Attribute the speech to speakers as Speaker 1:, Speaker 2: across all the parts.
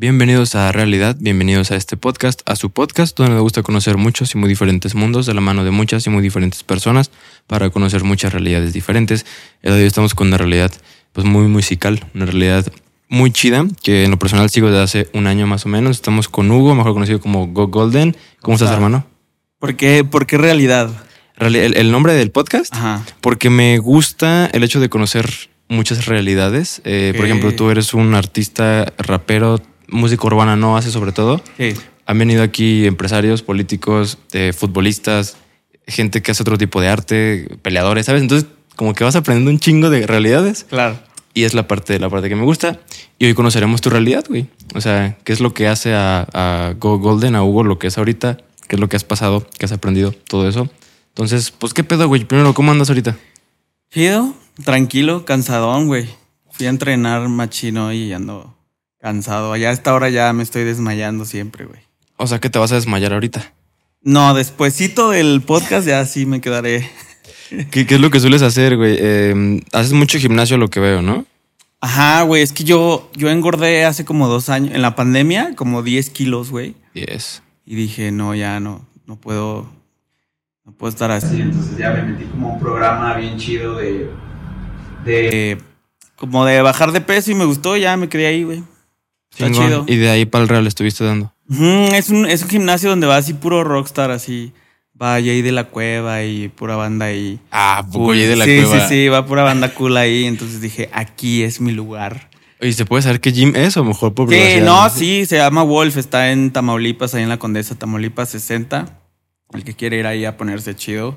Speaker 1: Bienvenidos a Realidad, bienvenidos a este podcast, a su podcast, donde me gusta conocer muchos y muy diferentes mundos de la mano de muchas y muy diferentes personas para conocer muchas realidades diferentes. El día de hoy estamos con una realidad pues muy musical, una realidad muy chida, que en lo personal sigo desde hace un año más o menos. Estamos con Hugo, mejor conocido como Go Golden. ¿Cómo estás, hermano?
Speaker 2: ¿Por qué, por qué realidad?
Speaker 1: Reali- El, el nombre del podcast,
Speaker 2: Ajá.
Speaker 1: porque me gusta el hecho de conocer muchas realidades. Eh, Por ejemplo, tú eres un artista, rapero, música urbana no hace sobre todo.
Speaker 2: Sí.
Speaker 1: Han venido aquí empresarios, políticos, eh, futbolistas, gente que hace otro tipo de arte, peleadores, ¿sabes? Entonces, como que vas aprendiendo un chingo de realidades
Speaker 2: Claro.
Speaker 1: y es la parte la parte que me gusta. Y hoy conoceremos tu realidad, güey. O sea, qué es lo que hace a, a Go Golden, a Hugo, lo que es ahorita, qué es lo que has pasado, qué has aprendido, todo eso. Entonces, pues, ¿qué pedo, güey? Primero, ¿cómo andas ahorita?
Speaker 2: Chido, tranquilo, cansadón, güey. Fui a entrenar machino y ando cansado. Ya a esta hora ya me estoy desmayando siempre, güey.
Speaker 1: O sea, que te vas a desmayar ahorita.
Speaker 2: No, despuesito del podcast ya sí me quedaré.
Speaker 1: ¿Qué, qué es lo que sueles hacer, güey? Eh, haces mucho gimnasio, lo que veo, ¿no?
Speaker 2: Ajá, güey, es que yo, yo engordé hace como dos años, en la pandemia, como 10 kilos, güey.
Speaker 1: Yes.
Speaker 2: Y dije, no, ya no, no puedo, no puedo estar así. Entonces ya me metí como un programa bien chido de, de, como de bajar de peso y me gustó, ya me quedé ahí, güey. Está
Speaker 1: Chingón.
Speaker 2: chido.
Speaker 1: Y de ahí para el real estuviste dando.
Speaker 2: Ujú, es, un, es un gimnasio donde va así puro rockstar, así. Va ahí de la cueva y pura banda ahí.
Speaker 1: Ah,
Speaker 2: Cool.
Speaker 1: de la
Speaker 2: sí,
Speaker 1: cueva.
Speaker 2: sí, sí, va pura banda cool ahí. Entonces dije, aquí es mi lugar.
Speaker 1: ¿Y se puede saber qué gym es o mejor por
Speaker 2: Sí,
Speaker 1: privacidad?
Speaker 2: no, sí, se llama Wolf, está en Tamaulipas, ahí en la Condesa, Tamaulipas 60. El que quiere ir ahí a ponerse chido,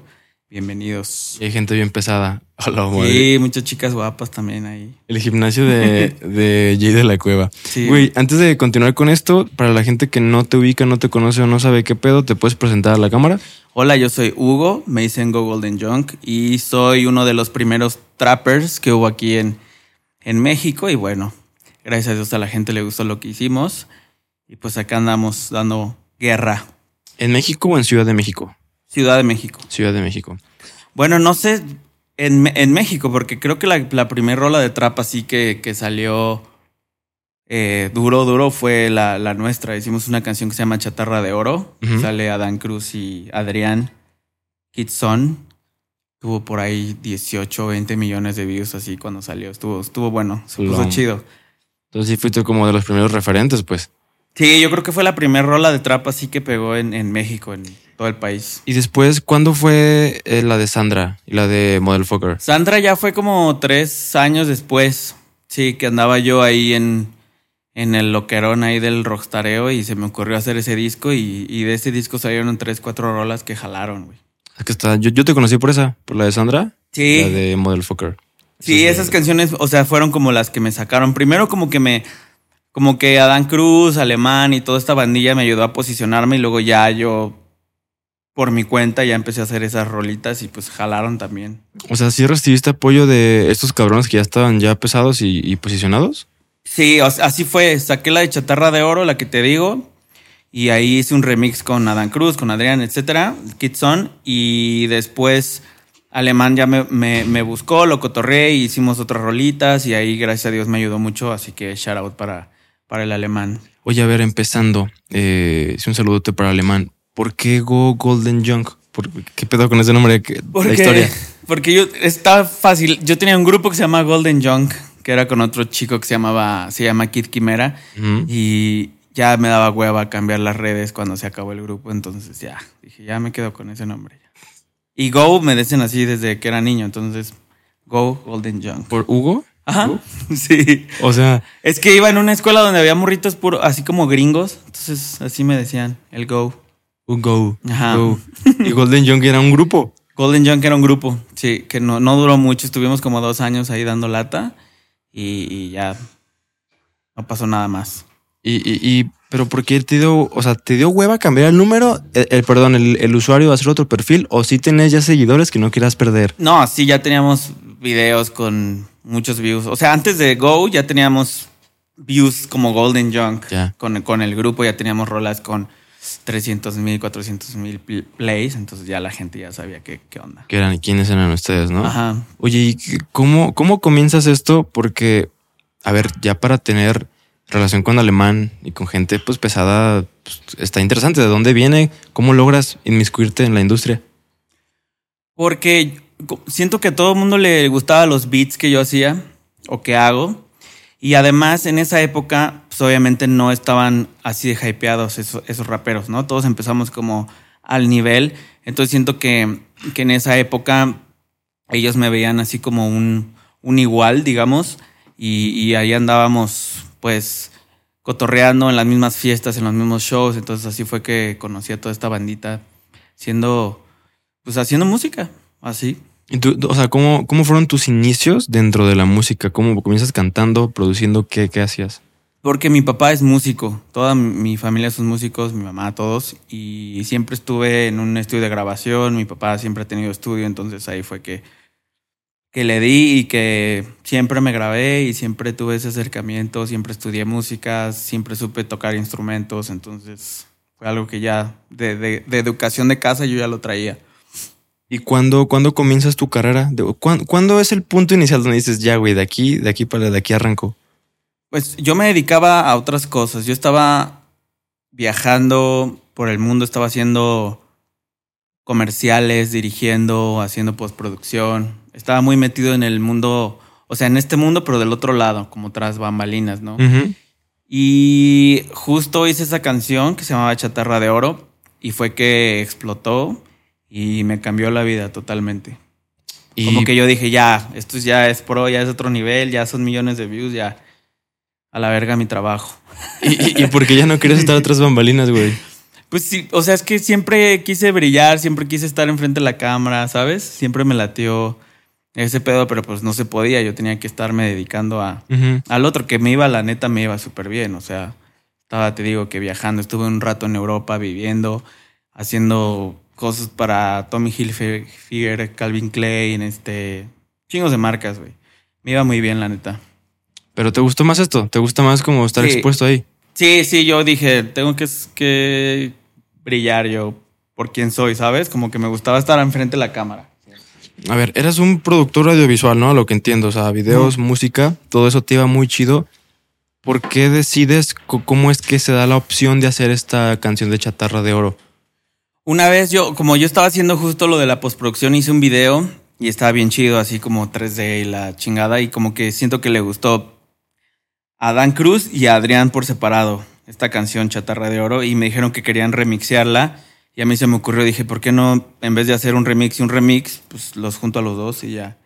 Speaker 2: bienvenidos.
Speaker 1: Y hay gente bien pesada. Hola, güey.
Speaker 2: Sí, muchas chicas guapas también ahí.
Speaker 1: El gimnasio de, de Jay de la Cueva.
Speaker 2: Sí.
Speaker 1: Güey, antes de continuar con esto, para la gente que no te ubica, no te conoce o no sabe qué pedo, ¿te puedes presentar a la cámara?
Speaker 2: Hola, yo soy Hugo, me dicen Go Golden Junk y soy uno de los primeros trappers que hubo aquí en, en México y bueno, gracias a Dios a la gente le gustó lo que hicimos y pues acá andamos dando guerra.
Speaker 1: ¿En México o en Ciudad de México?
Speaker 2: Ciudad de México.
Speaker 1: Ciudad de México.
Speaker 2: Bueno, no sé en, en México porque creo que la, la primera rola de trap así que, que salió eh, duro, duro fue la, la nuestra. Hicimos una canción que se llama Chatarra de Oro. Sale Adán Cruz y Adrián Kitson. Tuvo por ahí 18 o 20 millones de views así cuando salió. Estuvo, estuvo bueno, se puso
Speaker 1: Long.
Speaker 2: chido.
Speaker 1: Entonces sí fuiste como de los primeros referentes, pues.
Speaker 2: Sí, yo creo que fue la primera rola de trap así que pegó en, en México, en todo el país.
Speaker 1: Y después, ¿cuándo fue eh, la de Sandra y la de Model Fucker?
Speaker 2: Sandra ya fue como tres años después. Sí, que andaba yo ahí en, en el loquerón ahí del rockstareo y se me ocurrió hacer ese disco y, y de ese disco salieron tres, cuatro rolas que jalaron, güey.
Speaker 1: Es que está, yo, yo te conocí por esa, por la de Sandra,
Speaker 2: Sí.
Speaker 1: la de Model Fucker.
Speaker 2: Sí, esas canciones, o sea, fueron como las que me sacaron. Primero como que me, como que Adán Cruz, Alemán y toda esta bandilla me ayudó a posicionarme y luego ya yo, por mi cuenta, ya empecé a hacer esas rolitas y pues jalaron también.
Speaker 1: O sea, ¿sí recibiste apoyo de estos cabrones que ya estaban ya pesados y, y posicionados?
Speaker 2: Sí, así fue. Saqué la de Chatarra de Oro, la que te digo. Y ahí hice un remix con Adán Cruz, con Adrián, etcétera, Kitson. Y después Alemán ya me, me, me buscó, lo cotorré y hicimos otras rolitas. Y ahí, gracias a Dios, me ayudó mucho. Así que shout out para, para el alemán.
Speaker 1: Oye, a ver, empezando, eh, sí, un saludote para Alemán. ¿Por qué Go Golden Junk? ¿Por ¿Qué pedo con ese nombre? ¿Qué- La
Speaker 2: Porque,
Speaker 1: historia.
Speaker 2: porque yo está fácil. Yo tenía un grupo que se llama Golden Junk, que era con otro chico que se llamaba, se llama Kid Quimera. Y ya me daba hueva cambiar las redes cuando se acabó el grupo. Entonces ya, dije, ya me quedo con ese nombre. Y Go me dicen así desde que era niño. Entonces, Go Golden Junk.
Speaker 1: ¿Por Hugo?
Speaker 2: Ajá. Sí.
Speaker 1: O sea,
Speaker 2: Es que iba en una escuela donde había morritos puro, así como gringos. Entonces, así me decían, el Go.
Speaker 1: un Go.
Speaker 2: Ajá.
Speaker 1: Go. Y Golden Junk era un grupo.
Speaker 2: Golden Junk era un grupo, sí, que no, no duró mucho. Estuvimos como dos años ahí dando lata y, y ya no pasó nada más.
Speaker 1: Y, y, y- pero ¿por qué te dio, o sea, te dio hueva cambiar el número, el, el- perdón, el, el usuario a hacer otro perfil o si tenés ya seguidores que no quieras perder?
Speaker 2: No, sí, ya teníamos videos con muchos views. O sea, antes de Go ya teníamos views como Golden Junk. Con, con el grupo ya teníamos rolas con 300 mil, 400 mil pl- plays. Entonces ya la gente ya sabía qué, qué onda.
Speaker 1: Que eran, quiénes eran ustedes, ¿no?
Speaker 2: Ajá.
Speaker 1: Oye, ¿y qué- cómo, cómo comienzas esto? Porque, a ver, ya para tener relación con alemán y con gente pues pesada pues, está interesante. ¿De dónde viene? ¿Cómo logras inmiscuirte en la industria?
Speaker 2: Porque siento que a todo el mundo le gustaba los beats que yo hacía o que hago. Y además en esa época, pues obviamente no estaban así de hypeados esos, esos raperos, ¿no? Todos empezamos como al nivel. Entonces siento que, que en esa época ellos me veían así como un, un igual, digamos. Y, y ahí andábamos pues cotorreando en las mismas fiestas, en los mismos shows. Entonces así fue que conocí a toda esta bandita siendo, pues haciendo música, así.
Speaker 1: ¿Y tú, o sea, ¿cómo, ¿cómo fueron tus inicios dentro de la música? ¿Cómo comienzas cantando, produciendo? ¿Qué, qué hacías?
Speaker 2: Porque mi papá es músico, toda mi familia son músicos, mi mamá, todos, y siempre estuve en un estudio de grabación, mi papá siempre ha tenido estudio, entonces ahí fue que, que le di y que siempre me grabé y siempre tuve ese acercamiento, siempre estudié música, siempre supe tocar instrumentos, entonces fue algo que ya de, de, de educación de casa yo ya lo traía.
Speaker 1: ¿Y cuándo, cuándo comienzas tu carrera? ¿Cuándo, ¿Cuándo, es el punto inicial donde dices, ya, güey, de aquí, de aquí para de aquí arranco?
Speaker 2: Pues yo me dedicaba a otras cosas. Yo estaba viajando por el mundo, estaba haciendo comerciales, dirigiendo, haciendo postproducción. Estaba muy metido en el mundo, o sea, en este mundo, pero del otro lado, como tras bambalinas, ¿no? Uh -huh. Y justo hice esa canción que se llamaba Chatarra de Oro y fue que explotó y me cambió la vida totalmente. Y como que yo dije, ya, esto ya es pro, ya es otro nivel, ya son millones de views, ya a la verga mi trabajo.
Speaker 1: ¿Y, y, y por qué ya no quieres estar otras bambalinas, güey?
Speaker 2: Pues sí, o sea, es que siempre quise brillar, siempre quise estar enfrente de la cámara, ¿sabes? Siempre me latió ese pedo, pero pues no se podía, yo tenía que estarme dedicando a, uh -huh. al otro, que me iba, la neta, me iba súper bien, o sea, estaba, te digo, que viajando, estuve un rato en Europa viviendo, haciendo cosas para Tommy Hilfiger, Calvin Klein, este, chingos de marcas, güey. Me iba muy bien, la neta.
Speaker 1: ¿Pero te gustó más esto? ¿Te gusta más como estar
Speaker 2: Sí.
Speaker 1: expuesto ahí?
Speaker 2: Sí, sí, yo dije, tengo que, que brillar yo por quién soy, ¿sabes? Como que me gustaba estar enfrente de la cámara.
Speaker 1: A ver, eras un productor audiovisual, ¿no? A Lo que entiendo, o sea, videos, música, todo eso te iba muy chido. ¿Por qué decides cómo es que se da la opción de hacer esta canción de Chatarra de Oro?
Speaker 2: Una vez yo, como yo estaba haciendo justo lo de la postproducción, hice un video y estaba bien chido, así como 3D y la chingada, y como que siento que le gustó a Dan Cruz y a Adrián por separado esta canción Chatarra de Oro y me dijeron que querían remixearla y a mí se me ocurrió, dije, ¿por qué no en vez de hacer un remix y un remix, pues los junto a los dos y ya.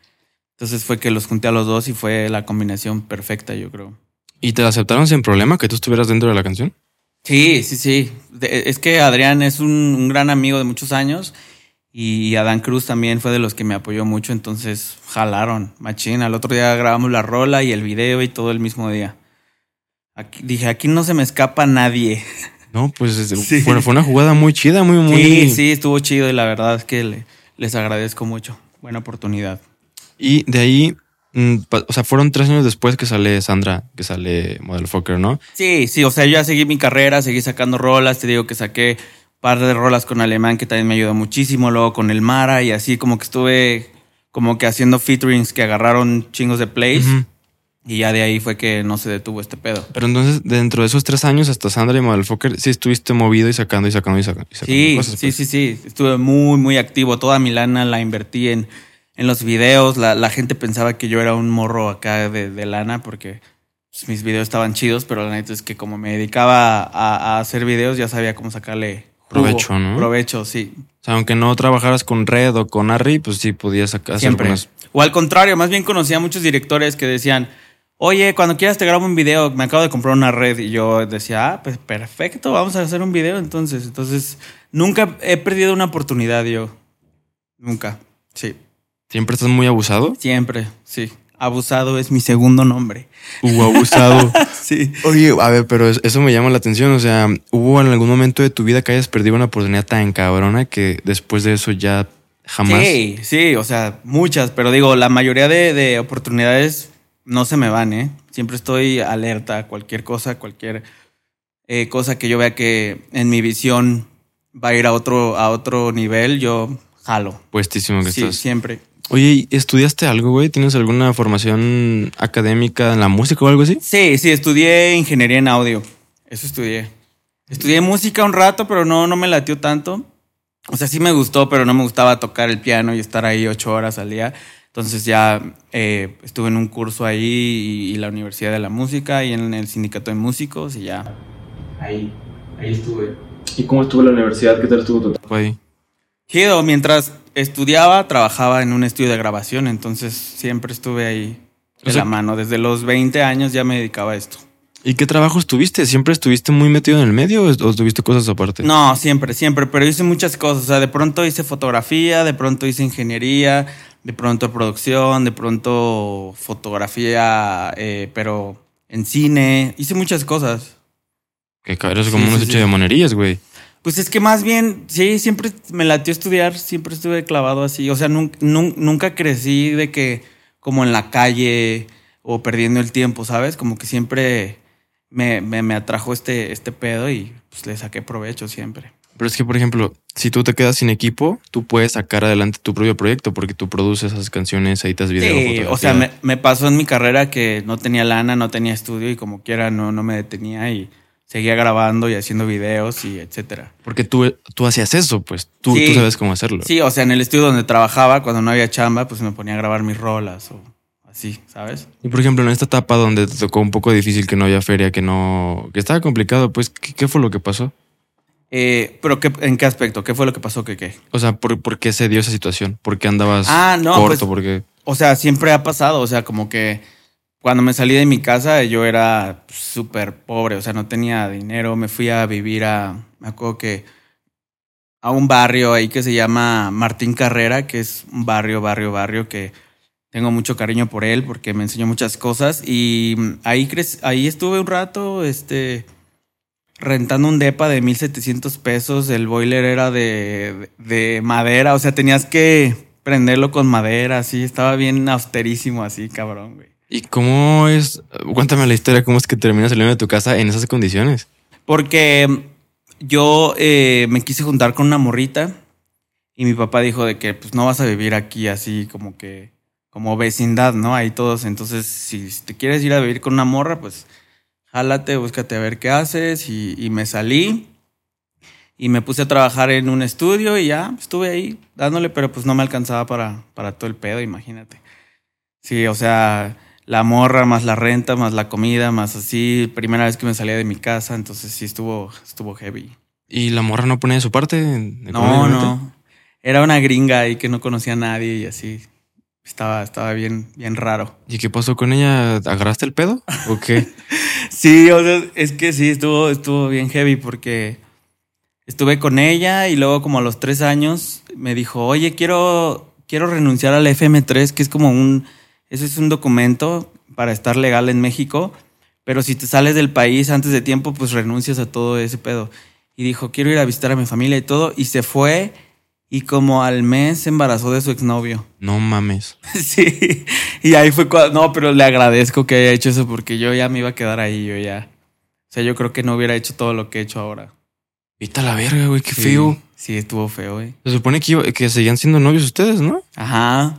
Speaker 2: Entonces fue que los junté a los dos y fue la combinación perfecta, yo creo.
Speaker 1: ¿Y te la aceptaron sin problema que tú estuvieras dentro de la canción?
Speaker 2: Sí, sí, sí. De- es que Adrián es un, un gran amigo de muchos años y Adán Cruz también fue de los que me apoyó mucho, entonces jalaron, machín. Al otro día grabamos la rola y el video y todo el mismo día. Aquí- dije, aquí no se me escapa nadie.
Speaker 1: No, pues es-
Speaker 2: Sí.
Speaker 1: fue, fue una jugada muy chida, muy, muy.
Speaker 2: Sí, sí, estuvo chido y la verdad es que le- les agradezco mucho. Buena oportunidad.
Speaker 1: Y de ahí, o sea, fueron tres años después que sale Sandra, que sale Model Fucker, ¿no?
Speaker 2: Sí, sí, o sea, yo ya seguí mi carrera, seguí sacando rolas, te digo que saqué un par de rolas con Alemán que también me ayudó muchísimo, luego con el Mara y así como que estuve como que haciendo featurings que agarraron chingos de plays y ya de ahí fue que no se detuvo este pedo.
Speaker 1: Pero entonces, dentro de esos tres años, hasta Sandra y Model Fucker, sí estuviste movido y sacando y sacando y sacando. y sacando
Speaker 2: Sí,
Speaker 1: cosas,
Speaker 2: sí,
Speaker 1: pues.
Speaker 2: sí, sí, estuve muy, muy activo, toda mi lana la invertí en, en los videos, la, la gente pensaba que yo era un morro acá de, de lana porque pues, mis videos estaban chidos, pero la neta es que como me dedicaba a, a hacer videos ya sabía cómo sacarle jugo,
Speaker 1: Provecho, ¿no?
Speaker 2: Provecho, sí.
Speaker 1: O sea, aunque no trabajaras con Red o con Arri, pues sí podías sacar
Speaker 2: Siempre.
Speaker 1: algunas-
Speaker 2: O al contrario, más bien conocía a muchos directores que decían, oye, cuando quieras te grabo un video, me acabo de comprar una red. Y yo decía, ah, pues perfecto, vamos a hacer un video entonces. Entonces, nunca he perdido una oportunidad yo. Nunca. Sí.
Speaker 1: Siempre estás muy abusado.
Speaker 2: Siempre, sí. Abusado es mi segundo nombre.
Speaker 1: Uh, abusado.
Speaker 2: Sí.
Speaker 1: Oye, a ver, pero es- eso me llama la atención. O sea, ¿hubo en algún momento de tu vida que hayas perdido una oportunidad tan cabrona que después de eso ya jamás?
Speaker 2: Sí, sí, o sea, muchas, pero digo, la mayoría de, de oportunidades no se me van, ¿eh? Siempre estoy alerta a cualquier cosa, cualquier eh, cosa que yo vea que en mi visión va a ir a otro, a otro nivel, yo jalo.
Speaker 1: Puestísimo que
Speaker 2: Sí,
Speaker 1: estás.
Speaker 2: siempre.
Speaker 1: Oye, ¿y ¿estudiaste algo, güey? ¿Tienes alguna formación académica en la música o algo así?
Speaker 2: Sí, sí, estudié ingeniería en audio. Eso estudié. Estudié música un rato, pero no, no me latió tanto. O sea, sí me gustó, pero no me gustaba tocar el piano y estar ahí ocho horas al día. Entonces ya eh, estuve en un curso ahí y, y la Universidad de la Música y en el Sindicato de Músicos y ya. Ahí, ahí estuve.
Speaker 1: ¿Y cómo estuvo la universidad? ¿Qué tal estuvo tu trabajo ahí?
Speaker 2: Chido, mientras estudiaba, trabajaba en un estudio de grabación, entonces siempre estuve ahí de
Speaker 1: O sea-
Speaker 2: la mano. Desde los 20 años ya me dedicaba a esto.
Speaker 1: ¿Y qué trabajos tuviste? ¿Siempre estuviste muy metido en el medio o tuviste cosas aparte?
Speaker 2: No, siempre, siempre, pero hice muchas cosas. O sea, de pronto hice fotografía, de pronto hice ingeniería, de pronto producción, de pronto fotografía, eh, pero en cine. Hice muchas cosas.
Speaker 1: Que cabrón, es como
Speaker 2: Sí,
Speaker 1: unos
Speaker 2: sí,
Speaker 1: hechos
Speaker 2: sí.
Speaker 1: de monerías, güey.
Speaker 2: Pues es que más bien, sí, siempre me latió estudiar, siempre estuve clavado así. O sea, nun- nun- nunca crecí de que como en la calle o perdiendo el tiempo, ¿sabes? Como que siempre me, me, me atrajo este, este pedo y pues le saqué provecho siempre.
Speaker 1: Pero es que, por ejemplo, si tú te quedas sin equipo, tú puedes sacar adelante tu propio proyecto porque tú produces esas canciones, editas video.
Speaker 2: Sí, o sea, me, me pasó en mi carrera que no tenía lana, no tenía estudio y como quiera no, no me detenía y seguía grabando y haciendo videos y etcétera.
Speaker 1: Porque tú, tú hacías eso, pues tú,
Speaker 2: Sí.
Speaker 1: tú sabes cómo hacerlo.
Speaker 2: Sí, o sea, en el estudio donde trabajaba, cuando no había chamba, pues me ponía a grabar mis rolas o así, ¿sabes?
Speaker 1: Y por ejemplo, en esta etapa donde te tocó un poco difícil que no había feria, que no, que estaba complicado, pues, ¿qué, qué fue lo que pasó?
Speaker 2: Eh, pero qué, ¿en qué aspecto? ¿Qué fue lo que pasó? ¿Qué qué?
Speaker 1: O sea, ¿por, por qué se dio esa situación? ¿Por qué andabas
Speaker 2: Ah, no,
Speaker 1: corto?
Speaker 2: pues-
Speaker 1: porque
Speaker 2: O sea, siempre ha pasado, o sea, como que cuando me salí de mi casa yo era súper pobre, o sea, no tenía dinero, me fui a vivir a, me acuerdo que a un barrio ahí que se llama Martín Carrera, que es un barrio, barrio, barrio que tengo mucho cariño por él porque me enseñó muchas cosas. Y ahí, ahí estuve un rato, este, rentando un depa de 1700 pesos, el boiler era de, de madera, o sea, tenías que prenderlo con madera, así, estaba bien austerísimo así, cabrón, güey.
Speaker 1: ¿Y cómo es? Cuéntame la historia, ¿cómo es que terminas saliendo de tu casa en esas condiciones?
Speaker 2: Porque yo eh, me quise juntar con una morrita y mi papá dijo de que pues no vas a vivir aquí así como que como vecindad, ¿no? Ahí todos, entonces si te quieres ir a vivir con una morra, pues jálate, búscate a ver qué haces y, y me salí y me puse a trabajar en un estudio y ya estuve ahí dándole, pero pues no me alcanzaba para, para todo el pedo, imagínate. Sí, o sea, la morra, más la renta, más la comida, más así, primera vez que me salía de mi casa, entonces sí estuvo, estuvo heavy.
Speaker 1: ¿Y la morra no pone de su parte?
Speaker 2: No, no. Era una gringa ahí que no conocía a nadie y así. Estaba, estaba bien, bien raro.
Speaker 1: ¿Y qué pasó con ella? ¿Agarraste el pedo? ¿O qué?
Speaker 2: Sí, o sea, es que sí, estuvo, estuvo bien heavy porque estuve con ella y luego como a los tres años me dijo, oye, quiero, quiero renunciar al FM3, que es como un, eso es un documento para estar legal en México, pero si te sales del país antes de tiempo, pues renuncias a todo ese pedo. Y dijo, quiero ir a visitar a mi familia y todo, y se fue y como al mes se embarazó de su exnovio.
Speaker 1: No mames.
Speaker 2: Sí, y ahí fue cuando, no, pero le agradezco que haya hecho eso porque yo ya me iba a quedar ahí, yo ya. O sea, yo creo que no hubiera hecho todo lo que he hecho ahora.
Speaker 1: Vete a la verga, güey, qué
Speaker 2: Sí,
Speaker 1: feo.
Speaker 2: Sí, estuvo feo, güey.
Speaker 1: Se supone que, iba- que seguían siendo novios ustedes, ¿no?
Speaker 2: Ajá.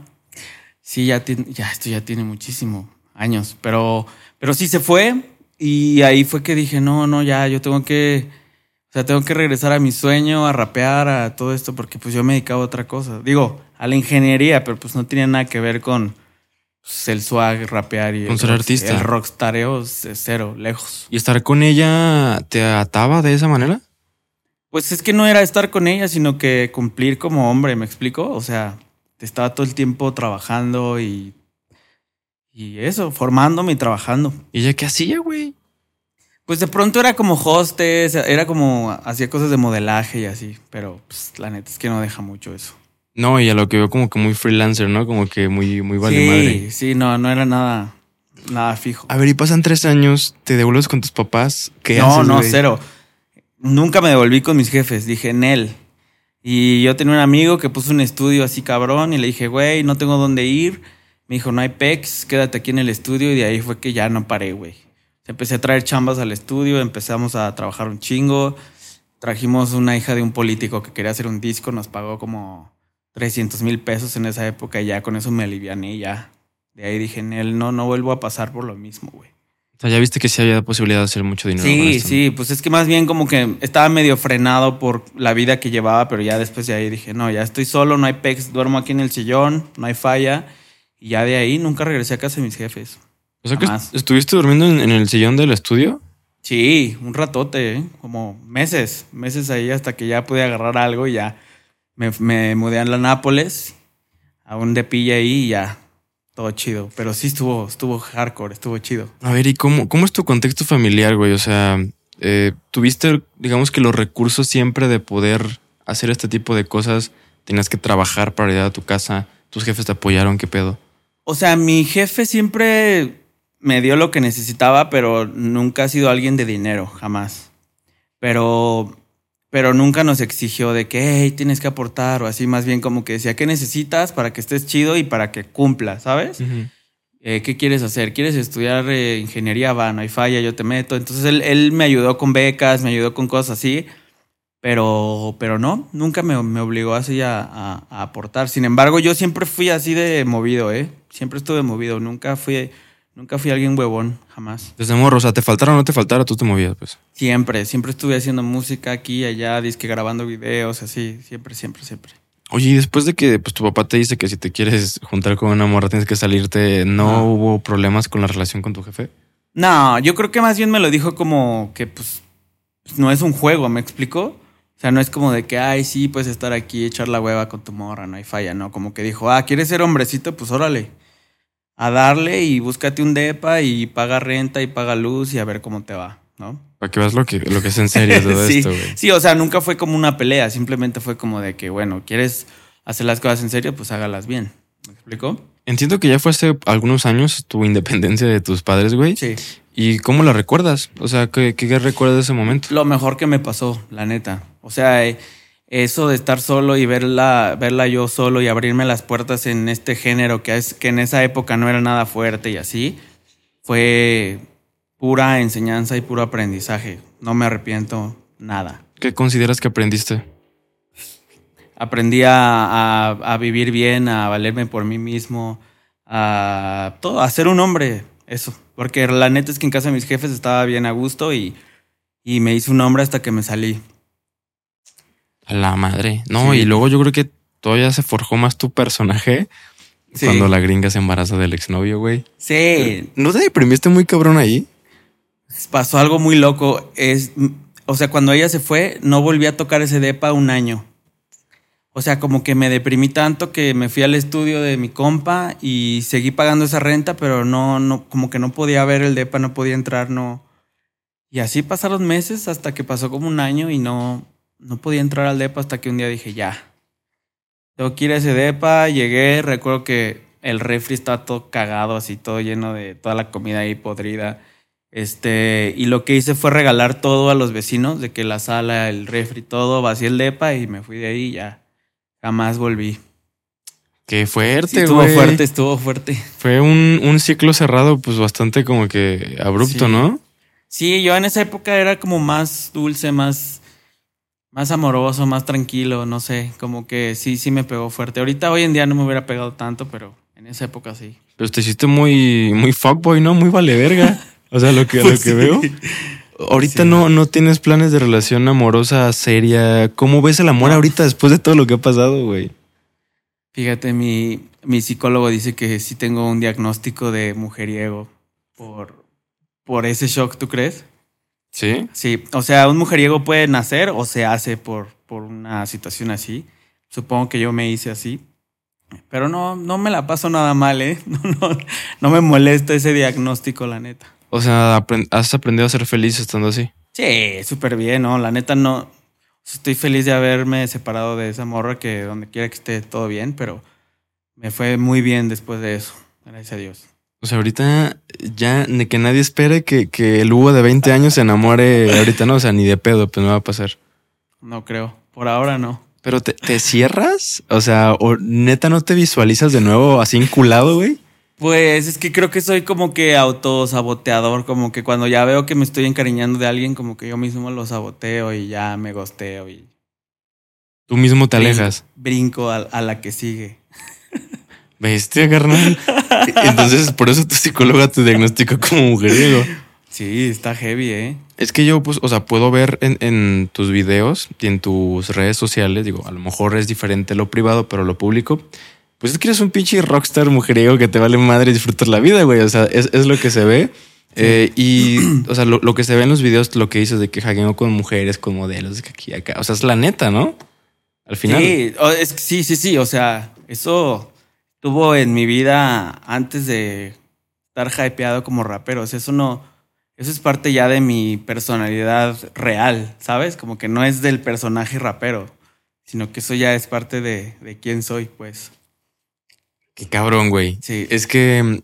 Speaker 2: Sí, ya tiene, ya esto ya tiene muchísimo años, pero, pero sí se fue y ahí fue que dije, no, no, ya, yo tengo que, o sea, tengo que regresar a mi sueño, a rapear, a todo esto, porque pues yo me dedicaba a otra cosa. Digo, a la ingeniería, pero pues no tenía nada que ver con pues, el swag, rapear y
Speaker 1: Con
Speaker 2: el
Speaker 1: ser artista.
Speaker 2: El rockstareo cero, lejos.
Speaker 1: ¿Y estar con ella te ataba de esa manera?
Speaker 2: Pues es que no era estar con ella, sino que cumplir como hombre, ¿me explico? O sea, estaba todo el tiempo trabajando y, y eso, formándome y trabajando.
Speaker 1: ¿Y ella qué hacía, güey?
Speaker 2: Pues de pronto era como hostes, era como hacía cosas de modelaje y así, pero pues, la neta es que no deja mucho eso.
Speaker 1: No, y a lo que veo como que muy freelancer, ¿no? Como que muy, muy vale
Speaker 2: sí,
Speaker 1: madre.
Speaker 2: sí, no, no era nada, nada fijo.
Speaker 1: A ver, y pasan tres años, te devuelves con tus papás. ¿Qué
Speaker 2: no,
Speaker 1: haces,
Speaker 2: no, cero. Nunca me devolví con mis jefes, dije en él. Y yo tenía un amigo que puso un estudio así cabrón y le dije, güey, no tengo dónde ir. Me dijo, no hay pex, quédate aquí en el estudio. Y de ahí fue que ya no paré, güey. Empecé a traer chambas al estudio, empezamos a trabajar un chingo. Trajimos una hija de un político que quería hacer un disco, nos pagó como 300 mil pesos en esa época y ya con eso me aliviané y ya. De ahí dije, en él no, no vuelvo a pasar por lo mismo, güey.
Speaker 1: O sea, ya viste que sí había posibilidad de hacer mucho dinero. con
Speaker 2: Sí, sí, pues es que más bien como que estaba medio frenado por la vida que llevaba, pero ya después de ahí dije, no, ya estoy solo, no hay pex, duermo aquí en el sillón, no hay falla. Y ya de ahí nunca regresé a casa de mis jefes.
Speaker 1: O sea que
Speaker 2: Jamás.
Speaker 1: estuviste durmiendo en, en el sillón del estudio.
Speaker 2: Sí, un ratote, ¿eh? como meses, meses ahí hasta que ya pude agarrar algo y ya me, me mudé a la Nápoles, a un depilla ahí y ya, todo chido. Pero sí estuvo, estuvo hardcore, estuvo chido.
Speaker 1: A ver, ¿y cómo, cómo es tu contexto familiar, güey? O sea, eh, ¿tuviste, digamos que los recursos siempre de poder hacer este tipo de cosas? ¿Tenías que trabajar para ir a tu casa? ¿Tus jefes te apoyaron? ¿Qué pedo?
Speaker 2: O sea, mi jefe siempre me dio lo que necesitaba, pero nunca ha sido alguien de dinero, jamás. Pero, pero nunca nos exigió de que, hey, tienes que aportar o así, más bien como que decía, ¿qué necesitas para que estés chido y para que cumpla, ¿sabes? Eh, ¿Qué quieres hacer? ¿Quieres estudiar eh, ingeniería? Va, no hay falla, yo te meto. Entonces él, él me ayudó con becas, me ayudó con cosas así, pero, pero no, nunca me, me obligó así a, a- a aportar. Sin embargo, yo siempre fui así de movido, ¿eh? Siempre estuve movido, nunca fui, nunca fui alguien huevón, jamás.
Speaker 1: Desde morro, o sea, te faltara o no te faltara, tú te movías, pues.
Speaker 2: Siempre, siempre estuve haciendo música aquí allá, disque grabando videos, así, siempre, siempre, siempre.
Speaker 1: Oye, y después de que pues, tu papá te dice que si te quieres juntar con una morra tienes que salirte, ¿no
Speaker 2: Ah.
Speaker 1: hubo problemas con la relación con tu jefe?
Speaker 2: No, yo creo que más bien me lo dijo como que pues no es un juego, ¿me explico? O sea, no es como de que, ay, sí, puedes estar aquí, echar la hueva con tu morra, no hay falla, no. Como que dijo, ah, ¿quieres ser hombrecito? Pues órale. A darle y búscate un depa y paga renta y paga luz y a ver cómo te va, ¿no?
Speaker 1: Para que veas lo que, lo que es en serio todo
Speaker 2: sí,
Speaker 1: esto, güey.
Speaker 2: sí, o sea, nunca fue como una pelea, simplemente fue como de que, bueno, ¿quieres hacer las cosas en serio? Pues hágalas bien. ¿Me explico?
Speaker 1: Entiendo que ya fue hace algunos años tu independencia de tus padres, güey.
Speaker 2: Sí.
Speaker 1: ¿Y cómo la recuerdas? O sea, ¿qué, qué recuerdas de ese momento?
Speaker 2: Lo mejor que me pasó, la neta. O sea, eh, eso de estar solo y verla, verla yo solo y abrirme las puertas en este género que, es, que en esa época no era nada fuerte y así, fue pura enseñanza y puro aprendizaje. No me arrepiento nada.
Speaker 1: ¿Qué consideras que aprendiste?
Speaker 2: Aprendí a, a- a vivir bien, a valerme por mí mismo, a todo, a ser un hombre, eso. Porque la neta es que en casa de mis jefes estaba bien a gusto y, y me hice un hombre hasta que me salí.
Speaker 1: A la madre. No,
Speaker 2: Sí.
Speaker 1: y luego yo creo que todavía se forjó más tu personaje
Speaker 2: Sí.
Speaker 1: cuando la gringa se embaraza del exnovio, güey.
Speaker 2: Sí,
Speaker 1: ¿No te deprimiste muy cabrón ahí?
Speaker 2: pasó algo muy loco. Es, o sea, cuando ella se fue, no volví a tocar ese depa un año. O sea, como que me deprimí tanto que me fui al estudio de mi compa y seguí pagando esa renta, pero no, no, como que no podía ver el depa, no podía entrar, no. Y así pasaron meses hasta que pasó como un año y no, no podía entrar al depa hasta que un día dije, ya. Tengo que ir a ese depa, llegué, recuerdo que el refri estaba todo cagado, así todo lleno de toda la comida ahí podrida. Este, y lo que hice fue regalar todo a los vecinos, de que la sala, el refri, todo, vacié el depa y me fui de ahí y ya. Jamás volví.
Speaker 1: Qué fuerte,
Speaker 2: Sí, estuvo fuerte, estuvo fuerte.
Speaker 1: Fue un, un ciclo cerrado, pues bastante como que abrupto,
Speaker 2: Sí.
Speaker 1: ¿no?
Speaker 2: Sí, yo en esa época era como más dulce, más, más amoroso, más tranquilo, no sé, como que sí, sí me pegó fuerte. Ahorita hoy en día no me hubiera pegado tanto, pero en esa época sí.
Speaker 1: Pero te hiciste muy, muy fuckboy, ¿no? Muy vale verga. O sea, lo que,
Speaker 2: Pues
Speaker 1: lo que
Speaker 2: sí.
Speaker 1: veo. Ahorita
Speaker 2: Sí.
Speaker 1: no, no tienes planes de relación amorosa seria. ¿Cómo ves el amor ahorita después de todo lo que ha pasado, güey?
Speaker 2: Fíjate, mi, mi psicólogo dice que sí tengo un diagnóstico de mujeriego por, por ese shock, ¿tú crees?
Speaker 1: ¿Sí?
Speaker 2: Sí, o sea, un mujeriego puede nacer o se hace por, por una situación así. Supongo que yo me hice así. Pero no, no me la paso nada mal, ¿eh? No, no, no me molesta ese diagnóstico, la neta.
Speaker 1: O sea, has aprendido a ser feliz estando así.
Speaker 2: Sí, súper bien, ¿no? La neta no. Estoy feliz de haberme separado de esa morra que donde quiera que esté todo bien, pero me fue muy bien después de eso. Gracias a Dios.
Speaker 1: O sea, ahorita ya ni que nadie espere que, que el Hugo de 20 años se enamore ahorita, no, o sea, ni de pedo, pues no va a pasar.
Speaker 2: No creo. Por ahora no.
Speaker 1: Pero te, te cierras, o sea, o neta no te visualizas de nuevo así enculado, güey.
Speaker 2: Pues es que creo que soy como que autosaboteador, como que cuando ya veo que me estoy encariñando de alguien, como que yo mismo lo saboteo y ya me gosteo y
Speaker 1: Tú mismo te alejas.
Speaker 2: Brinco a, a la que sigue.
Speaker 1: Bestia, carnal. Entonces, por eso tu psicóloga te diagnostica como mujeriego.
Speaker 2: Sí, está heavy, ¿eh?
Speaker 1: Es que yo, pues, o sea, puedo ver en, en tus videos y en tus redes sociales, digo, a lo mejor es diferente lo privado, pero lo público. Pues es que eres un pinche rockstar mujeriego que te vale madre y disfrutas la vida, güey. O sea, es, es lo que se ve. Eh, y, o sea, lo, lo que se ve en los videos, lo que dices de que hackeo con mujeres, con modelos, de que aquí acá. O sea, es la neta, ¿no? Al final.
Speaker 2: Sí, es sí, sí, sí. O sea, eso tuvo en mi vida antes de estar hypeado como rapero. O sea, eso no. Eso es parte ya de mi personalidad real, ¿sabes? Como que no es del personaje rapero, sino que eso ya es parte de, de quién soy, pues.
Speaker 1: Qué cabrón, güey.
Speaker 2: Sí.
Speaker 1: Es que,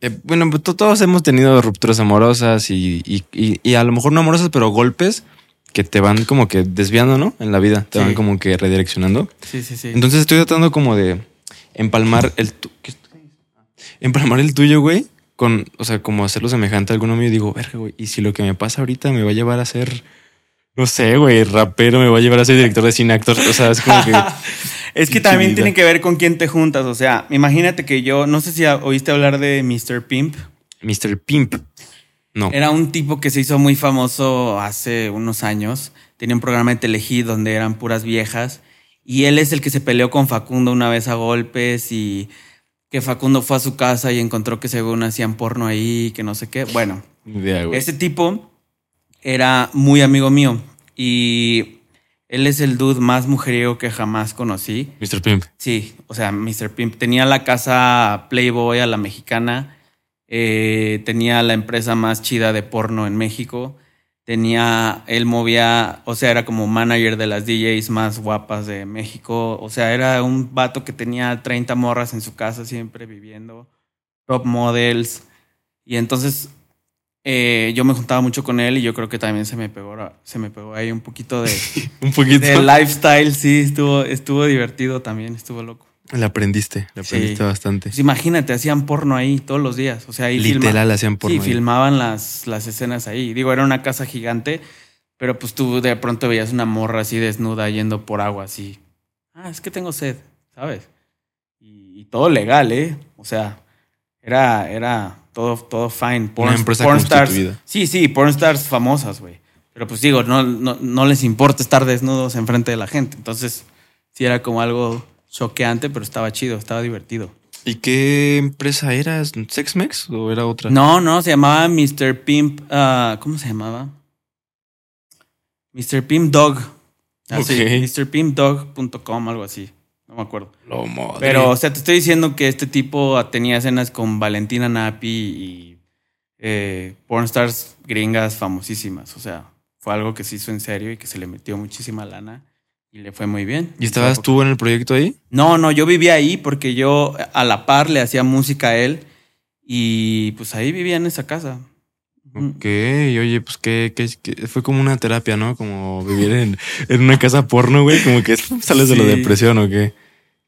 Speaker 1: eh, bueno, pues to- todos hemos tenido rupturas amorosas y, y- y- y a lo mejor no amorosas, pero golpes que te van como que desviando, ¿no? En la vida, te
Speaker 2: Sí.
Speaker 1: van como que redireccionando.
Speaker 2: Sí, sí, sí.
Speaker 1: Entonces estoy tratando como de empalmar el... tu- ¿qué estoy? Empalmar el tuyo, güey, con, o sea, como hacerlo semejante a alguno mío. Y digo, verga, güey, y si lo que me pasa ahorita me va a llevar a ser... No sé, güey, rapero, me va a llevar a ser director de cine, actor. O sea, es como que...
Speaker 2: Es que también
Speaker 1: vida.
Speaker 2: tiene que ver con quién te juntas. O sea, imagínate que yo, no sé si oíste hablar de Mr. Pimp.
Speaker 1: Mr. Pimp. No.
Speaker 2: Era un tipo que se hizo muy famoso hace unos años. Tenía un programa de Telehit donde eran puras viejas. Y él es el que se peleó con Facundo una vez a golpes y que Facundo fue a su casa y encontró que según hacían porno ahí, que no sé qué. Bueno, ese tipo era muy amigo mío y él es el dude más mujeriego que jamás conocí.
Speaker 1: Mr. Pimp.
Speaker 2: Sí, o sea, Mr. Pimp tenía la casa Playboy a la mexicana, eh, tenía la empresa más chida de porno en México, tenía, él movía, o sea, era como manager de las DJs más guapas de México, o sea, era un vato que tenía 30 morras en su casa siempre viviendo, top models, y entonces eh, yo me juntaba mucho con él y yo creo que también se me pegó, se me pegó ahí un poquito de...
Speaker 1: Un poquito.
Speaker 2: De lifestyle, sí, estuvo, estuvo divertido también, estuvo loco.
Speaker 1: Le aprendiste,
Speaker 2: Sí.
Speaker 1: aprendiste bastante.
Speaker 2: Pues imagínate, hacían porno ahí todos los días. O sea, ahí filma-
Speaker 1: Literal hacían porno.
Speaker 2: Sí,
Speaker 1: ahí.
Speaker 2: filmaban las, las escenas ahí. Digo, era una casa gigante, pero pues tú de pronto veías una morra así desnuda yendo por agua, así. Ah, es que tengo sed, ¿sabes? Y, y todo legal, ¿eh? O sea, era, era todo, todo fine. Porn,
Speaker 1: empresa
Speaker 2: porn stars. Sí, sí, porn stars famosas, güey. Pero pues digo, no, no, no les importa estar desnudos enfrente de la gente. Entonces, sí era como algo choqueante, pero estaba chido, estaba divertido.
Speaker 1: ¿Y qué empresa era? ¿Sexmex o era otra?
Speaker 2: No, no, se llamaba Mr. Pimp. ah, ¿Cómo se llamaba? Mr. Pimp Dog. Así,
Speaker 1: Ok.
Speaker 2: MrPimpDog.com, algo así. No me acuerdo.
Speaker 1: Lo madre.
Speaker 2: Pero, o sea, te estoy diciendo que este tipo tenía escenas con Valentina Napi y eh, pornstars gringas famosísimas. O sea, fue algo que se hizo en serio y que se le metió muchísima lana y le fue muy bien.
Speaker 1: ¿Y estabas tú en el proyecto ahí?
Speaker 2: No, no, yo vivía ahí porque yo a la par le hacía música a él y pues ahí vivía en esa casa.
Speaker 1: Ok, oye, pues que, fue como una terapia, ¿no? Como vivir en, en una casa porno, güey. Como que sales de la depresión o qué.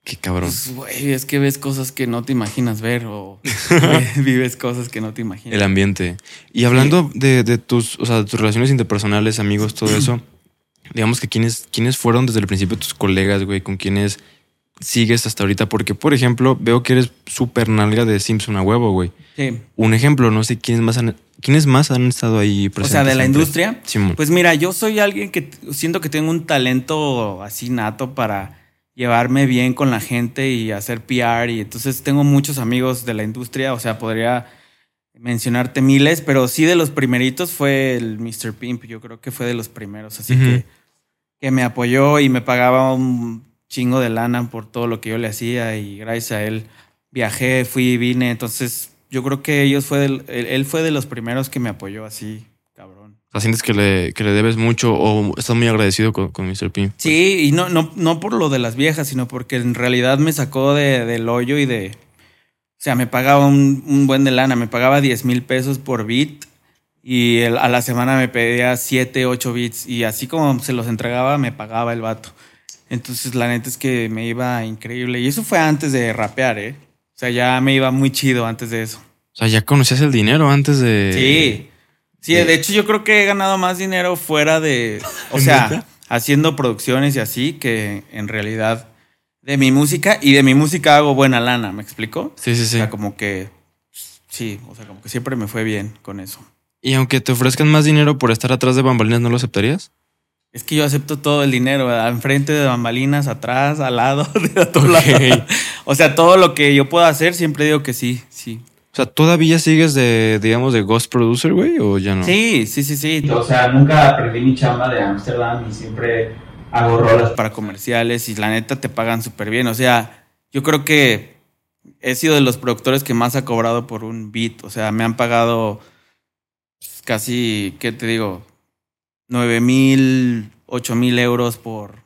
Speaker 1: Qué cabrón.
Speaker 2: Pues, güey, es que ves cosas que no te imaginas ver o vives cosas que no te imaginas.
Speaker 1: El ambiente. Y hablando de, de tus, o sea, de tus relaciones interpersonales, amigos, todo eso, digamos que quiénes, quiénes fueron desde el principio tus colegas, güey, con quienes sigues hasta ahorita. Porque, por ejemplo, veo que eres súper nalga de Simpson a huevo, güey.
Speaker 2: Sí.
Speaker 1: Un ejemplo, no sé quiénes más han, quiénes más han estado ahí
Speaker 2: O
Speaker 1: presentes.
Speaker 2: sea, de la
Speaker 1: siempre?
Speaker 2: industria.
Speaker 1: Simón.
Speaker 2: Pues mira, yo soy alguien que siento que tengo un talento así nato para llevarme bien con la gente y hacer PR y entonces tengo muchos amigos de la industria, o sea, podría mencionarte miles, pero sí de los primeritos fue el Mr. Pimp, yo creo que fue de los primeros, así que, que me apoyó y me pagaba un chingo de lana por todo lo que yo le hacía y gracias a él viajé, fui y vine, entonces yo creo que ellos fue del- él, fue de los primeros que me apoyó así, cabrón.
Speaker 1: O sea, sientes que le, que le debes mucho o estás muy agradecido con, con Mr. P.
Speaker 2: Sí, y no, no, no por lo de las viejas, sino porque en realidad me sacó de, del hoyo y de. O sea, me pagaba un, un buen de lana, me pagaba 10 mil pesos por beat y el- a la semana me pedía 7, 8 beats y así como se los entregaba, me pagaba el vato. Entonces, la neta es que me iba increíble. Y eso fue antes de rapear, ¿eh? O sea, ya me iba muy chido antes de eso.
Speaker 1: O sea, ya conocías el dinero antes de.
Speaker 2: Sí. Sí,
Speaker 1: de-
Speaker 2: de hecho yo creo que he ganado más dinero fuera de... O sea, haciendo producciones y así que en realidad de mi música y de mi música hago buena lana, ¿me explico?
Speaker 1: Sí, sí,
Speaker 2: O
Speaker 1: sí.
Speaker 2: sea, como que sí, o sea, como que siempre me fue bien con eso.
Speaker 1: Y aunque te ofrezcan más dinero por estar atrás de bambalinas, ¿no lo aceptarías?
Speaker 2: Es que yo acepto todo el dinero, ¿verdad? enfrente de bambalinas, atrás, al lado, de a
Speaker 1: Ok.
Speaker 2: lados. O sea, todo lo que yo pueda hacer, siempre digo que sí, sí.
Speaker 1: O sea, ¿todavía sigues de, digamos, de Ghost Producer, güey? ¿O ya no?
Speaker 2: Sí, sí, sí, sí.
Speaker 3: O sea, nunca perdí mi chamba de Ámsterdam y siempre hago rolas
Speaker 2: Para comerciales y la neta te pagan súper bien. O sea, yo creo que he sido de los productores que más ha cobrado por un beat. O sea, me han pagado pues, casi, ¿qué te digo? 9 mil, 8 mil euros por,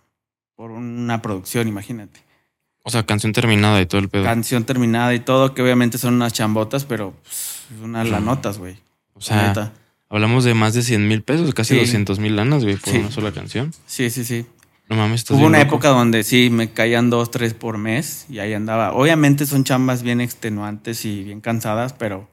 Speaker 2: por una producción, imagínate.
Speaker 1: O sea, canción terminada y todo el pedo.
Speaker 2: canción terminada y todo, que obviamente son unas chambotas, pero pues, unas lanotas, güey.
Speaker 1: o
Speaker 2: La
Speaker 1: sea,
Speaker 2: neta.
Speaker 1: Hablamos de más de 100 mil pesos, casi
Speaker 2: Sí.
Speaker 1: 200 mil lanas, güey, por
Speaker 2: Sí.
Speaker 1: una sola canción.
Speaker 2: Sí, sí, sí.
Speaker 1: No mames, estás
Speaker 2: Hubo una
Speaker 1: loco.
Speaker 2: época donde sí, me caían dos, tres por mes y ahí andaba. Obviamente son chambas bien extenuantes y bien cansadas, pero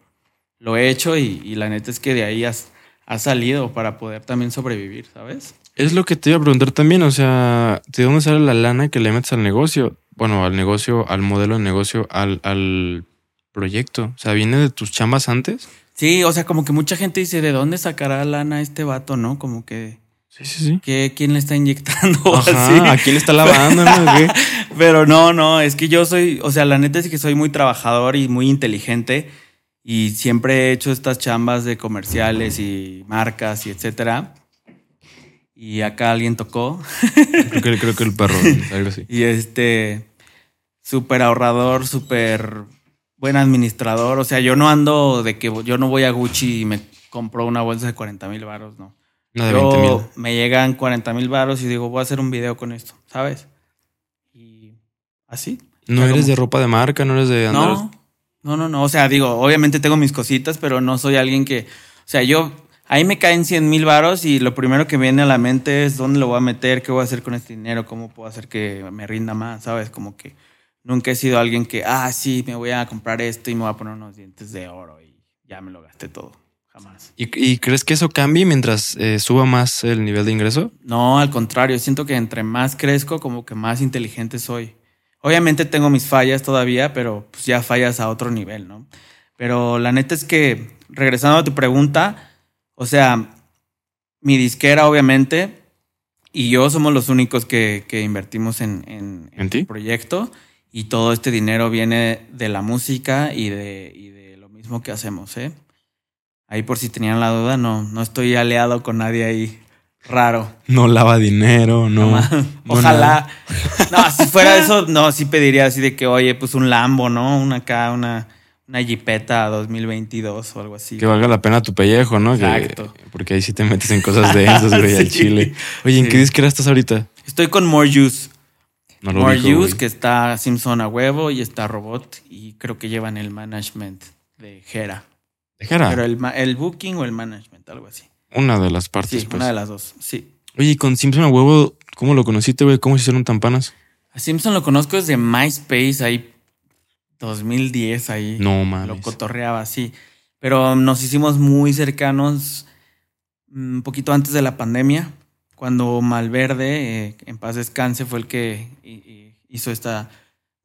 Speaker 2: lo he hecho y, y la neta es que de ahí has, has salido para poder también sobrevivir, ¿sabes?
Speaker 1: Es lo que te iba a preguntar también, o sea, ¿de dónde sale la lana que le metes al negocio? Bueno, al negocio, al modelo de negocio, al, al proyecto. O sea, ¿viene de tus chambas antes?
Speaker 2: Sí, o sea, como que mucha gente dice, ¿de dónde sacará lana este vato, no? Como que,
Speaker 1: Sí, sí, sí.
Speaker 2: ¿qué, ¿quién le está inyectando? o así?
Speaker 1: Ajá, ¿a quién le está lavando? no? ¿Qué?
Speaker 2: Pero no, no, es que yo soy, o sea, la neta es que soy muy trabajador y muy inteligente y siempre he hecho estas chambas de comerciales y marcas y etcétera. Y acá alguien tocó
Speaker 1: Creo que, creo que el perro, algo así.
Speaker 2: y este súper ahorrador, súper buen administrador. O sea, yo no ando de que yo no voy a Gucci y me compro una bolsa de 40 mil varos, no.
Speaker 1: Una de 20 mil.
Speaker 2: Yo me llegan 40 mil varos y digo, voy a hacer un video con esto, ¿sabes? Y así.
Speaker 1: No eres
Speaker 2: como-
Speaker 1: de ropa de marca, no eres de andar.
Speaker 2: No, no, no, no. O sea, digo, obviamente tengo mis cositas, pero no soy alguien que. O sea, yo. Ahí me caen 100 mil varos y lo primero que viene a la mente es dónde lo voy a meter, qué voy a hacer con este dinero, cómo puedo hacer que me rinda más, ¿sabes? Como que nunca he sido alguien que, ah, sí, me voy a comprar esto y me voy a poner unos dientes de oro y ya me lo gasté todo. Jamás.
Speaker 1: ¿Y, y crees que eso cambie mientras eh, suba más el nivel de ingreso?
Speaker 2: No, al contrario, siento que entre más crezco, como que más inteligente soy. Obviamente tengo mis fallas todavía, pero pues ya fallas a otro nivel, ¿no? Pero la neta es que, regresando a tu pregunta, o sea, mi disquera, obviamente, y yo somos los únicos que, que invertimos en, en,
Speaker 1: ¿En ti?
Speaker 2: el proyecto. Y todo este dinero viene de la música y de, y de lo mismo que hacemos, ¿eh? Ahí por si tenían la duda, no, no estoy aliado con nadie ahí raro.
Speaker 1: No lava dinero, no. No
Speaker 2: Ojalá. No, si fuera eso, no, sí pediría así de que, oye, pues un Lambo, ¿no? Una acá, una, una Jeepeta 2022 o algo así.
Speaker 1: Que valga la pena tu pellejo, ¿no? Que-
Speaker 2: Exacto.
Speaker 1: porque ahí sí te metes en cosas densas, güey, al
Speaker 2: Sí.
Speaker 1: chile. Oye, ¿en
Speaker 2: Sí.
Speaker 1: qué disquera estás ahorita?
Speaker 2: Estoy con More Juice.
Speaker 1: No lo
Speaker 2: More
Speaker 1: güey.
Speaker 2: que está Simpson a huevo y está Robot. Y creo que llevan el management de Jera.
Speaker 1: Dejara.
Speaker 2: Pero el, el booking o el management, algo así.
Speaker 1: Una de las partes,
Speaker 2: Sí,
Speaker 1: pues.
Speaker 2: una de las dos. Sí.
Speaker 1: Oye, y con Simpson a huevo, ¿cómo lo conociste, güey? ¿Cómo se hicieron tan panas?
Speaker 2: A Simpson lo conozco desde MySpace, ahí 2010, ahí.
Speaker 1: No
Speaker 2: Lo
Speaker 1: mames.
Speaker 2: cotorreaba, sí. Pero nos hicimos muy cercanos mm, un poquito antes de la pandemia, cuando Malverde, eh, en paz descanse, fue el que hizo esta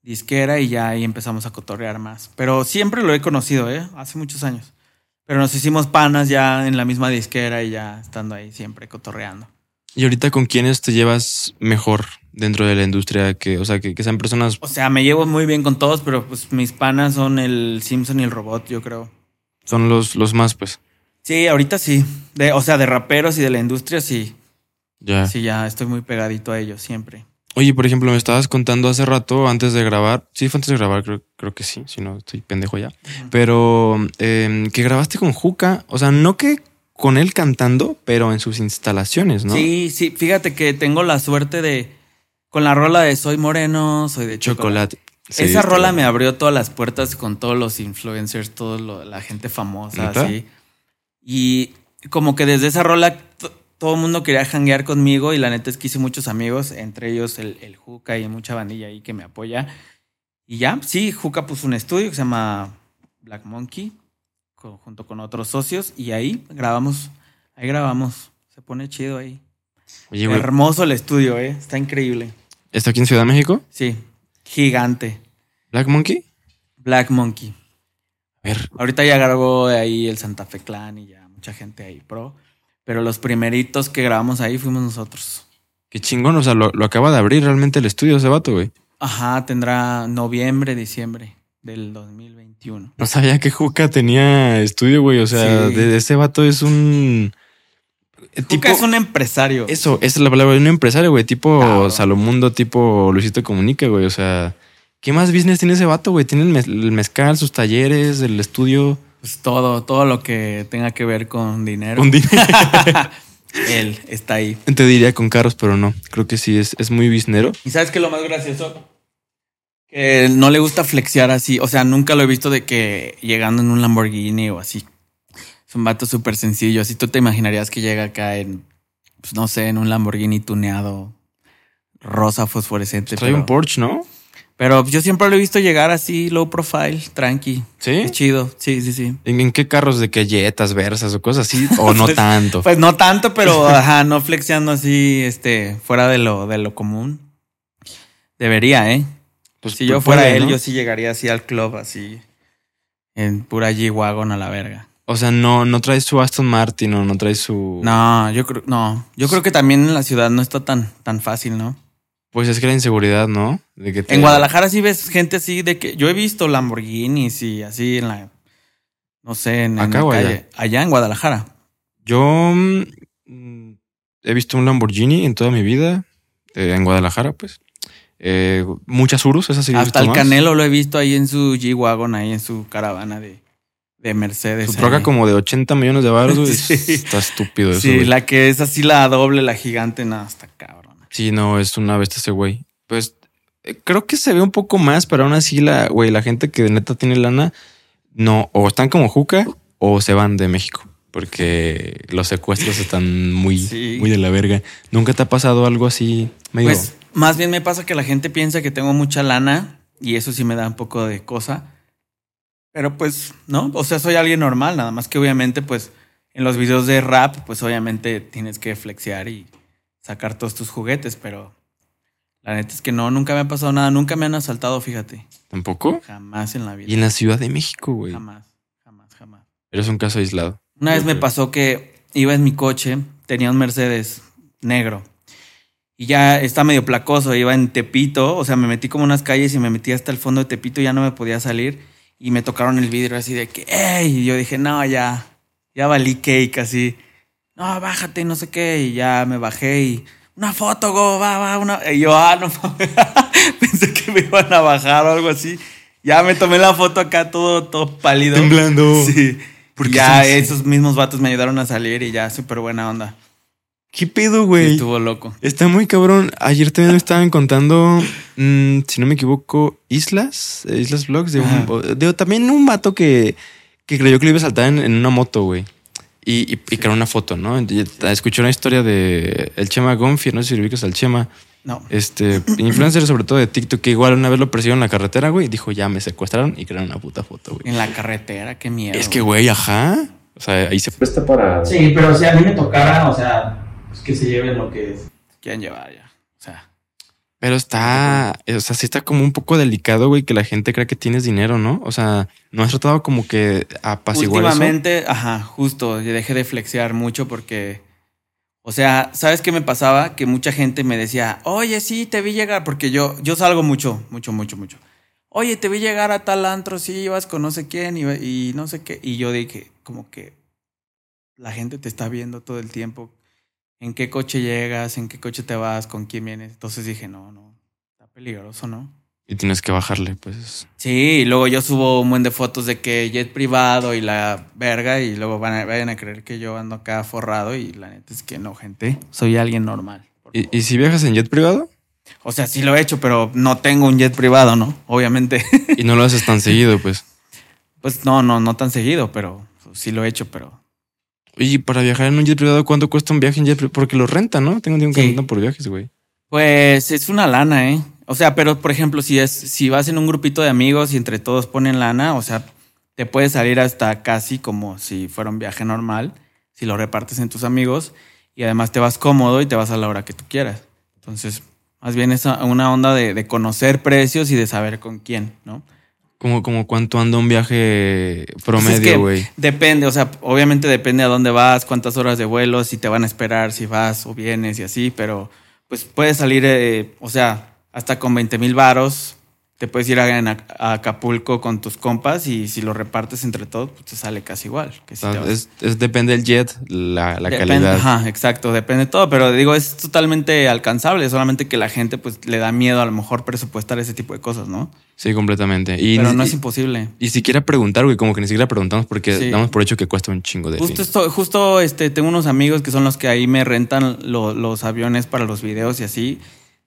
Speaker 2: disquera y ya ahí empezamos a cotorrear más. Pero siempre lo he conocido, ¿eh? Hace muchos años. Pero nos hicimos panas ya en la misma disquera y ya estando ahí siempre cotorreando.
Speaker 1: ¿Y ahorita con quiénes te llevas mejor dentro de la industria? Que, o sea, que, que sean personas.
Speaker 2: O sea, me llevo muy bien con todos, pero pues mis panas son el Simpson y el robot, yo creo.
Speaker 1: Son los, los más, pues.
Speaker 2: Sí, ahorita sí. De, o sea, de raperos y de la industria sí.
Speaker 1: Ya.
Speaker 2: Sí, ya estoy muy pegadito a ellos siempre.
Speaker 1: Oye, por ejemplo, me estabas contando hace rato, antes de grabar. Sí, fue antes de grabar, creo, creo que sí. Si no, estoy pendejo ya. Pero eh, que grabaste con Juca. O sea, no que con él cantando, pero en sus instalaciones, ¿no?
Speaker 2: Sí, sí, fíjate que tengo la suerte de. Con la rola de Soy Moreno, soy de chocolate.
Speaker 1: Chocolate. Sí,
Speaker 2: Esa rola
Speaker 1: bien.
Speaker 2: me abrió todas las puertas con todos los influencers, toda la gente famosa, así. Y como que desde esa rola todo el mundo quería janguear conmigo y la neta es que hice muchos amigos, entre ellos el, el Juca y mucha bandilla ahí que me apoya. Y ya, sí, Juca puso un estudio que se llama Black Monkey, junto con otros socios, y ahí grabamos, ahí grabamos. Se pone chido ahí.
Speaker 1: Oye.
Speaker 2: Hermoso el estudio, ¿eh? Está increíble.
Speaker 1: ¿Está aquí en Ciudad de México?
Speaker 2: Sí, gigante.
Speaker 1: ¿Black Monkey?
Speaker 2: Black Monkey.
Speaker 1: A ver,
Speaker 2: Ahorita ya grabó ahí el Santa Fe Clan y ya mucha gente ahí pro. Pero los primeritos que grabamos ahí fuimos nosotros.
Speaker 1: qué chingón. O sea, lo, lo acaba de abrir realmente el estudio ese vato, güey.
Speaker 2: Ajá, tendrá noviembre, diciembre del 2021.
Speaker 1: No sabía que Juca tenía estudio, güey. O sea,
Speaker 2: Sí.
Speaker 1: de, ese vato es un. eh,
Speaker 2: Tipo, es un empresario.
Speaker 1: Eso, esa es la palabra de un empresario, güey. Tipo
Speaker 2: Claro.
Speaker 1: Salomundo, tipo Luisito Comunica, güey. O sea, ¿qué más business tiene ese vato, güey? Tiene el mezcal, sus talleres, el estudio.
Speaker 2: Pues todo, todo lo que tenga que ver con dinero.
Speaker 1: Con dinero.
Speaker 2: Él está ahí.
Speaker 1: Te diría con carros, pero no. Creo que sí, es, es muy biznero.
Speaker 2: ¿Y sabes qué es lo más gracioso? Que no le gusta flexear así. O sea, nunca lo he visto de que llegando en un Lamborghini o así. Es un vato súper sencillo. Así tú te imaginarías que llega acá en, pues no sé, en un Lamborghini tuneado, rosa fosforescente.
Speaker 1: Trae
Speaker 2: pero,
Speaker 1: un Porsche, ¿no?
Speaker 2: Pero yo siempre lo he visto llegar así, low profile, tranqui.
Speaker 1: ¿Sí?
Speaker 2: Es chido. Sí, sí, sí.
Speaker 1: ¿En, en qué carros? ¿De que Jetas, Versas o cosas así? ¿O no
Speaker 2: Pues-
Speaker 1: tanto?
Speaker 2: Pues no tanto, pero ajá, no flexiando así, este, fuera de lo, de lo común. Debería, ¿eh?
Speaker 1: Pues
Speaker 2: Si yo
Speaker 1: puede,
Speaker 2: fuera él,
Speaker 1: ¿no?
Speaker 2: yo sí llegaría así al club, así. En pura G-Wagon a la verga.
Speaker 1: O sea, no, no trae su Aston Martin o no trae su...
Speaker 2: No, yo creo, no. Yo creo que también en la ciudad no está tan, tan fácil, ¿no?
Speaker 1: Pues es que la inseguridad, ¿no? De que te-
Speaker 2: En Guadalajara sí ves gente así de que. Yo he visto Lamborghinis y así en la. No sé, en, en
Speaker 1: ¿Acá
Speaker 2: la
Speaker 1: o allá?
Speaker 2: calle. Allá en Guadalajara.
Speaker 1: Yo mm, he visto un Lamborghini en toda mi vida, eh, en Guadalajara, pues. Eh, muchas Urus, esas sí he
Speaker 2: Hasta
Speaker 1: visto
Speaker 2: el
Speaker 1: más.
Speaker 2: Canelo lo he visto ahí en su G-Wagon, ahí en su caravana de, de Mercedes.
Speaker 1: Su troca
Speaker 2: ahí.
Speaker 1: como de 80 millones de baros.
Speaker 2: Sí.
Speaker 1: Está estúpido eso,
Speaker 2: Sí, la que es así la doble, la gigante, no, está cabrón.
Speaker 1: Sí, no, es una bestia ese güey. Pues eh, creo que se ve un poco más, pero aún así la, güey, la gente que de neta tiene lana, no, o están como Juca o se van de México. Porque los secuestros están muy,
Speaker 2: Sí.
Speaker 1: muy de la verga. ¿Nunca te ha pasado algo así medio?
Speaker 2: Pues más bien me pasa que la gente piensa que tengo mucha lana y eso sí me da un poco de cosa. Pero pues, ¿no? O sea, soy alguien normal, nada más que obviamente pues en los videos de rap pues obviamente tienes que flexear y sacar todos tus juguetes, pero la neta es que no, nunca me ha pasado nada, nunca me han asaltado, fíjate.
Speaker 1: ¿Tampoco?
Speaker 2: Jamás en la
Speaker 1: Y
Speaker 2: vida.
Speaker 1: en la Ciudad de México, güey.
Speaker 2: Jamás, jamás, jamás.
Speaker 1: Eres un caso aislado.
Speaker 2: Una vez me pasó que iba en mi coche, tenía un Mercedes negro. Y ya está medio placoso, iba en Tepito, o sea, me metí como unas calles y me metí hasta el fondo de Tepito y ya no me podía salir. Y me tocaron el vidrio así de que, ¡ey! Y yo dije, no, ya, ya valí cake así. No, bájate, no sé qué. Y ya me bajé y, una foto, go, va, va, una. Y yo, ah, no. Pensé que me iban a bajar o algo así. Ya me tomé la foto acá todo, todo pálido.
Speaker 1: Temblando.
Speaker 2: Sí.
Speaker 1: ¿Por qué
Speaker 2: ya esos mismos vatos me ayudaron a salir y ya súper buena onda.
Speaker 1: ¿Qué pedo,
Speaker 2: Sí,
Speaker 1: güey?
Speaker 2: estuvo loco.
Speaker 1: Está muy cabrón. Ayer también me estaban contando, mm, si no me equivoco, Islas, eh, Islas Vlogs, de, un, de también un vato que, que creyó que le iba a saltar en, en una moto, güey. Y, y, y creó una foto, ¿no? Y Escuché una historia de el Chema Gonfi, no sé si lo ubicas al Chema,
Speaker 2: No.
Speaker 1: este influencer sobre todo de TikTok, que igual una vez lo persiguieron en la carretera, güey, y dijo, ya me secuestraron y crearon una puta foto, güey.
Speaker 2: En la carretera, qué miedo.
Speaker 1: Es que, güey, ajá. O sea, ahí se
Speaker 4: Presta para.
Speaker 3: Sí, pero si a mí me tocara, o sea, pues que se lleven lo que es.
Speaker 2: quieren llevar ya.
Speaker 1: Pero está, o sea, sí está como un poco delicado, güey, que la gente crea que tienes dinero, ¿no? O sea, no has tratado como que apaciguar eso.
Speaker 2: últimamente, ajá, justo, dejé de flexear mucho porque, o sea, ¿sabes qué me pasaba? Que mucha gente me decía, oye, sí, te vi llegar, porque yo, yo salgo mucho, mucho, mucho, mucho. Oye, te vi llegar a tal antro, sí, ibas con no sé quién y no sé qué. Y yo dije, como que la gente te está viendo todo el tiempo. ¿En qué coche llegas? ¿En qué coche te vas? ¿Con quién vienes? Entonces dije, no, no, está peligroso, ¿no?
Speaker 1: Y tienes que bajarle, pues.
Speaker 2: Sí, y luego yo subo un buen de fotos de que jet privado y la verga y luego van a, vayan a creer que yo ando acá forrado y la neta es que no, gente. Soy alguien normal.
Speaker 1: ¿Y, y si viajas en jet privado?
Speaker 2: O sea, sí lo he hecho, pero no tengo un jet privado, ¿no? Obviamente.
Speaker 1: Y no lo haces tan seguido, pues.
Speaker 2: pues no, no, no tan seguido, pero sí lo he hecho, pero...
Speaker 1: Oye, para viajar en un jet privado, ¿cuánto cuesta un viaje en jet privado? Porque lo rentan, ¿no? Tengo entendido que
Speaker 2: Sí.
Speaker 1: rentan por viajes, güey.
Speaker 2: Pues es una lana, ¿eh? O sea, pero por ejemplo, si es, si vas en un grupito de amigos y entre todos ponen lana, o sea, te puede salir hasta casi como si fuera un viaje normal, si lo repartes en tus amigos. y además te vas cómodo y te vas a la hora que tú quieras. Entonces, más bien es una onda de, de conocer precios y de saber con quién, ¿no?
Speaker 1: Como, como cuánto anda un viaje
Speaker 2: Pues es
Speaker 1: promedio,
Speaker 2: que
Speaker 1: güey.
Speaker 2: Depende, o sea, obviamente depende a dónde vas, cuántas horas de vuelo, si te van a esperar, si vas o vienes y así, pero pues puedes salir, eh, o sea, hasta con 20 mil varos, te puedes ir a, Acapulco con tus compas y si lo repartes entre todos, pues te sale casi igual. Que si
Speaker 1: es, es- depende del jet, la, la
Speaker 2: Depende-
Speaker 1: calidad.
Speaker 2: Ajá, exacto, depende de todo, pero digo, es totalmente alcanzable, solamente que la gente pues le da miedo a lo mejor presupuestar ese tipo de cosas, ¿no?
Speaker 1: Sí, completamente. Y,
Speaker 2: pero
Speaker 1: ni-
Speaker 2: no es
Speaker 1: y-
Speaker 2: imposible.
Speaker 1: y siquiera preguntar, güey, como que ni siquiera preguntamos porque
Speaker 2: Sí.
Speaker 1: damos por hecho que cuesta un chingo de
Speaker 2: Justo, esto, justo este, tengo unos amigos que son los que ahí me rentan lo- los aviones para los videos y así.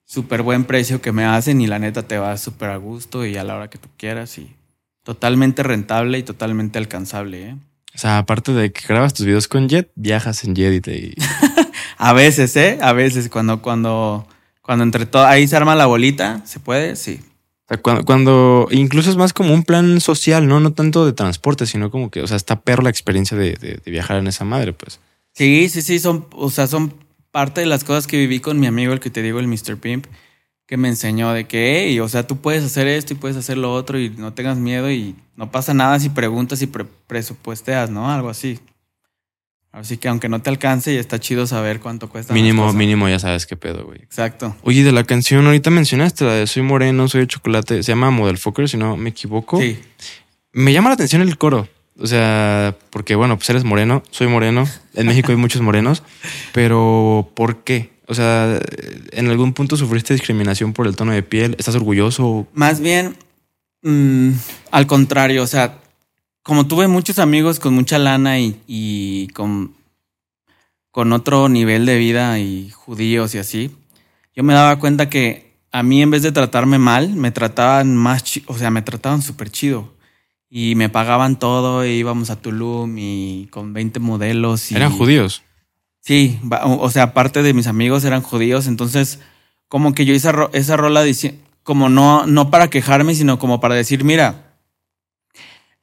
Speaker 2: Súper buen precio que me hacen y la neta te va súper a gusto y a la hora que tú quieras y totalmente rentable y totalmente alcanzable. ¿eh?
Speaker 1: O sea, aparte de que grabas tus videos con jet, viajas en jet y te...
Speaker 2: A veces, ¿eh? A veces cuando, cuando, cuando entre todo, ahí se arma la bolita, ¿se puede? Sí.
Speaker 1: O sea, cuando, cuando incluso es más como un plan social, ¿no? No tanto de transporte, sino como que, o sea, está perro la experiencia de, de- de viajar en esa madre, pues.
Speaker 2: Sí, sí, sí, son, o sea, son parte de las cosas que viví con mi amigo, el que te digo, el Mr. Pimp, que me enseñó de que, hey, o sea, tú puedes hacer esto y puedes hacer lo otro y no tengas miedo y no pasa nada si preguntas y pre- presupuesteas, ¿no? Algo así. Así que aunque no te alcance, ya está chido saber cuánto cuesta.
Speaker 1: Mínimo, mínimo ya sabes qué pedo, güey.
Speaker 2: Exacto.
Speaker 1: Oye, de la canción, ahorita mencionaste la de Soy Moreno, Soy de Chocolate, se llama Model Fucker, si no me equivoco.
Speaker 2: Sí.
Speaker 1: Me llama la atención el coro. O sea, porque bueno, pues eres moreno, soy moreno. En México hay muchos morenos, pero ¿por qué? O sea, ¿en algún punto sufriste discriminación por el tono de piel? ¿Estás orgulloso?
Speaker 2: Más bien, mm, al contrario, o sea, como tuve muchos amigos con mucha lana y, y con, con otro nivel de vida y judíos y así, yo me daba cuenta que a mí en vez de tratarme mal, me trataban más, o sea, me trataban súper chido. Y me pagaban todo, e íbamos a Tulum y con 20 modelos. Y,
Speaker 1: Eran judíos.
Speaker 2: Sí, o sea, aparte de mis amigos eran judíos, entonces como que yo hice ro- esa rola como no, no para quejarme, sino como para decir, mira,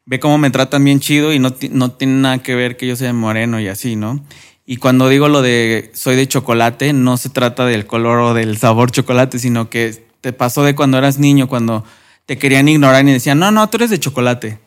Speaker 2: ve cómo me tratan bien chido y no, no tiene nada que ver que yo sea moreno y así, ¿no? Y cuando digo lo de soy de chocolate, no se trata del color o del sabor chocolate, sino que te pasó de cuando eras niño, cuando te querían ignorar y decían, no, no, tú eres de chocolate.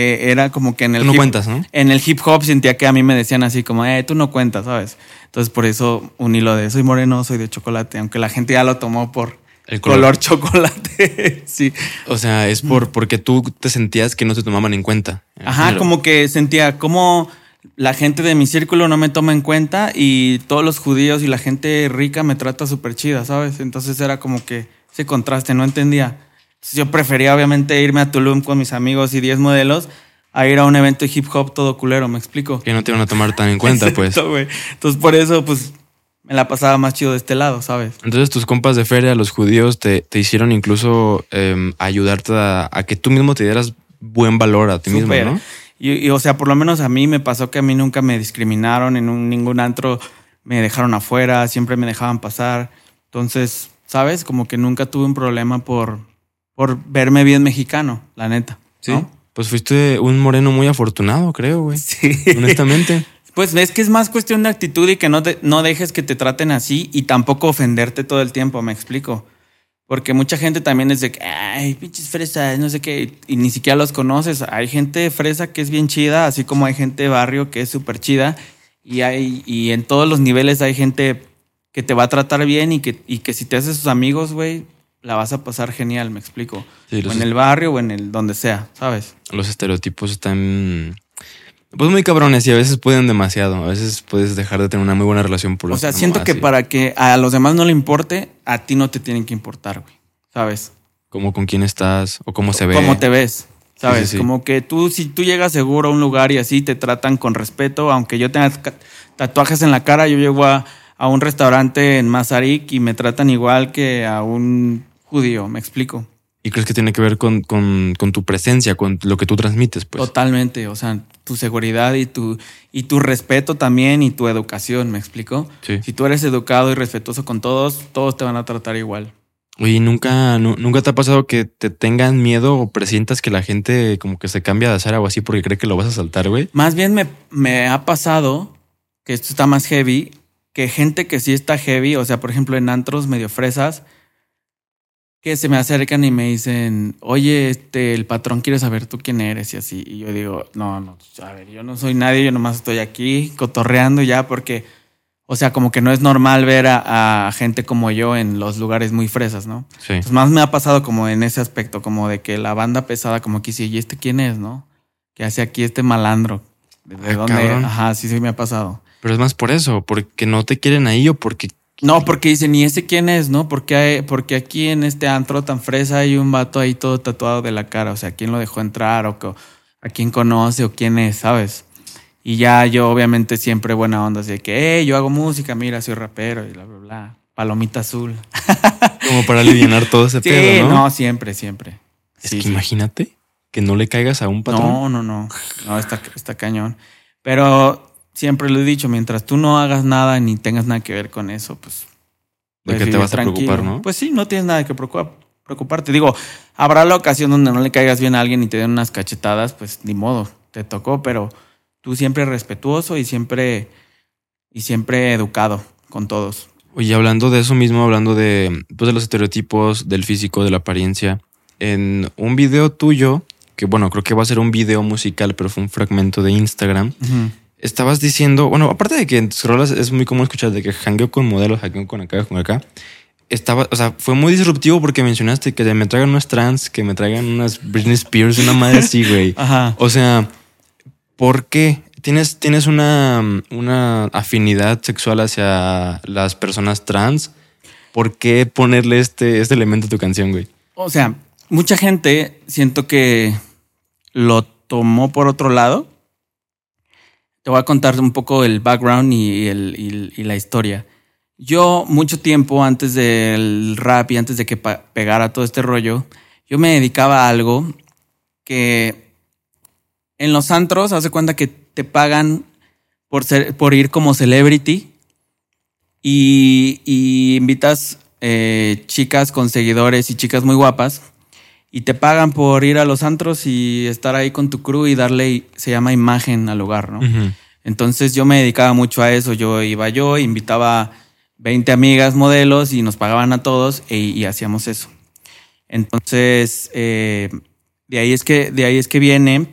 Speaker 2: Eh, era como que en el
Speaker 1: Tú no
Speaker 2: hip-
Speaker 1: cuentas, ¿no?
Speaker 2: en el hip hop sentía que a mí me decían así como, eh, tú no cuentas, ¿sabes? Entonces por eso uní lo de soy moreno, soy de chocolate, aunque la gente ya lo tomó por
Speaker 1: El
Speaker 2: color,
Speaker 1: color.
Speaker 2: chocolate. sí.
Speaker 1: O sea, es por porque tú te sentías que no se tomaban en cuenta.
Speaker 2: Ajá, como que sentía como la gente de mi círculo no me toma en cuenta y todos los judíos y la gente rica me trata súper chida, ¿sabes? Entonces era como que ese contraste, no entendía. Entonces yo prefería obviamente irme a Tulum con mis amigos y 10 modelos a ir a un evento de hip hop todo culero, ¿me explico?
Speaker 1: que no te van a tomar tan en cuenta, pues.
Speaker 2: Entonces por eso pues me la pasaba más chido de este lado, ¿sabes?
Speaker 1: Entonces tus compas de feria, los judíos, te, te hicieron incluso em, ayudarte a, a que tú mismo te dieras buen valor a ti mismo. ¿no?
Speaker 2: Y, y, o sea, por lo menos a mí me pasó que a mí nunca me discriminaron en un, ningún antro, me dejaron afuera, siempre me dejaban pasar. Entonces, ¿sabes? Como que nunca tuve un problema por, por verme bien mexicano, la neta. ¿no?
Speaker 1: Pues fuiste un moreno muy afortunado, creo, güey.
Speaker 2: Sí.
Speaker 1: Honestamente.
Speaker 2: Pues ves que es más cuestión de actitud y que no, te- no dejes que te traten así y tampoco ofenderte todo el tiempo, me explico. Porque mucha gente también es de que, ay, pinches fresas, no sé qué, y ni siquiera los conoces. Hay gente fresa que es bien chida, así como hay gente de barrio que es súper chida. Y, hay, y en todos los niveles hay gente que te va a tratar bien y que, y que si te haces sus amigos, güey, la vas a pasar genial, me explico.
Speaker 1: Sí,
Speaker 2: o
Speaker 1: los,
Speaker 2: en el barrio o en el donde sea, ¿sabes?
Speaker 1: los estereotipos están pues muy cabrones y a veces pueden demasiado. A veces puedes dejar de tener una muy buena relación por
Speaker 2: O sea, siento que
Speaker 1: así,
Speaker 2: para que a los demás no le importe, a ti no te tienen que importar, güey. ¿Sabes?
Speaker 1: Como con quién estás o cómo se ve.
Speaker 2: Cómo te ves. ¿Sabes?
Speaker 1: Sí, sí, sí.
Speaker 2: Como que tú, si tú llegas seguro a un lugar y así te tratan con respeto, aunque yo tenga tatuajes en la cara, yo llego a, a un restaurante en Mazarik y me tratan igual que a un judío, me explico.
Speaker 1: ¿Y crees que tiene que ver con, con, con tu presencia, con lo que tú transmites? Pues
Speaker 2: Totalmente, o sea, tu seguridad y tu, y tu respeto también y tu educación, ¿me explico?
Speaker 1: sí.
Speaker 2: Si tú eres educado y respetuoso con todos, todos te van a tratar igual.
Speaker 1: Oye, ¿nunca, nu- ¿nunca te ha pasado que te tengan miedo o presientas que la gente como que se cambia de acera o así porque cree que lo vas a saltar, güey?
Speaker 2: Más bien me, me ha pasado, que esto está más heavy, que gente que sí está heavy, o sea, por ejemplo, en antros medio fresas, que se me acercan y me dicen, oye, este, el patrón quiere saber tú quién eres y así. Y yo digo, no, no, a ver, yo no soy nadie, yo nomás estoy aquí cotorreando ya porque, o sea, como que no es normal ver a, a gente como yo en los lugares muy fresas, ¿no?
Speaker 1: Sí.
Speaker 2: Pues más me ha pasado como en ese aspecto, como de que la banda pesada como que dice, ¿y este quién es, no? ¿Qué hace aquí este malandro? ¿De
Speaker 1: Ah,
Speaker 2: dónde?
Speaker 1: cabrón.
Speaker 2: Ajá, sí, sí me ha pasado.
Speaker 1: Pero es más por eso, porque no te quieren ahí o porque
Speaker 2: No, porque dicen, ¿y ese quién es, no? Porque, hay- porque aquí en este antro tan fresa hay un vato ahí todo tatuado de la cara. O sea, ¿quién lo dejó entrar? O a quién conoce o quién es, ¿sabes? Y ya yo, obviamente, siempre buena onda, así de que, hey, yo hago música, mira, soy rapero y bla, bla, bla. Palomita azul.
Speaker 1: como para aliviar todo ese
Speaker 2: Sí,
Speaker 1: pedo,
Speaker 2: no?
Speaker 1: ¿no?
Speaker 2: siempre, siempre.
Speaker 1: es
Speaker 2: Sí,
Speaker 1: que
Speaker 2: sí.
Speaker 1: imagínate que no le caigas a un patrón.
Speaker 2: No, no, no. No, está, está cañón. Pero siempre lo he dicho, mientras tú no hagas nada ni tengas nada que ver con eso, pues.
Speaker 1: de que te vas a preocupar, ¿no?
Speaker 2: Pues sí, no tienes nada que preocupa- preocuparte. Digo, habrá la ocasión donde no le caigas bien a alguien y te den unas cachetadas, pues ni modo, te tocó, pero tú siempre respetuoso y siempre, y siempre educado con todos.
Speaker 1: Oye, hablando de eso mismo, hablando de, pues, de los estereotipos, del físico, de la apariencia, en un video tuyo, que bueno, creo que va a ser un video musical, pero fue un fragmento de Instagram, estabas diciendo, bueno, aparte de que en tus rolas es muy común escuchar de que jangueo con modelos, jangueo con acá, con acá, estaba, o sea, fue muy disruptivo porque mencionaste que me traigan unas trans, que me traigan unas Britney Spears, una madre así, güey.
Speaker 2: Ajá.
Speaker 1: O sea, ¿por qué? ¿Tienes, tienes una, una afinidad sexual hacia las personas trans? ¿Por qué ponerle este, este elemento a tu canción, güey?
Speaker 2: O sea, mucha gente siento que lo tomó por otro lado. Te voy a contar un poco el background y, el- y- la historia. Yo mucho tiempo antes del rap y antes de que pegara todo este rollo, yo me dedicaba a algo que en los antros, hace cuenta que te pagan por, ser, por ir como celebrity y, y invitas eh, chicas con seguidores y chicas muy guapas y te pagan por ir a los antros y estar ahí con tu crew y darle, se llama imagen al lugar, ¿no? Entonces yo me dedicaba mucho a eso. Yo iba yo, invitaba 20 amigas modelos y nos pagaban a todos e- y hacíamos eso. Entonces, eh, de, ahí es que, de ahí es que viene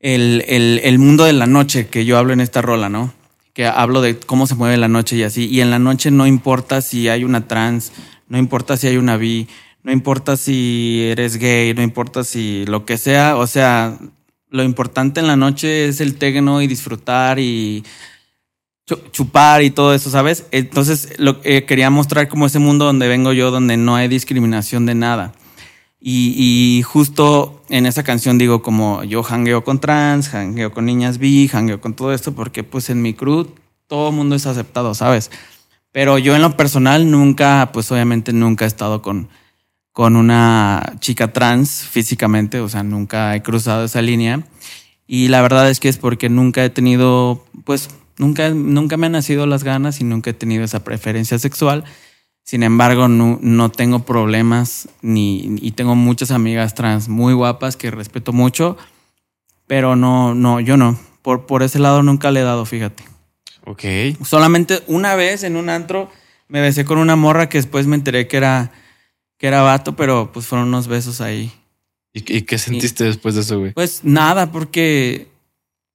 Speaker 2: el, el- el mundo de la noche que yo hablo en esta rola, ¿no? Que hablo de cómo se mueve la noche y así. Y en la noche no importa si hay una trans, no importa si hay una bi, no importa si eres gay, no importa si lo que sea. O sea, lo importante en la noche es el tecno y disfrutar y chu- chupar y todo eso, ¿sabes? Entonces, lo, eh, quería mostrar como ese mundo donde vengo yo, donde no hay discriminación de nada. Y, y justo en esa canción digo como yo hangueo con trans, hangueo con niñas bi, hangueo con todo esto, porque pues en mi crew todo el mundo es aceptado, ¿sabes? Pero yo en lo personal nunca, pues obviamente nunca he estado con, con una chica trans físicamente, o sea, nunca he cruzado esa línea. Y la verdad es que es porque nunca he tenido, pues, nunca, nunca me han nacido las ganas y nunca he tenido esa preferencia sexual. Sin embargo, no, no tengo problemas ni, y tengo muchas amigas trans muy guapas que respeto mucho, pero no, no, yo no. Por, por ese lado nunca le he dado, fíjate.
Speaker 1: Ok.
Speaker 2: Solamente una vez en un antro me besé con una morra que después me enteré que era, que era vato, pero pues fueron unos besos ahí.
Speaker 1: ¿Y, y qué sentiste después de eso, güey?
Speaker 2: Pues nada, porque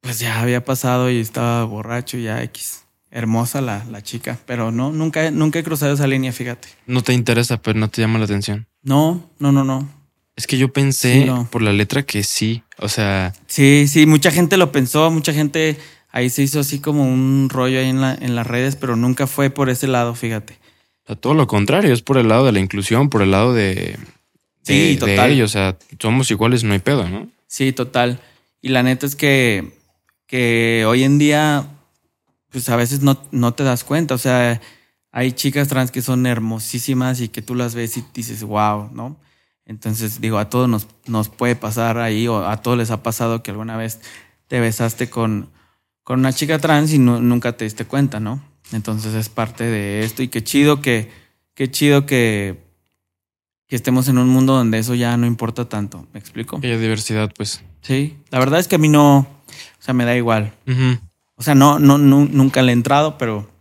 Speaker 2: pues ya había pasado y estaba borracho y ya X. Hermosa la, la chica, pero no, nunca, nunca he cruzado esa línea, fíjate.
Speaker 1: No te interesa, pero no te llama la atención.
Speaker 2: No, no, no, no.
Speaker 1: Es que yo pensé
Speaker 2: Sí, no.
Speaker 1: por la letra que sí. O sea,
Speaker 2: Sí, sí, mucha gente lo pensó, mucha gente ahí se hizo así como un rollo ahí en, la, en las redes, pero nunca fue por ese lado, fíjate.
Speaker 1: O sea, todo lo contrario, es por el lado de la inclusión, por el lado de,
Speaker 2: Sí,
Speaker 1: de- de
Speaker 2: total.
Speaker 1: ellos. O sea, somos iguales, no hay pedo, ¿no?
Speaker 2: Sí, total. Y la neta es que, que hoy en día, pues a veces no, no te das cuenta. O sea, hay chicas trans que son hermosísimas y que tú las ves y dices, wow, ¿no? Entonces, digo, a todos nos, nos puede pasar ahí, o a todos les ha pasado que alguna vez te besaste con, con una chica trans y nu- nunca te diste cuenta, ¿no? Entonces es parte de esto y qué chido que, qué chido que, que estemos en un mundo donde eso ya no importa tanto. ¿Me explico?
Speaker 1: Aquella diversidad, pues.
Speaker 2: Sí, la verdad es que a mí no, o sea, me da igual. O sea, no, no, nu- nunca le he entrado, pero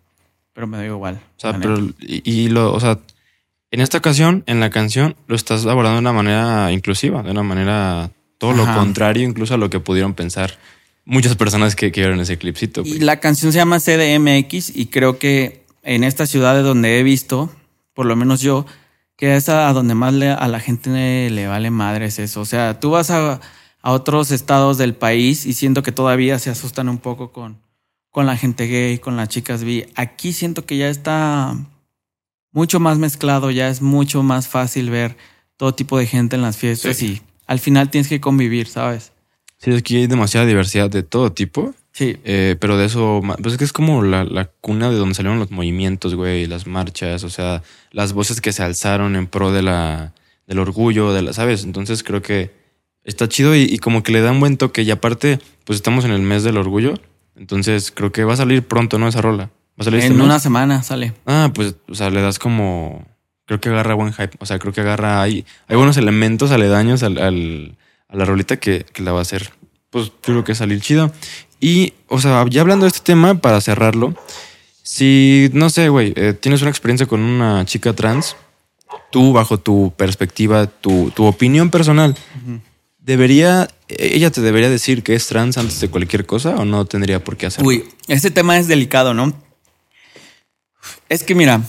Speaker 2: pero me da igual.
Speaker 1: O sea, pero, y, y lo, o sea, en esta ocasión, en la canción, lo estás abordando de una manera inclusiva, de una manera todo lo contrario, incluso a lo que pudieron pensar muchas personas que, que vieron ese clipcito.
Speaker 2: Y
Speaker 1: güey.
Speaker 2: la canción se llama CDMX y creo que en estas ciudades donde he visto, por lo menos yo, que es a donde más le- a la gente le, le vale madres eso. O sea, tú vas a, a otros estados del país y siento que todavía se asustan un poco con, con la gente gay, con las chicas bi. Aquí siento que ya está mucho más mezclado, ya es mucho más fácil ver todo tipo de gente en las fiestas
Speaker 1: Sí.
Speaker 2: y al final tienes que convivir, ¿sabes?
Speaker 1: Sí, aquí hay demasiada diversidad de todo tipo.
Speaker 2: Sí.
Speaker 1: Eh, pero de eso, pues es que es como la, la cuna de donde salieron los movimientos, güey, las marchas, o sea, las voces que se alzaron en pro de la, del orgullo, de la, ¿sabes? Entonces creo que está chido y, y como que le da un buen toque. Y aparte, pues estamos en el mes del orgullo, entonces creo que va a salir pronto, ¿no? Esa rola. ¿Va a salir este
Speaker 2: En
Speaker 1: mes?
Speaker 2: una semana sale.
Speaker 1: Ah, pues, o sea, le das como. Creo que agarra buen hype. O sea, creo que agarra. Hay, hay buenos elementos aledaños al, al- a la rolita que, que la va a hacer. Pues yo creo que salir chido. Y, o sea, ya hablando de este tema, para cerrarlo, si, no sé, güey, eh, tienes una experiencia con una chica trans, tú, bajo tu perspectiva, tu, tu opinión personal, ¿debería, ella te debería decir que es trans antes de cualquier cosa o no tendría por qué hacerlo?
Speaker 2: Uy, este tema es delicado, ¿no? Es que mira,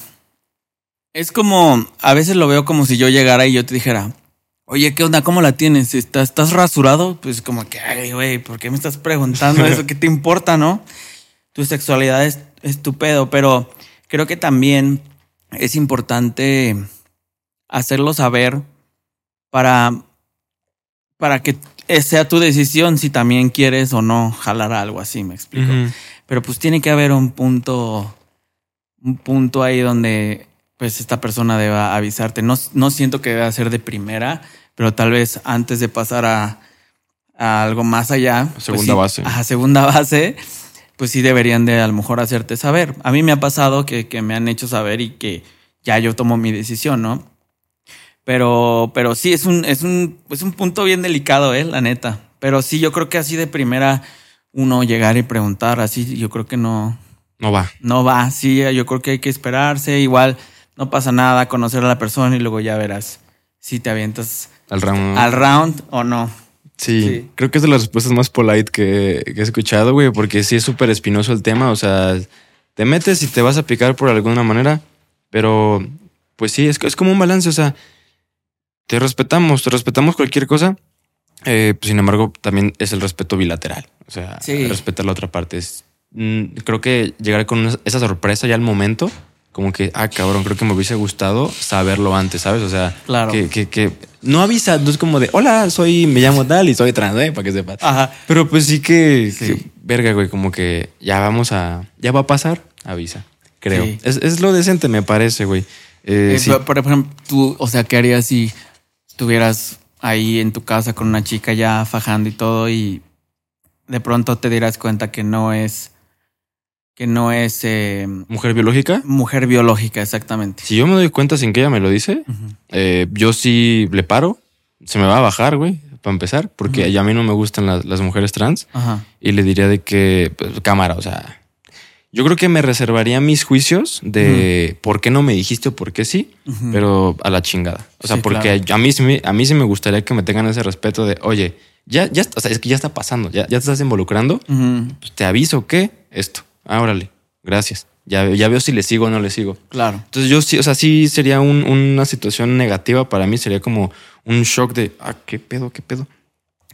Speaker 2: es como, a veces lo veo como si yo llegara y yo te dijera, oye, ¿qué onda? ¿Cómo la tienes? ¿Estás, estás rasurado? Pues como que, ay, güey, ¿por qué me estás preguntando eso? ¿Qué te importa, no? Tu sexualidad es, es tu pedo, pero creo que también es importante hacerlo saber para, para que sea tu decisión si también quieres o no jalar algo así, me explico. Pero pues tiene que haber un punto, un punto ahí donde pues esta persona deba avisarte. No, no siento que deba ser de primera, pero tal vez antes de pasar a, a algo más allá. pues
Speaker 1: Segunda
Speaker 2: sí,
Speaker 1: base.
Speaker 2: A segunda base, pues sí deberían de a lo mejor hacerte saber. A mí me ha pasado que, que me han hecho saber y que ya yo tomo mi decisión, ¿no? Pero, pero sí, es un, es un, es un punto bien delicado, eh, la neta. Pero sí, yo creo que así de primera uno llegar y preguntar, así yo creo que no,
Speaker 1: No va.
Speaker 2: no va. Sí, yo creo que hay que esperarse. Igual no pasa nada, conocer a la persona y luego ya verás si te avientas
Speaker 1: Al round.
Speaker 2: al round o no.
Speaker 1: Sí,
Speaker 2: Sí.
Speaker 1: creo que es de las respuestas más polite que, que he escuchado, güey, porque sí es súper espinoso el tema. O sea, te metes y te vas a picar por alguna manera, pero pues sí, es, es como un balance. O sea, te respetamos, te respetamos cualquier cosa. eh, pues, sin embargo, también es el respeto bilateral. O sea,
Speaker 2: Sí.
Speaker 1: respetar la otra parte. Es, mm, creo que llegar con una- esa sorpresa ya al momento, como que, ah, cabrón, creo que me hubiese gustado saberlo antes, ¿sabes? O sea,
Speaker 2: Claro.
Speaker 1: que, que, que no avisa, no es como de, hola, soy, me llamo tal y soy trans, ¿eh? Para que sepas.
Speaker 2: Ajá.
Speaker 1: Pero pues sí que,
Speaker 2: Sí.
Speaker 1: que, verga, güey, como que ya vamos a, ya va a pasar, avisa, creo.
Speaker 2: Sí.
Speaker 1: Es, es lo decente, me parece, güey. Eh,
Speaker 2: Eh,
Speaker 1: sí.
Speaker 2: Por ejemplo, tú, o sea, ¿qué harías si estuvieras ahí en tu casa con una chica ya fajando y todo y de pronto te dieras cuenta que no es, que no es eh,
Speaker 1: Mujer biológica.
Speaker 2: mujer biológica, exactamente?
Speaker 1: Si yo me doy cuenta sin que ella me lo dice, eh, yo sí le paro, se me va a bajar, güey, para empezar, porque a mí no me gustan las, las mujeres trans.
Speaker 2: Ajá.
Speaker 1: y le diría de que, pues, cámara, o sea, yo creo que me reservaría mis juicios de por qué no me dijiste o por qué sí, pero a la chingada. O sea,
Speaker 2: Sí,
Speaker 1: porque a, mí, sí me- a mí sí me gustaría que me tengan ese respeto de, oye, ya, ya, o sea, es que ya está pasando, ya, ya te estás involucrando, pues te aviso que esto, ah, órale, gracias. Ya, ya veo si le sigo o no le sigo.
Speaker 2: Claro.
Speaker 1: Entonces yo sí, o sea, sí sería un- una situación negativa para mí, sería como un shock de, ah, qué pedo, qué pedo.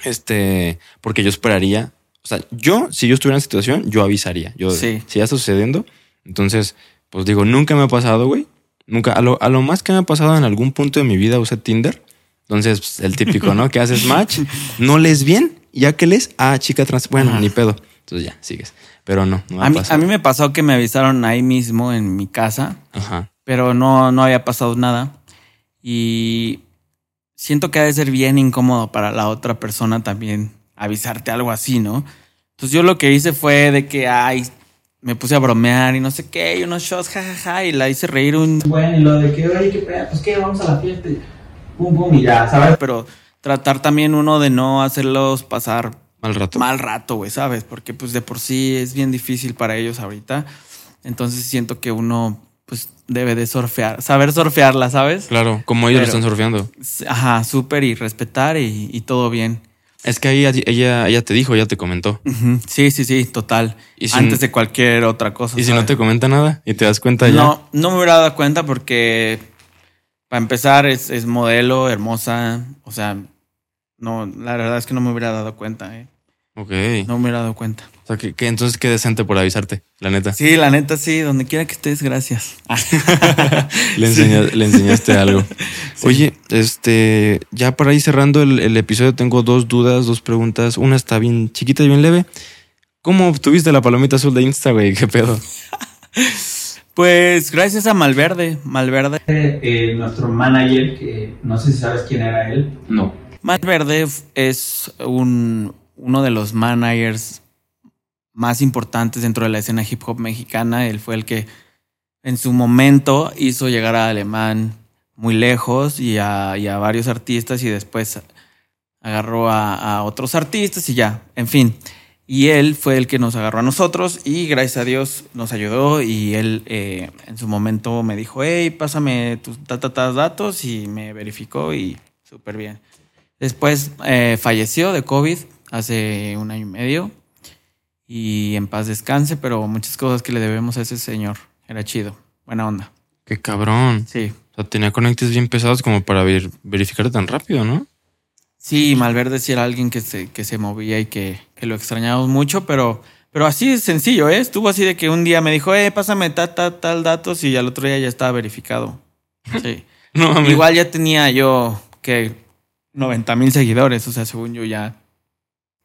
Speaker 1: Este, porque yo esperaría, o sea, yo, si yo estuviera en situación, yo avisaría. Yo,
Speaker 2: Sí.
Speaker 1: si ya está sucediendo, entonces, pues digo, nunca me ha pasado, güey. Nunca, a lo, a lo más que me ha pasado en algún punto de mi vida usé Tinder. Entonces, pues, el típico, ¿no? Que haces match, no lees bien, ya que lees, ah, chica trans, bueno,
Speaker 2: Ajá.
Speaker 1: ni pedo. Entonces ya, sigues. Pero no, no
Speaker 2: A mí,
Speaker 1: pasado.
Speaker 2: a mí me pasó que me avisaron ahí mismo en mi casa,
Speaker 1: Ajá.
Speaker 2: pero no, no había pasado nada. Y siento que ha de ser bien incómodo para la otra persona también avisarte algo así, ¿no? Entonces yo lo que hice fue de que, ay, me puse a bromear y no sé qué, y unos shots, jajaja, y la hice reír un...
Speaker 3: Bueno, y lo de que, oye, qué pedo, pues qué, vamos a la fiesta. y Pum, pum, y ya, ¿sabes?
Speaker 2: Pero tratar también uno de no hacerlos pasar
Speaker 1: Mal rato.
Speaker 2: mal rato, güey, ¿sabes? Porque pues de por sí es bien difícil para ellos ahorita. Entonces siento que uno pues debe de surfear, saber surfearla, ¿sabes?
Speaker 1: Claro, como ellos lo están surfeando.
Speaker 2: Ajá, súper y respetar y, y todo bien.
Speaker 1: Es que ahí ella, ella te dijo, ella te comentó.
Speaker 2: Sí, sí, sí, total.
Speaker 1: Y si
Speaker 2: Antes de cualquier otra cosa.
Speaker 1: Y si no te comenta nada y te das cuenta ya.
Speaker 2: No, no me hubiera dado cuenta porque, para empezar, es, es modelo, hermosa. O sea, no, la verdad es que no me hubiera dado cuenta, ¿eh?
Speaker 1: Ok.
Speaker 2: No me hubiera dado cuenta.
Speaker 1: O sea, que, que entonces qué decente por avisarte, la neta.
Speaker 2: Sí, la neta, sí, donde quiera que estés, gracias.
Speaker 1: Le, enseña- le enseñaste algo. Oye, este, ya para ir cerrando el, el episodio, tengo dos dudas, dos preguntas. Una está bien chiquita y bien leve. ¿Cómo obtuviste la palomita azul de Insta, güey? ¿Qué pedo?
Speaker 2: Pues gracias a Malverde. Malverde.
Speaker 3: Eh, nuestro manager, que no sé si sabes quién era él.
Speaker 1: No.
Speaker 2: Malverde f- es un, uno de los managers más importantes dentro de la escena hip hop mexicana. Él fue el que en su momento hizo llegar a Alemán muy lejos y a, varios artistas y después agarró a, otros artistas y ya, en fin. Y él fue el que nos agarró a nosotros y gracias a Dios nos ayudó y él eh, en su momento me dijo, hey, pásame tus datos y me verificó y súper bien. Después eh, falleció de COVID hace un año y medio y en paz descanse, pero muchas cosas que le debemos a ese señor. Era chido, buena onda.
Speaker 1: Qué cabrón.
Speaker 2: Sí.
Speaker 1: O sea, tenía conectes bien pesados como para ver, verificar tan rápido, ¿no?
Speaker 2: Sí, Malverde sí era alguien que se, que se movía y que, que lo extrañábamos mucho, pero, pero así es sencillo, ¿eh? Estuvo así de que un día me dijo, eh, pásame tal, tal, tal datos y al otro día ya estaba verificado. Sí.
Speaker 1: No.
Speaker 2: Igual ya tenía yo que 90 mil seguidores, o sea, según yo ya,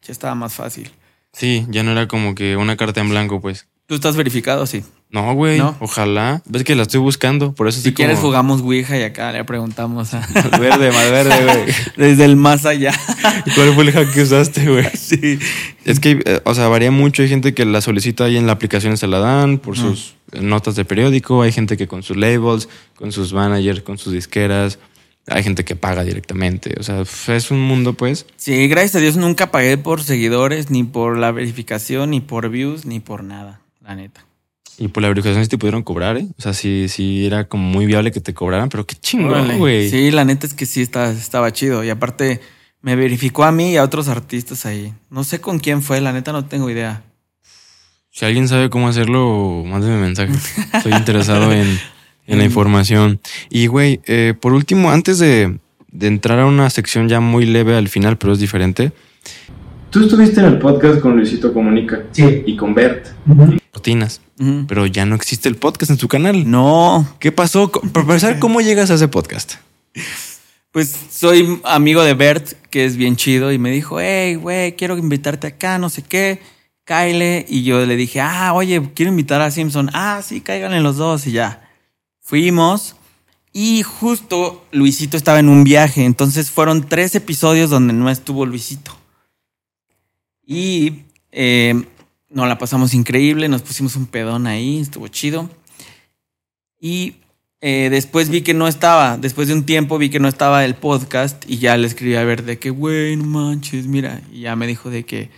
Speaker 2: ya estaba más fácil.
Speaker 1: Sí, ya no era como que una carta en blanco, pues.
Speaker 2: ¿Tú estás verificado? Sí.
Speaker 1: No, güey.
Speaker 2: ¿No?
Speaker 1: Ojalá. Ves que la estoy buscando, por eso
Speaker 2: Si
Speaker 1: estoy
Speaker 2: quieres
Speaker 1: como...
Speaker 2: jugamos Ouija y acá le preguntamos a...
Speaker 1: Verde, más verde, güey.
Speaker 2: Desde el más allá.
Speaker 1: ¿Cuál fue el hack que usaste, güey?
Speaker 2: sí.
Speaker 1: Es que, eh, o sea, varía mucho. Hay gente que la solicita ahí en la aplicación, se la dan por sus notas de periódico. Hay gente que con sus labels, con sus managers, con sus disqueras. Hay gente que paga directamente. O sea, es un mundo, pues.
Speaker 2: Sí, gracias a Dios nunca pagué por seguidores, ni por la verificación, ni por views, ni por nada, la neta.
Speaker 1: Y por la verificación sí te pudieron cobrar, ¿eh? O sea, sí, sí era como muy viable que te cobraran, pero qué chingón, güey.
Speaker 2: Sí, la neta es que sí está, estaba chido. Y aparte me verificó a mí y a otros artistas ahí. No sé con quién fue, la neta no tengo idea.
Speaker 1: Si alguien sabe cómo hacerlo, mándeme mensaje. Estoy interesado en, en la información. Y, güey, eh, por último, antes de, de entrar a una sección ya muy leve al final, pero es diferente. Tú estuviste en el podcast con Luisito Comunica
Speaker 3: Sí.
Speaker 1: y con Bert. Rutinas,
Speaker 2: Ujú.
Speaker 1: pero ya no existe el podcast en su canal.
Speaker 2: No,
Speaker 1: ¿Qué pasó? Para empezar, ¿cómo llegas a ese podcast?
Speaker 2: pues soy amigo de Bert, que es bien chido, y me dijo, hey, güey, quiero invitarte acá, no sé qué, Kyle. Y yo le dije, ah, oye, quiero invitar a Simpson. Ah, sí, cáiganle los dos y ya. Fuimos. Y justo Luisito estaba en un viaje, entonces fueron tres episodios donde no estuvo Luisito. Y eh, nos la pasamos increíble, nos pusimos un pedón ahí, estuvo chido. Y eh, después vi que no estaba, después de un tiempo vi que no estaba el podcast y ya le escribí a ver de que, güey, no manches, mira. Y ya me dijo de que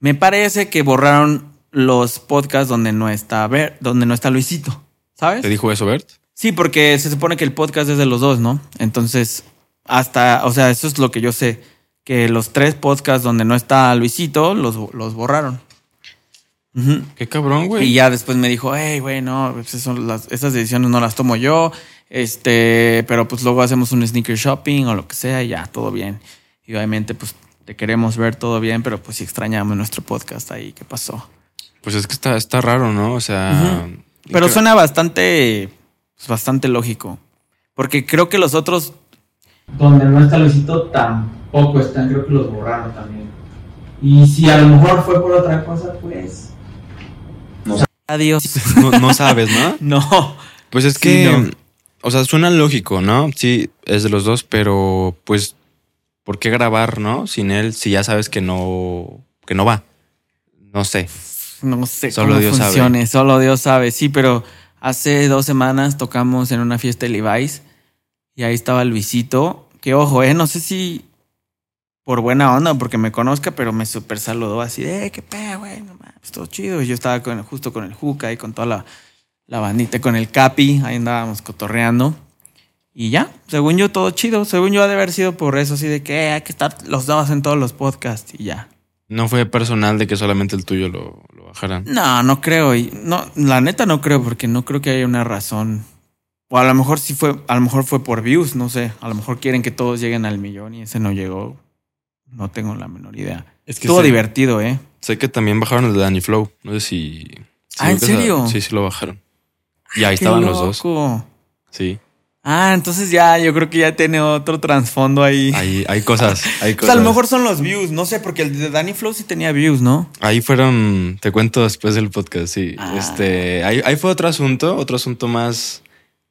Speaker 2: me parece que borraron los podcasts donde no está, Ver- donde no está Luisito, ¿sabes?
Speaker 1: ¿Te dijo eso, Bert?
Speaker 2: Sí, porque se supone que el podcast es de los dos, ¿no? Entonces, hasta, o sea, eso es lo que yo sé, que los tres podcasts donde no está Luisito los, los borraron.
Speaker 1: Qué cabrón, güey.
Speaker 2: Y ya después me dijo, hey, güey, no, pues eso- las- esas decisiones no las tomo yo, este, pero pues luego hacemos un sneaker shopping o lo que sea y ya, todo bien. Y obviamente, pues te queremos ver todo bien, pero pues sí extrañamos nuestro podcast ahí, ¿qué pasó?
Speaker 1: Pues es que está, está raro, ¿no? O sea.
Speaker 2: Pero suena bastante, pues, bastante lógico, porque creo que los otros
Speaker 3: Donde no está Luisito tampoco están, creo que los borraron también. Y si a lo mejor fue por otra cosa, pues.
Speaker 2: Adiós.
Speaker 1: no, no sabes, ¿no?
Speaker 2: No.
Speaker 1: Pues es
Speaker 2: Sí,
Speaker 1: que,
Speaker 2: no.
Speaker 1: o sea, suena lógico, ¿no? Sí, es de los dos, pero pues, ¿por qué grabar, no? Sin él, si ya sabes que no, que no va. No sé.
Speaker 2: No sé
Speaker 1: Solo
Speaker 2: cómo
Speaker 1: Dios sabe.
Speaker 2: funcione, solo Dios sabe. Sí, pero hace dos semanas tocamos en una fiesta de Levi's y ahí estaba Luisito. Que ojo, eh, no sé si por buena onda, porque me conozca, pero me super saludó así de, "Eh, qué pedo, güey, no mames, todo chido. Y yo estaba con, justo con el Juca y con toda la, la bandita con el Capi, ahí andábamos cotorreando. Y ya, según yo, todo chido. Según yo, ha de haber sido por eso, así de que eh, hay que estar los dos en todos los podcasts y ya.
Speaker 1: No fue personal de que solamente el tuyo lo, lo bajaran.
Speaker 2: No, no creo. Y no, la neta no creo, porque no creo que haya una razón. O a lo mejor sí fue, a lo mejor fue por views, no sé. A lo mejor quieren que todos lleguen al millón y ese no llegó. No tengo la menor idea.
Speaker 1: Es que
Speaker 2: Estuvo
Speaker 1: sé,
Speaker 2: divertido, ¿eh?
Speaker 1: sé que también bajaron el de Danny Flow. No sé si. si
Speaker 2: Ah, ¿en
Speaker 1: a-
Speaker 2: serio?
Speaker 1: Sí, sí lo bajaron. Y ahí
Speaker 2: Qué
Speaker 1: estaban los dos. Sí.
Speaker 2: Ah, entonces ya, yo creo que ya tiene otro trasfondo ahí.
Speaker 1: Ahí hay cosas. Hay
Speaker 2: Pues
Speaker 1: cosas.
Speaker 2: a lo mejor son los views, no sé, porque el de Danny Flow sí tenía views, ¿no?
Speaker 1: Ahí fueron, te cuento después del podcast, sí.
Speaker 2: Ah.
Speaker 1: Este, ahí, ahí fue otro asunto, otro asunto más,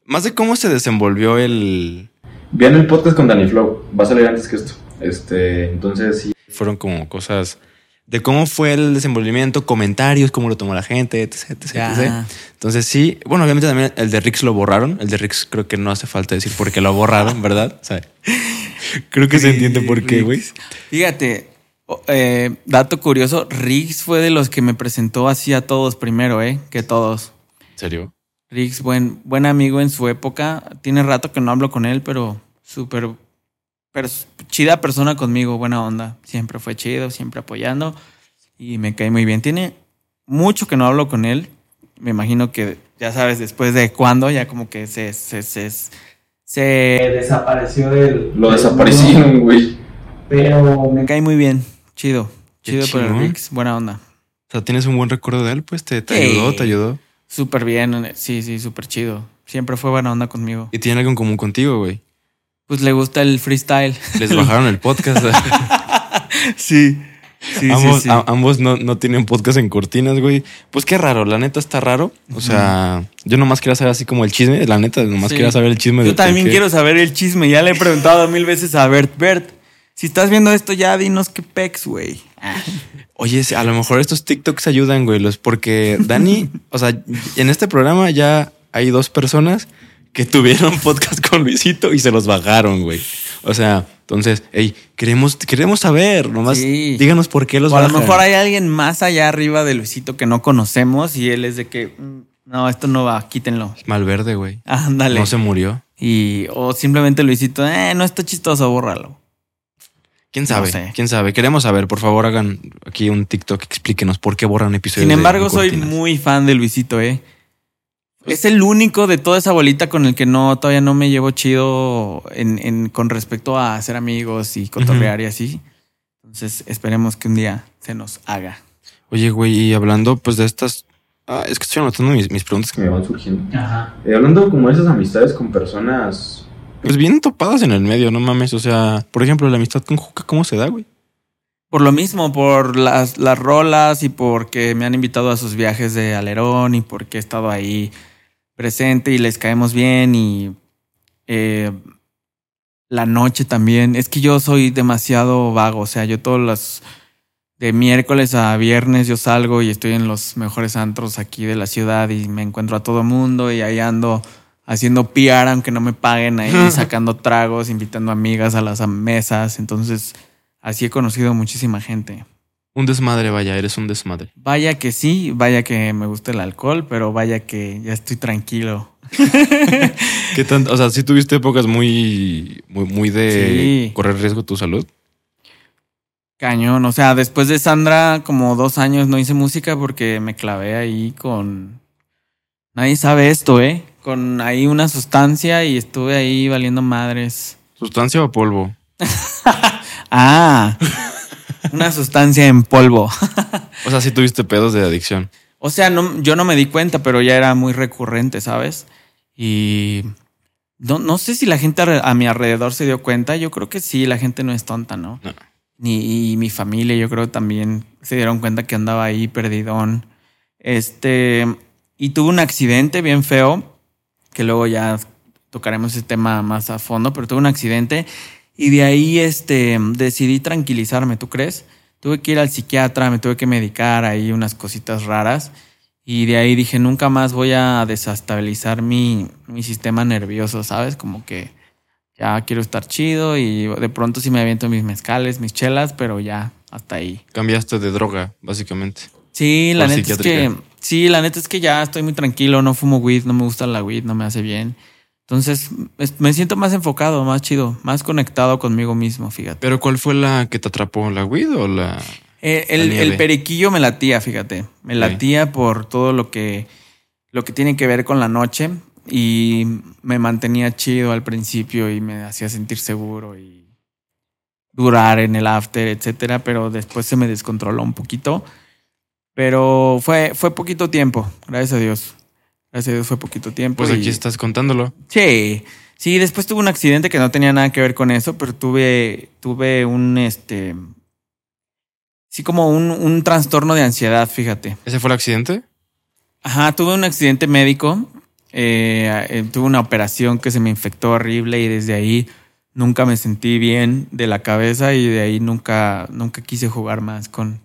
Speaker 1: más de cómo se desenvolvió el,
Speaker 4: Vean el podcast con Danny Flow. Va a salir antes que esto. Este, entonces sí.
Speaker 1: fueron como cosas de cómo fue el desenvolvimiento, comentarios, cómo lo tomó la gente, etc, etc, etc. Entonces sí, bueno, obviamente también el de Rix lo borraron. El de Rix creo que no hace falta decir por qué lo borraron, ¿verdad? O sea, creo que se entiende por qué, güey.
Speaker 2: Fíjate, eh, dato curioso, Riggs fue de los que me presentó así a todos primero, ¿eh? Que todos.
Speaker 1: ¿En serio?
Speaker 2: Riggs, buen, buen amigo en su época. Tiene rato que no hablo con él, pero súper chida persona conmigo, buena onda. Siempre fue chido, siempre apoyando y me cae muy bien. Tiene mucho que no hablo con él. Me imagino que, ya sabes, después de cuándo, ya como que se, se, se, se,
Speaker 3: Eh, desapareció del.
Speaker 4: Lo
Speaker 3: del
Speaker 4: desaparecieron, güey.
Speaker 3: Pero
Speaker 2: me cae muy bien. Chido. Chido por el. Riggs, buena onda.
Speaker 1: O sea, tienes un buen recuerdo de él, pues te, te
Speaker 2: Sí.
Speaker 1: ayudó, te ayudó.
Speaker 2: Súper bien, sí, sí, súper chido. Siempre fue buena onda conmigo.
Speaker 1: Y tiene algo en común contigo, güey.
Speaker 2: Pues le gusta el freestyle.
Speaker 1: Les bajaron el podcast.
Speaker 2: Sí. Sí,
Speaker 1: ambos
Speaker 2: sí, sí.
Speaker 1: a- ambos no, no tienen podcast en cortinas, güey. Pues qué raro, la neta está raro. O sea, yo nomás quería saber así como el chisme, la neta, nomás quería saber el chisme.
Speaker 2: Yo
Speaker 1: de-
Speaker 2: también quiero saber el chisme. Ya le he preguntado mil veces a Bert. Bert, si estás viendo esto ya, dinos qué pex, güey.
Speaker 1: Oye, a lo mejor estos TikToks ayudan, güey, los, porque Dani, o sea, en este programa ya hay dos personas que tuvieron podcast con Luisito y se los bajaron, güey. O sea, entonces, hey, queremos, queremos saber, nomás
Speaker 2: Sí.
Speaker 1: díganos por qué los
Speaker 2: O a lo mejor hay alguien más allá arriba de Luisito que no conocemos y él es de que, "Mm, no, esto no va, quítenlo.
Speaker 1: Malverde, güey.
Speaker 2: Ándale.
Speaker 1: No se murió.
Speaker 2: Y, o simplemente Luisito, eh, no está chistoso, bórralo.
Speaker 1: ¿Quién sabe?
Speaker 2: No sé.
Speaker 1: ¿Quién sabe? Queremos saber, por favor, hagan aquí un TikTok, explíquenos por qué borran episodios.
Speaker 2: Sin embargo,
Speaker 1: de
Speaker 2: soy muy fan de Luisito, ¿eh? Es el único de toda esa bolita con el que no todavía no me llevo chido en, en- con respecto a ser amigos y cotorrear y así. Entonces esperemos que un día se nos haga.
Speaker 1: Oye, güey, y hablando pues de estas... Ah, es que estoy anotando mis, mis preguntas.
Speaker 4: Que me van surgiendo.
Speaker 3: Ajá.
Speaker 4: Eh, hablando como de esas amistades con personas.
Speaker 1: Pues bien topadas en el medio, no mames. O sea, por ejemplo, la amistad con Juca, ¿cómo se da, güey?
Speaker 2: Por lo mismo, por las, las rolas y porque me han invitado a sus viajes de alerón y porque he estado ahí presente y les caemos bien y eh, la noche también. Es que yo soy demasiado vago, o sea, yo todos los de miércoles a viernes yo salgo y estoy en los mejores antros aquí de la ciudad y me encuentro a todo mundo y ahí ando haciendo PR aunque no me paguen ahí sacando tragos, invitando amigas a las mesas, entonces así he conocido muchísima gente.
Speaker 1: Un desmadre, vaya, eres un desmadre.
Speaker 2: Vaya que sí, vaya que me gusta el alcohol, pero vaya que ya estoy tranquilo.
Speaker 1: ¿Qué tanto? O sea, sí tuviste épocas muy, muy, muy de
Speaker 2: Sí.
Speaker 1: correr riesgo tu salud.
Speaker 2: Cañón, o sea, después de Sandra, como dos años no hice música porque me clavé ahí con... Nadie sabe esto, ¿eh? Con ahí una sustancia y estuve ahí valiendo madres.
Speaker 1: ¿Sustancia o polvo?
Speaker 2: Ah, una sustancia en polvo.
Speaker 1: O sea, sí tuviste pedos de adicción.
Speaker 2: O sea, no, yo no me di cuenta, pero ya era muy recurrente, ¿sabes? Y no, no sé si la gente a mi alrededor se dio cuenta. Yo creo que sí, la gente no es tonta, ¿no?
Speaker 1: No.
Speaker 2: Ni y mi familia, yo creo también se dieron cuenta que andaba ahí perdidón. Este, y tuve un accidente bien feo, que luego ya tocaremos ese tema más a fondo, pero tuve un accidente y de ahí este, decidí tranquilizarme, ¿tú crees? Tuve que ir al psiquiatra, me tuve que medicar ahí unas cositas raras y de ahí dije, nunca más voy a desestabilizar mi, mi sistema nervioso, ¿sabes? Como que ya quiero estar chido y de pronto sí me aviento mis mezcales, mis chelas, pero ya hasta ahí.
Speaker 1: Cambiaste de droga, básicamente.
Speaker 2: Sí, la neta es que. Sí, la neta es que ya estoy muy tranquilo, no fumo weed, no me gusta la weed, no me hace bien. Entonces es- me siento más enfocado, más chido, más conectado conmigo mismo, fíjate.
Speaker 1: Pero ¿cuál fue la que te atrapó? ¿La weed o la...?
Speaker 2: Eh, el, periquillo me latía, fíjate. Me latía por todo lo que, lo que tiene que ver con la noche y me mantenía chido al principio y me hacía sentir seguro y durar en el after, etcétera, pero después se me descontroló un poquito. Pero fue, fue poquito tiempo, gracias a Dios. Gracias a Dios fue poquito tiempo.
Speaker 1: Pues
Speaker 2: y-
Speaker 1: aquí estás contándolo.
Speaker 2: Sí, sí, después tuve un accidente que no tenía nada que ver con eso, pero tuve, tuve un, este, sí, como un, un trastorno de ansiedad, fíjate.
Speaker 1: ¿Ese fue el accidente?
Speaker 2: Ajá, tuve un accidente médico, eh, eh, tuve una operación que se me infectó horrible y desde ahí nunca me sentí bien de la cabeza y de ahí nunca, nunca quise jugar más con,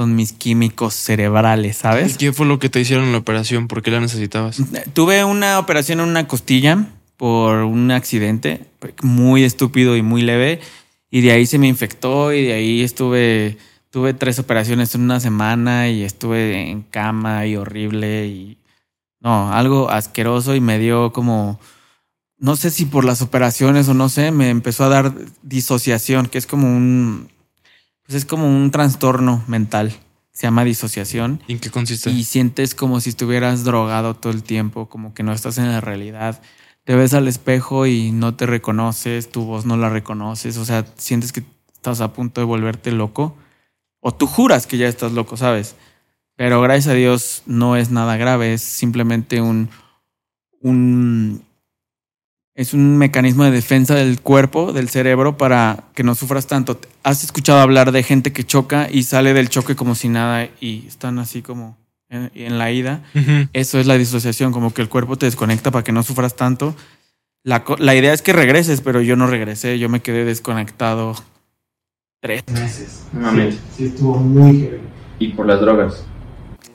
Speaker 2: con mis químicos cerebrales,
Speaker 1: ¿Y
Speaker 2: ¿sabes?
Speaker 1: qué fue lo que te hicieron en la operación? ¿Por qué la necesitabas?
Speaker 2: Tuve una operación en una costilla por un accidente muy estúpido y muy leve y de ahí se me infectó y de ahí estuve tuve tres operaciones en una semana y estuve en cama y horrible y no, algo asqueroso y me dio como no sé si por las operaciones o no sé, me empezó a dar disociación, que es como un pues es como un trastorno mental. Se llama disociación
Speaker 1: ¿Y en qué consiste?
Speaker 2: y sientes como si estuvieras drogado todo el tiempo, como que no estás en la realidad. Te ves al espejo y no te reconoces, tu voz no la reconoces, o sea, sientes que estás a punto de volverte loco o tú juras que ya estás loco, ¿sabes? Pero gracias a Dios no es nada grave, es simplemente un un es un mecanismo de defensa del cuerpo, del cerebro para que no sufras tanto. ¿Has escuchado hablar de gente que choca y sale del choque como si nada y están así como en, en la ida? Eso es la disociación, como que el cuerpo te desconecta para que no sufras tanto. La, la idea es que regreses, pero yo no regresé, yo me quedé desconectado tres.
Speaker 3: meses. Sí, sí, estuvo muy heavy.
Speaker 4: Y por las drogas.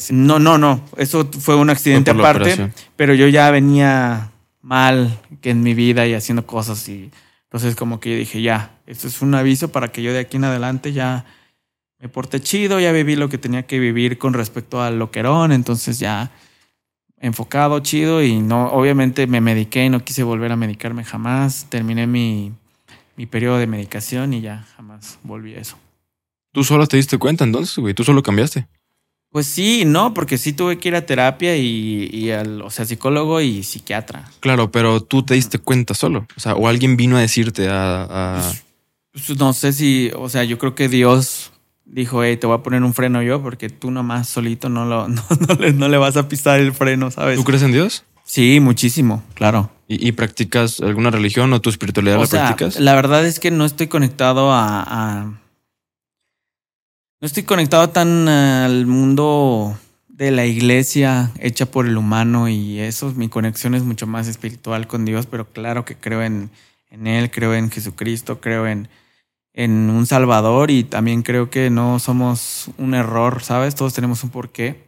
Speaker 2: No, no, no, eso fue un accidente aparte, pero yo ya venía mal que en mi vida y haciendo cosas y entonces como que yo dije, ya, esto es un aviso para que yo de aquí en adelante ya me porté chido, ya viví lo que tenía que vivir con respecto al loquerón, entonces ya enfocado, chido y no, obviamente me mediqué y no quise volver a medicarme jamás, terminé mi, mi periodo de medicación y ya jamás volví a eso.
Speaker 1: Tú solo te diste cuenta entonces, güey. Tú solo cambiaste.
Speaker 2: Pues sí, no, porque sí tuve que ir a terapia y, y al, o sea, psicólogo y psiquiatra.
Speaker 1: Claro, pero tú te diste cuenta solo. O sea, o alguien vino a decirte a... a-
Speaker 2: Pues no sé si, o sea, yo creo que Dios dijo, hey, te voy a poner un freno yo, porque tú nomás solito no, lo, no, no le, no le vas a pisar el freno, ¿sabes?
Speaker 1: ¿Tú crees en Dios?
Speaker 2: Sí, muchísimo, claro.
Speaker 1: ¿Y, y practicas alguna religión o tu espiritualidad
Speaker 2: O
Speaker 1: la
Speaker 2: sea,
Speaker 1: practicas?
Speaker 2: la verdad es que no estoy conectado a, a- no estoy conectado tan al mundo de la iglesia hecha por el humano y eso, mi conexión es mucho más espiritual con Dios, pero claro que creo en, en Él, creo en Jesucristo, creo en, en un Salvador y también creo que no somos un error, ¿sabes? Todos tenemos un porqué.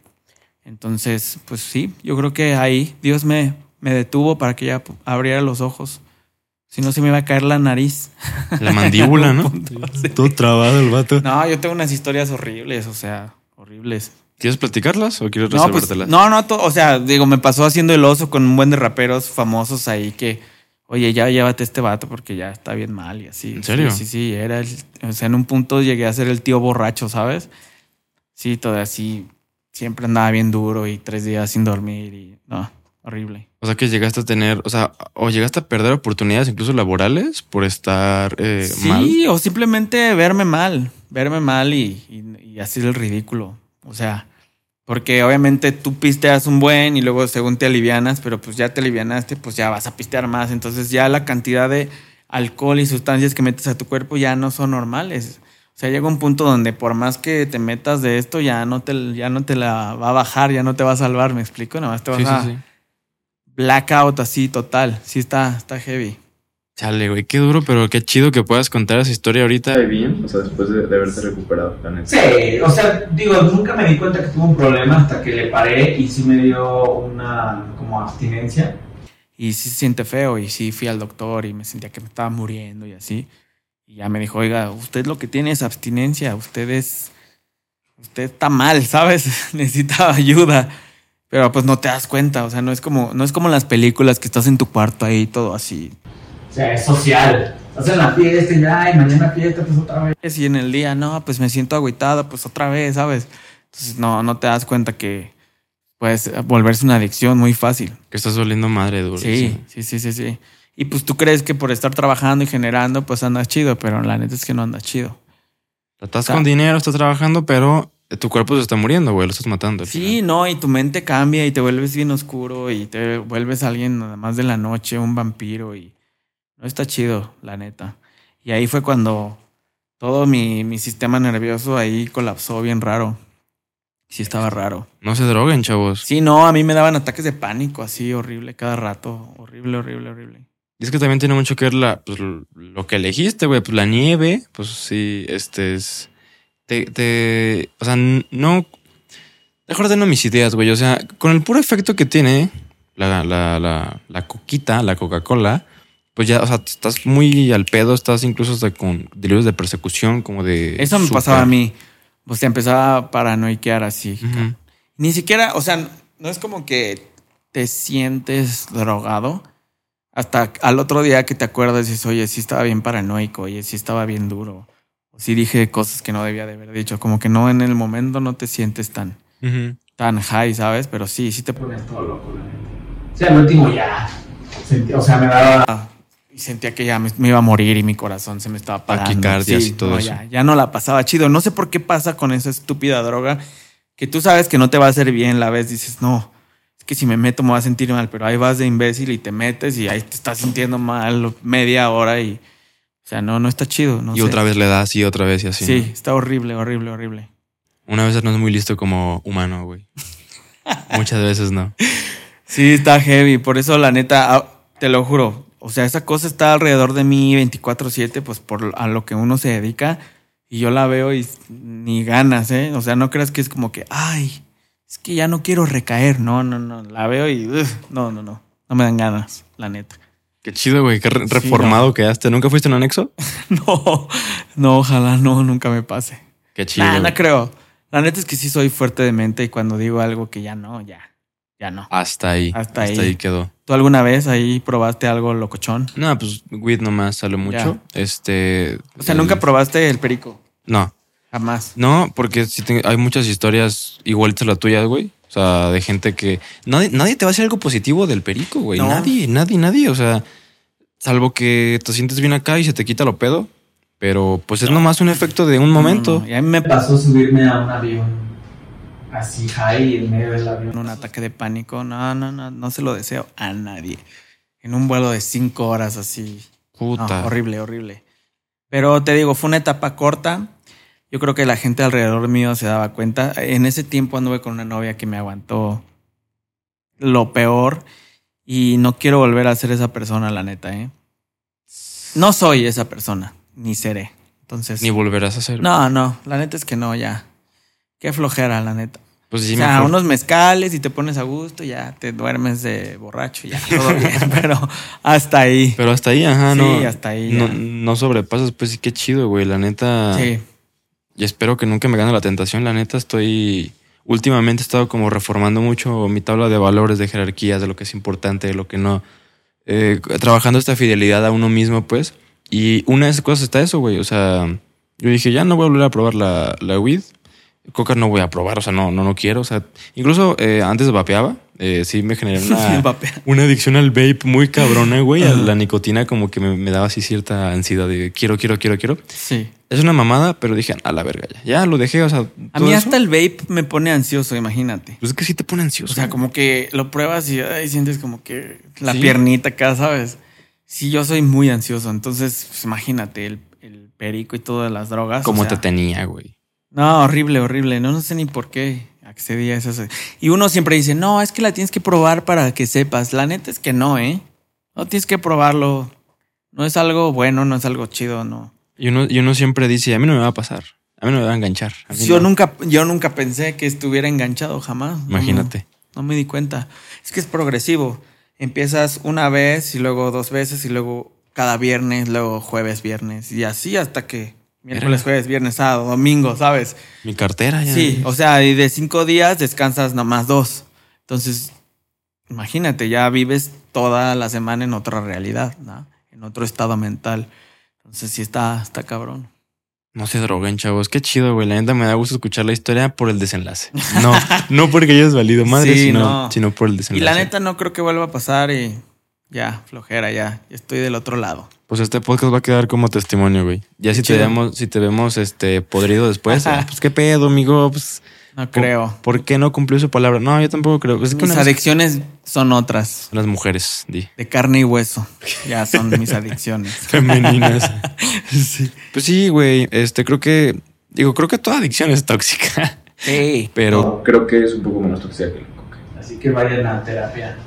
Speaker 2: Entonces, pues sí, yo creo que ahí Dios me, me detuvo para que ya abriera los ojos. Si no, se me iba a caer la nariz.
Speaker 1: La mandíbula, ¿no? Todo trabado el vato.
Speaker 2: No, yo tengo unas historias horribles, o sea, horribles.
Speaker 1: ¿Quieres platicarlas o quieres
Speaker 2: No, pues, no, no, o sea, digo, me pasó haciendo el oso con un buen de raperos famosos ahí que, oye, ya llévate este vato porque ya está bien mal y así.
Speaker 1: ¿En serio?
Speaker 2: Sí, sí, sí, era el, o sea, en un punto llegué a ser el tío borracho, ¿sabes? Sí, todo así, siempre andaba bien duro y tres días sin dormir y, no, horrible.
Speaker 1: O sea, que llegaste a tener, o sea, o llegaste a perder oportunidades incluso laborales por estar eh,
Speaker 2: sí,
Speaker 1: mal.
Speaker 2: o simplemente verme mal, verme mal y, y, y hacer el ridículo. O sea, porque obviamente tú pisteas un buen y luego según te alivianas, pero pues ya te alivianaste, pues ya vas a pistear más. Entonces ya la cantidad de alcohol y sustancias que metes a tu cuerpo ya no son normales. O sea, llega un punto donde por más que te metas de esto, ya no te, ya no te la va a bajar, ya no te va a salvar, ¿me explico? Nada más te vas
Speaker 1: Sí, sí,
Speaker 2: a
Speaker 1: sí.
Speaker 2: Blackout así total. Sí está, está heavy.
Speaker 1: Chale, güey, qué duro, pero qué chido que puedas contar esa historia ahorita.
Speaker 4: ¿Está bien? O sea, después de, de haberte recuperado, la.
Speaker 3: Sí, o sea, digo, nunca me di cuenta que tuvo un problema hasta que le paré y sí me dio una como abstinencia.
Speaker 2: Y sí se siente feo y sí fui al doctor y me sentía que me estaba muriendo y así. Y ya me dijo, oiga, usted lo que tiene es abstinencia, usted es, usted está mal, ¿sabes? Necesita ayuda. Pero pues no te das cuenta, o sea, no es como, no es como las películas que estás en tu cuarto ahí todo así.
Speaker 3: O sea, es social. Estás en la fiesta y ya, y mañana fiesta, pues otra vez.
Speaker 2: Y en el día, no, pues me siento agüitado, pues otra vez, ¿sabes? Entonces no, no te das cuenta que puedes volverse una adicción muy fácil.
Speaker 1: Que estás oliendo madre duro.
Speaker 2: Sí, sí, sí, sí, sí. Y pues tú crees que por estar trabajando y generando, pues andas chido, pero la neta es que no andas chido.
Speaker 1: Estás
Speaker 2: sea-
Speaker 1: con dinero, estás trabajando, pero tu cuerpo se está muriendo, güey. Lo estás matando.
Speaker 2: Sí, no, y tu mente cambia y te vuelves bien oscuro y te vuelves alguien nada más de la noche, un vampiro y no está chido, la neta. Y ahí fue cuando todo mi, mi sistema nervioso ahí colapsó bien raro. Sí estaba raro.
Speaker 1: No se droguen, chavos.
Speaker 2: Sí, no, a mí me daban ataques de pánico así horrible cada rato. Horrible, horrible, horrible.
Speaker 1: Y es que también tiene mucho que ver la, pues, lo que elegiste, güey. Pues la nieve, pues sí, este es. Te, te. O sea, no. Deja ordeno mis ideas, güey. O sea, con el puro efecto que tiene la, la, la, la coquita, la Coca-Cola, pues ya, o sea, estás muy al pedo, estás incluso hasta con delirios de persecución, como de.
Speaker 2: Eso me pasaba a mí. Pues te empezaba a paranoiquear así. Ni siquiera, o sea, no es como que te sientes drogado hasta al otro día que te acuerdas y dices, oye, sí estaba bien paranoico, oye, sí estaba bien duro. O sí dije cosas que no debía de haber dicho. Como que no en el momento no te sientes tan, tan high, ¿sabes? Pero sí, sí te
Speaker 3: pones todo loco, la neta. O sea, al último ya. sentí- o sea, me daba.
Speaker 2: y sentía que ya me, me iba a morir y mi corazón se me estaba parando. Sí,
Speaker 1: y todo
Speaker 2: no,
Speaker 1: eso.
Speaker 2: Ya, ya no la pasaba chido. No sé por qué pasa con esa estúpida droga que tú sabes que no te va a hacer bien. La vez dices, no, es que si me meto me voy a sentir mal, pero ahí vas de imbécil y te metes y ahí te estás sintiendo mal media hora y, o sea, no, no está chido. No
Speaker 1: y
Speaker 2: sé.
Speaker 1: otra vez le das y otra vez y así.
Speaker 2: Sí,
Speaker 1: ¿no?
Speaker 2: está horrible, horrible, horrible.
Speaker 1: Una vez no es muy listo como humano, güey. Muchas veces no.
Speaker 2: Sí, está heavy. Por eso, la neta, ah, te lo juro. O sea, esa cosa está alrededor de mí 24-7, pues por a lo que uno se dedica. Y yo la veo y ni ganas, ¿eh? O sea, no creas que es como que, ay, es que ya no quiero recaer. No, no, no. La veo y, ugh, no, no, no. No me dan ganas, la neta.
Speaker 1: Qué chido, güey. Qué re-
Speaker 2: Sí,
Speaker 1: reformado
Speaker 2: no.
Speaker 1: quedaste. ¿Nunca fuiste en un anexo?
Speaker 2: No, no, ojalá no, nunca me pase.
Speaker 1: Qué chido.
Speaker 2: Nah, no creo. La neta es que sí soy fuerte de mente y cuando digo algo que ya no, ya, ya no.
Speaker 1: Hasta ahí.
Speaker 2: Hasta
Speaker 1: Hasta,
Speaker 2: ahí.
Speaker 1: ahí. quedó.
Speaker 2: ¿Tú alguna vez ahí probaste algo locochón?
Speaker 1: No, pues weed nomás sale mucho. Este.
Speaker 2: O sea,
Speaker 1: el-
Speaker 2: nunca probaste el perico.
Speaker 1: No,
Speaker 2: Jamás.
Speaker 1: no, porque sí te- hay muchas historias igualitas a las tuyas, güey. O sea, de gente que. Nadie, nadie te va a decir algo positivo del perico, güey.
Speaker 2: No.
Speaker 1: Nadie, nadie, nadie. O sea, salvo que te sientes bien acá y se te quita lo pedo. Pero pues es nomás un efecto de un momento.
Speaker 2: No, no, y a mí me
Speaker 3: pasó subirme a un avión así high en medio del avión.
Speaker 2: un ataque de pánico. No, no, no, no se lo deseo a nadie. En un vuelo de cinco horas así. No,
Speaker 1: Puta.
Speaker 2: horrible, horrible. Pero te digo, fue una etapa corta. Yo creo que la gente alrededor mío se daba cuenta. En ese tiempo anduve con una novia que me aguantó lo peor y no quiero volver a ser esa persona, la neta, ¿eh? No soy esa persona, ni seré. Entonces,
Speaker 1: Ni volverás a hacer.
Speaker 2: no, no, la neta es que no, ya. Qué flojera, la neta.
Speaker 1: Pues sí,
Speaker 2: o sea,
Speaker 1: mejor.
Speaker 2: unos mezcales y te pones a gusto, ya te duermes de borracho, ya todo bien, pero hasta ahí.
Speaker 1: Pero hasta ahí, ajá,
Speaker 2: Sí,
Speaker 1: no.
Speaker 2: hasta ahí
Speaker 1: No, no sobrepasas, pues sí, qué chido, güey. La neta.
Speaker 2: Sí.
Speaker 1: Y espero que nunca me gane la tentación. La neta, estoy. Últimamente he estado como reformando mucho mi tabla de valores, de jerarquías, de lo que es importante, de lo que no. Eh, trabajando esta fidelidad a uno mismo, pues. Y una de esas cosas está eso, güey. O sea, yo dije, ya no voy a volver a probar la, la weed. Coca no voy a probar, o sea, no, no, no quiero. O sea, incluso eh, antes vapeaba, eh, sí me generó una, una adicción al vape muy cabrona, güey. A
Speaker 2: Ajá.
Speaker 1: la nicotina como que me, me daba así cierta ansiedad de quiero, quiero, quiero, quiero.
Speaker 2: Sí.
Speaker 1: Es una mamada, pero dije, a la verga ya. Ya lo dejé, o sea.
Speaker 2: A mí
Speaker 1: eso,
Speaker 2: hasta el vape me pone ansioso, imagínate.
Speaker 1: Pues es que sí te pone ansioso.
Speaker 2: O sea, como que lo pruebas y ay, sientes como que la
Speaker 1: Sí.
Speaker 2: piernita acá, ¿sabes? Sí, yo soy muy ansioso, entonces pues, imagínate el, el perico y todas las drogas. o
Speaker 1: Como
Speaker 2: sea,
Speaker 1: te tenía, güey.
Speaker 2: No, horrible, horrible. No, no sé ni por qué a esas. Y uno siempre dice, no, es que la tienes que probar para que sepas. La neta es que no, ¿eh? No tienes que probarlo. No es algo bueno, no es algo chido, no.
Speaker 1: Y uno, y uno siempre dice, a mí no me va a pasar. A mí no me va a enganchar. a mí
Speaker 2: Yo
Speaker 1: no".
Speaker 2: nunca, yo nunca pensé que estuviera enganchado, jamás. No,
Speaker 1: Imagínate.
Speaker 2: No, no me di cuenta. Es que es progresivo. Empiezas una vez y luego dos veces y luego cada viernes, luego jueves, viernes. Y así hasta que miércoles, jueves, viernes, sábado, domingo, ¿sabes?
Speaker 1: Mi cartera ya.
Speaker 2: Sí, o sea, y de cinco días descansas nomás dos. Entonces, imagínate, ya vives toda la semana en otra realidad, ¿no? En otro estado mental. Entonces sí está, está cabrón.
Speaker 1: No se droguen, chavos. Qué chido, güey. La neta me da gusto escuchar la historia por el desenlace. No, no porque hayas valido madre,
Speaker 2: Sí,
Speaker 1: sino,
Speaker 2: no.
Speaker 1: sino por el desenlace.
Speaker 2: Y la neta no creo que vuelva a pasar y ya, flojera, ya Estoy del otro lado.
Speaker 1: Pues este podcast va a quedar como testimonio, güey. Ya si te vemos, si te vemos este podrido después, pues qué pedo, amigo. Pues,
Speaker 2: No creo.
Speaker 1: ¿por qué no cumplió su palabra? No, yo tampoco creo. Es que
Speaker 2: Mis adicciones son otras,
Speaker 1: las mujeres, di.
Speaker 2: de carne y hueso. Ya son mis adicciones.
Speaker 1: Femeninas. Pues sí, güey. Este, creo que. Digo, creo que toda adicción es tóxica.
Speaker 2: Sí.
Speaker 1: Pero
Speaker 4: No, creo que es un poco menos tóxica que el coca.
Speaker 3: Así que vayan a terapia.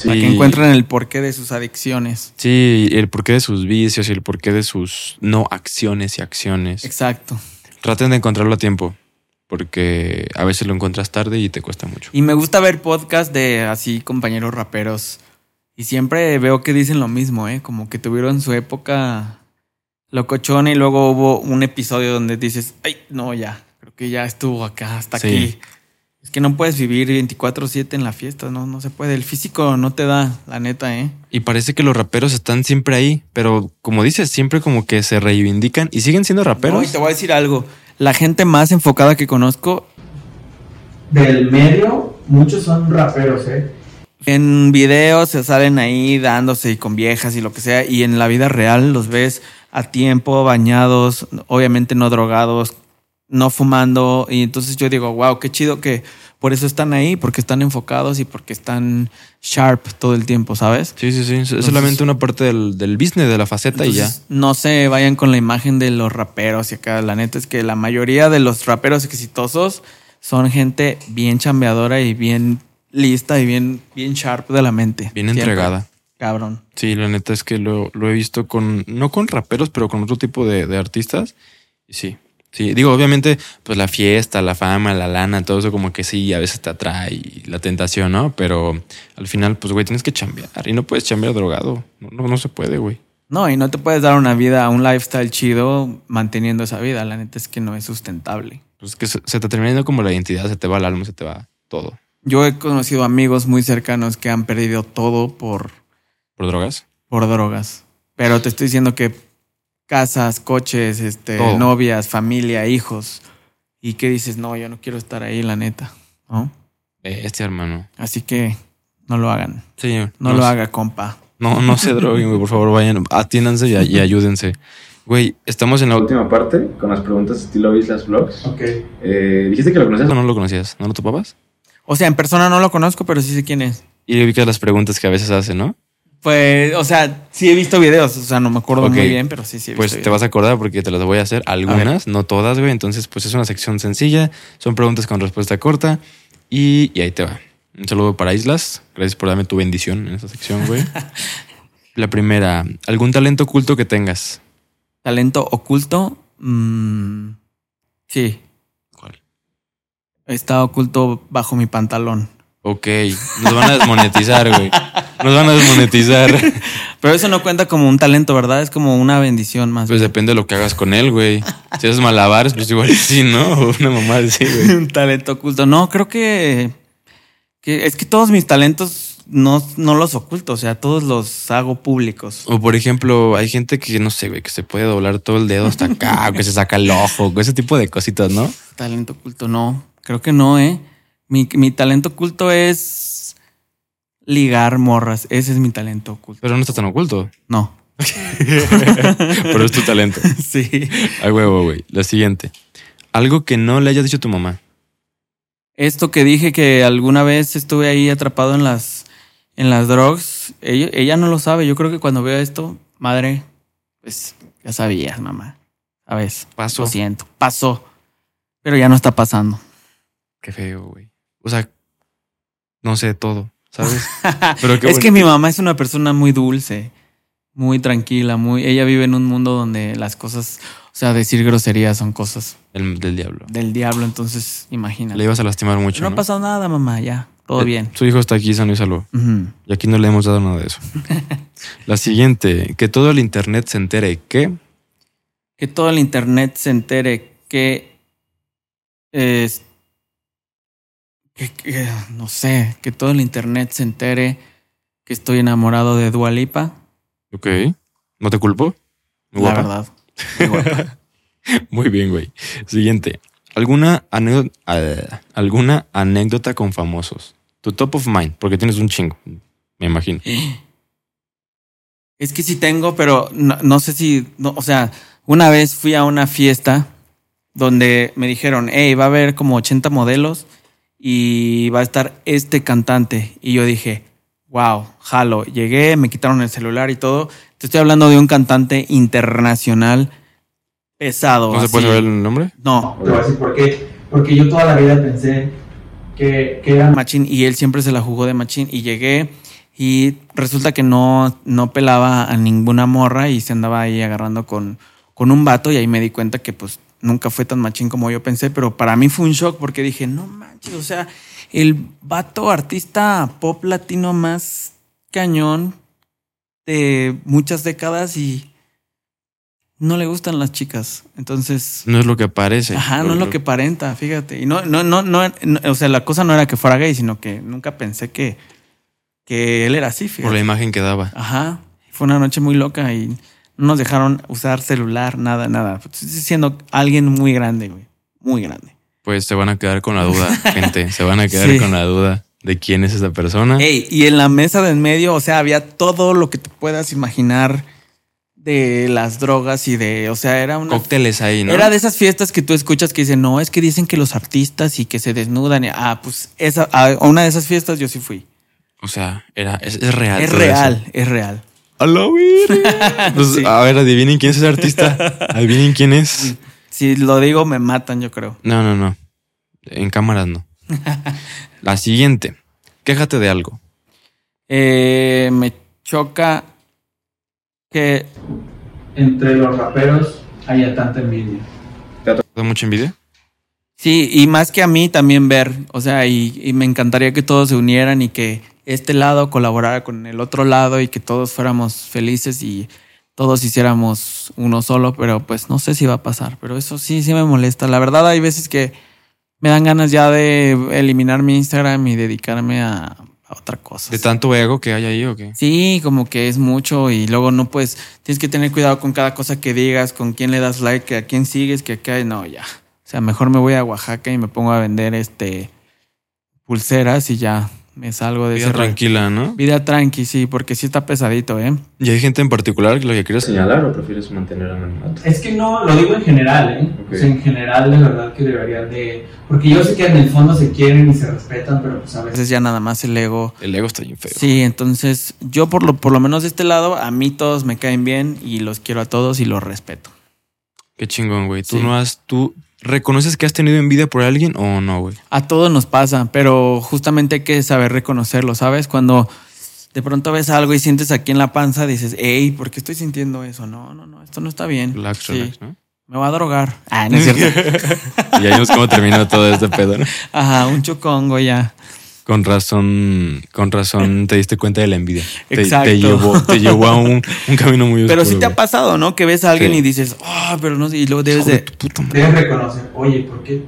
Speaker 1: Sí.
Speaker 2: Para que encuentren el porqué de sus adicciones.
Speaker 1: Sí, el porqué de sus vicios y el porqué de sus no acciones y acciones.
Speaker 2: Exacto.
Speaker 1: Traten de encontrarlo a tiempo. Porque a veces lo encuentras tarde y te cuesta mucho.
Speaker 2: Y me gusta ver podcast de así compañeros raperos. Y siempre veo que dicen lo mismo, ¿eh? Como que tuvieron su época locochona y luego hubo un episodio donde dices, ay, no, ya, creo que ya estuvo acá, hasta
Speaker 1: Sí.
Speaker 2: aquí. Es que no puedes vivir 24/7 en la fiesta, no, no se puede. El físico no te da, la neta, ¿eh?
Speaker 1: Y parece que los raperos están siempre ahí, pero como dices, siempre como que se reivindican y siguen siendo
Speaker 2: No,
Speaker 1: raperos.
Speaker 2: y te voy a decir algo. La gente más enfocada que conozco
Speaker 3: Del medio, muchos son raperos, ¿eh?
Speaker 2: En videos se salen ahí dándose y con viejas y lo que sea, y en la vida real los ves a tiempo, bañados, obviamente no drogados, no fumando, y entonces yo digo, wow, qué chido que por eso están ahí, porque están enfocados y porque están sharp todo el tiempo, ¿sabes?
Speaker 1: Sí, sí, sí. Es solamente una parte del, del business, de la faceta y ya.
Speaker 2: No se vayan con la imagen de los raperos y acá, la neta es que la mayoría de los raperos exitosos son gente bien chambeadora y bien lista y bien, bien sharp de la mente.
Speaker 1: Bien
Speaker 2: Siempre.
Speaker 1: entregada.
Speaker 2: Cabrón.
Speaker 1: Sí, la neta es que lo, lo he visto con, no con raperos, pero con otro tipo de, de artistas. Y sí, sí. Digo, obviamente, pues la fiesta, la fama, la lana, todo eso como que sí, a veces te atrae la tentación, ¿no? Pero al final, pues, güey, tienes que chambear y no puedes chambear drogado. No, no, no se puede, güey.
Speaker 2: No, y no te puedes dar una vida, un lifestyle chido manteniendo esa vida. La neta es que no es sustentable.
Speaker 1: Pues es que se, se te termina yendo como la identidad, se te va el alma, se te va todo.
Speaker 2: Yo he conocido amigos muy cercanos que han perdido todo por,
Speaker 1: ¿Por drogas?
Speaker 2: por drogas. Pero te estoy diciendo que casas, coches, este,
Speaker 1: Todo.
Speaker 2: novias, familia, hijos. Y que dices, no, yo no quiero estar ahí, la neta. ¿no?
Speaker 1: Este hermano.
Speaker 2: Así que no lo hagan.
Speaker 1: Sí,
Speaker 2: No, lo haga, compa.
Speaker 1: No, no se droguen, güey, por favor, vayan, atiéndanse y, y ayúdense. Güey, estamos en la última
Speaker 4: parte, con las preguntas estilo Islas Vlogs.
Speaker 3: Ok.
Speaker 4: Eh, dijiste que lo conocías.
Speaker 1: ¿No, no lo conocías? ¿No lo topabas?
Speaker 2: O sea, en persona no lo conozco, pero sí sé quién es.
Speaker 1: Y le ubicas las preguntas que a veces hace, ¿no?
Speaker 2: Pues, o sea, sí he visto videos. O sea, no me acuerdo muy bien, pero sí, sí he visto
Speaker 1: Pues te vas a acordar porque te las voy a hacer. Algunas, no todas, güey. Entonces, pues es una sección sencilla. Son preguntas con respuesta corta. Y, y ahí te va. Un saludo para Islas. Gracias por darme tu bendición en esta sección, güey. La primera, ¿algún talento oculto que tengas?
Speaker 2: Talento oculto. mm, sí,
Speaker 1: ¿Cuál?
Speaker 2: está oculto bajo mi pantalón.
Speaker 1: Ok, nos van a desmonetizar, güey. Nos van a desmonetizar.
Speaker 2: Pero eso no cuenta como un talento, ¿verdad? Es como una bendición más.
Speaker 1: Pues depende de lo que hagas con él, güey. Si haces malabares, pues igual sí, ¿no? O Una mamá así, güey.
Speaker 2: un talento oculto. No, creo que, que es que todos mis talentos no, no los oculto, o sea, todos los hago públicos.
Speaker 1: O por ejemplo, hay gente que no sé, güey, que se puede doblar todo el dedo hasta acá, o que se saca el ojo, ese tipo de cositas, ¿no?
Speaker 2: Talento oculto, no. Creo que no, ¿eh? Mi, mi talento oculto es ligar morras. Ese es mi talento oculto.
Speaker 1: Pero no está tan oculto.
Speaker 2: No.
Speaker 1: Pero es tu talento.
Speaker 2: sí.
Speaker 1: A huevo, güey. La siguiente. Algo que no le hayas dicho a tu mamá.
Speaker 2: Esto que dije que alguna vez estuve ahí atrapado en las, en las drugs, ella, ella no lo sabe. Yo creo que cuando veo esto, madre, pues ya sabías, mamá. ¿Sabes?
Speaker 1: Pasó.
Speaker 2: Lo siento. Pasó. Pero ya no está pasando.
Speaker 1: Qué feo, güey. O sea, no sé todo, ¿sabes? Pero
Speaker 2: es que mi mamá es una persona muy dulce, muy tranquila, muy. Ella vive en un mundo donde las cosas, o sea, decir groserías son cosas
Speaker 1: El del diablo.
Speaker 2: del diablo. Entonces,
Speaker 1: Le
Speaker 2: imagínate.
Speaker 1: ibas a lastimar mucho.
Speaker 2: no
Speaker 1: No,
Speaker 2: ha pasado nada, mamá. Ya, todo
Speaker 1: Eh,
Speaker 2: bien.
Speaker 1: Su hijo está aquí sano y salvo.
Speaker 2: Ujú.
Speaker 1: Y aquí no le hemos dado nada de eso. La siguiente. Que todo el internet se entere que.
Speaker 2: que todo el internet se entere que es que, que, no sé, que todo el internet se entere que estoy enamorado de Dua Lipa.
Speaker 1: Ok. ¿No te culpo? Muy
Speaker 2: La
Speaker 1: guapa.
Speaker 2: verdad. Muy guapa.
Speaker 1: Muy bien, güey. Siguiente. ¿Alguna anécdota, ¿Alguna anécdota con famosos? Tu top of mind, porque tienes un chingo, me imagino.
Speaker 2: Es que sí tengo, pero no, no sé si, no, o sea, una vez fui a una fiesta donde me dijeron, hey, va a haber como 80 modelos y va a estar este cantante. Y yo dije, wow, jalo. Llegué, me quitaron el celular y todo. Te estoy hablando de un cantante internacional pesado.
Speaker 1: ¿No se puede
Speaker 2: así.
Speaker 1: saber el nombre?
Speaker 2: No,
Speaker 3: Te voy a decir por qué. Porque yo toda la vida pensé que, que era
Speaker 2: Machín y él siempre se la jugó de Machín y llegué y resulta que no, no pelaba a ninguna morra y se andaba ahí agarrando con, con un vato y ahí me di cuenta que pues nunca fue tan machín como yo pensé, pero para mí fue un shock porque dije, no manches, o sea, el vato artista pop latino más cañón de muchas décadas y no le gustan las chicas. Entonces,
Speaker 1: No es lo que parece.
Speaker 2: Ajá, no es lo que aparenta, fíjate. Y no, no, no, no, no, o sea, la cosa no era que fuera gay, sino que nunca pensé que, que él era así,
Speaker 1: Por la
Speaker 2: fíjate.
Speaker 1: imagen que daba.
Speaker 2: Ajá. Fue una noche muy loca y no nos dejaron usar celular, nada, nada. Estoy siendo alguien muy grande, güey. Muy grande.
Speaker 1: Pues se van a quedar con la duda, gente. Se van a quedar
Speaker 2: Sí.
Speaker 1: con la duda de quién es esa persona.
Speaker 2: Ey, y en la mesa de en medio, o sea, había todo lo que te puedas imaginar de las drogas y de, o sea, era una
Speaker 1: Cócteles ahí, ¿no?
Speaker 2: Era de esas fiestas que tú escuchas que dicen, no, es que dicen que los artistas y que se desnudan. ah, pues esa, a una de esas fiestas yo sí fui.
Speaker 1: O sea, era, es, es real.
Speaker 2: es real, es real.
Speaker 1: A la verga. Pues,
Speaker 2: Sí.
Speaker 1: A ver, adivinen quién es ese artista. Adivinen quién es.
Speaker 2: Si lo digo, me matan, yo creo.
Speaker 1: No, no, no. En cámaras no. La siguiente. Quéjate de algo.
Speaker 2: Eh, me choca que
Speaker 3: entre los raperos haya tanta envidia.
Speaker 1: ¿Te da mucha envidia?
Speaker 2: Sí, y más que a mí también ver, o sea, y, y me encantaría que todos se unieran y que este lado colaborara con el otro lado y que todos fuéramos felices y todos hiciéramos uno solo, pero pues no sé si va a pasar, pero eso sí, sí me molesta. La verdad hay veces que me dan ganas ya de eliminar mi Instagram y dedicarme a, a otra cosa.
Speaker 1: ¿De tanto ego que hay ahí o qué?
Speaker 2: Sí, como que es mucho y luego no puedes, tienes que tener cuidado con cada cosa que digas, con quién le das like, a quién sigues, que acá no, ya. O sea, mejor me voy a Oaxaca y me pongo a vender este pulseras y ya me salgo de
Speaker 1: Vida
Speaker 2: ese
Speaker 1: tranquila, ¿no?
Speaker 2: Vida tranqui, sí, porque sí está pesadito, ¿eh?
Speaker 1: ¿Y hay gente en particular que lo que quieres
Speaker 4: ¿Señalar o prefieres mantener anonimato?
Speaker 3: Es que no, lo digo en general, ¿eh?
Speaker 4: Ok.
Speaker 3: O sea, en general de verdad que deberían de... Porque yo sé que en el fondo se quieren y se respetan, pero pues a veces...
Speaker 2: veces ya nada más el ego.
Speaker 1: El ego está bien feo.
Speaker 2: Sí, entonces yo por lo, por lo menos de este lado, a mí todos me caen bien y los quiero a todos y los respeto.
Speaker 1: Qué chingón, güey. ¿Tú
Speaker 2: Sí.
Speaker 1: no has, tú reconoces que has tenido envidia por alguien o no, güey?
Speaker 2: A todos nos pasa, pero justamente hay que saber reconocerlo, ¿sabes? Cuando de pronto ves algo y sientes aquí en la panza, dices, hey, ¿por qué estoy sintiendo eso? No, no, no, esto no está bien.
Speaker 1: Relax,
Speaker 2: Sí,
Speaker 1: relax, ¿no?
Speaker 2: Me va a drogar. Ah, no es cierto.
Speaker 1: Y ahí vemos cómo terminó todo este pedo, ¿no?
Speaker 2: Ajá, un chocongo ya.
Speaker 1: Con razón, con razón te diste cuenta de la envidia. Te, te
Speaker 2: Exacto.
Speaker 1: llevó, te llevó a un, un camino muy oscuro.
Speaker 2: Pero sí te ha pasado, ¿no? Que ves a alguien
Speaker 1: Sí.
Speaker 2: y dices, ah, pero no sé, y luego debes
Speaker 1: de.
Speaker 3: Debes reconocer, oye, ¿por qué?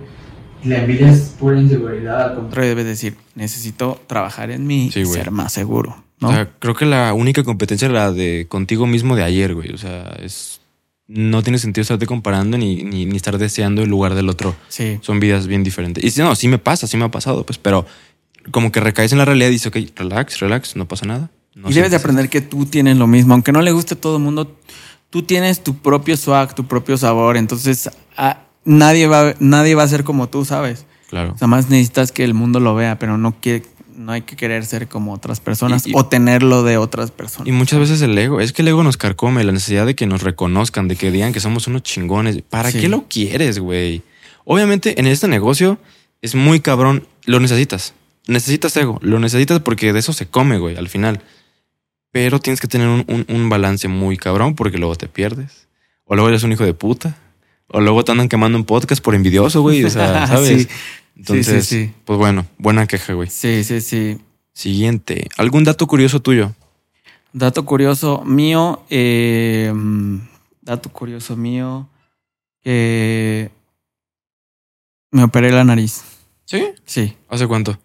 Speaker 3: La envidia es pura inseguridad, al contrario.
Speaker 2: debes decir, necesito trabajar en mí
Speaker 1: Sí,
Speaker 2: ser más seguro, ¿no?
Speaker 1: O sea, creo que la única competencia era la de contigo mismo de ayer, güey. O sea, es. No tiene sentido estarte comparando ni, ni, ni estar deseando el lugar del otro.
Speaker 2: sí.
Speaker 1: Son vidas bien diferentes. Y si no, sí me pasa, sí me ha pasado, pues, pero como que recaes en la realidad y dices, ok, relax, relax, no pasa nada. No
Speaker 2: y debes de aprender que tú tienes lo mismo, aunque no le guste a todo el mundo, tú tienes tu propio swag, tu propio sabor, entonces nadie va, nadie va a ser como tú, ¿sabes?
Speaker 1: Claro.
Speaker 2: O sea, más necesitas que el mundo lo vea, pero no que no hay que querer ser como otras personas
Speaker 1: Y- y-
Speaker 2: o tenerlo de otras personas.
Speaker 1: Y muchas veces el ego, es que el ego nos carcome, la necesidad de que nos reconozcan, de que digan que somos unos chingones. ¿Para
Speaker 2: Sí.
Speaker 1: qué lo quieres, güey? Obviamente en este negocio es muy cabrón, lo necesitas. Necesitas ego, lo necesitas porque de eso se come, güey, al final. Pero tienes que tener un, un- un balance muy cabrón porque luego te pierdes. O luego eres un hijo de puta. O luego te andan quemando un podcast por envidioso, güey. O sea, ¿sabes?
Speaker 2: Sí.
Speaker 1: Entonces,
Speaker 2: sí, sí.
Speaker 1: pues bueno, buena queja, güey.
Speaker 2: Sí, sí, sí.
Speaker 1: Siguiente. ¿Algún dato curioso tuyo?
Speaker 2: Dato curioso mío, eh, dato curioso mío, que me operé la nariz.
Speaker 1: ¿Sí?
Speaker 2: Sí,
Speaker 1: ¿Hace cuánto?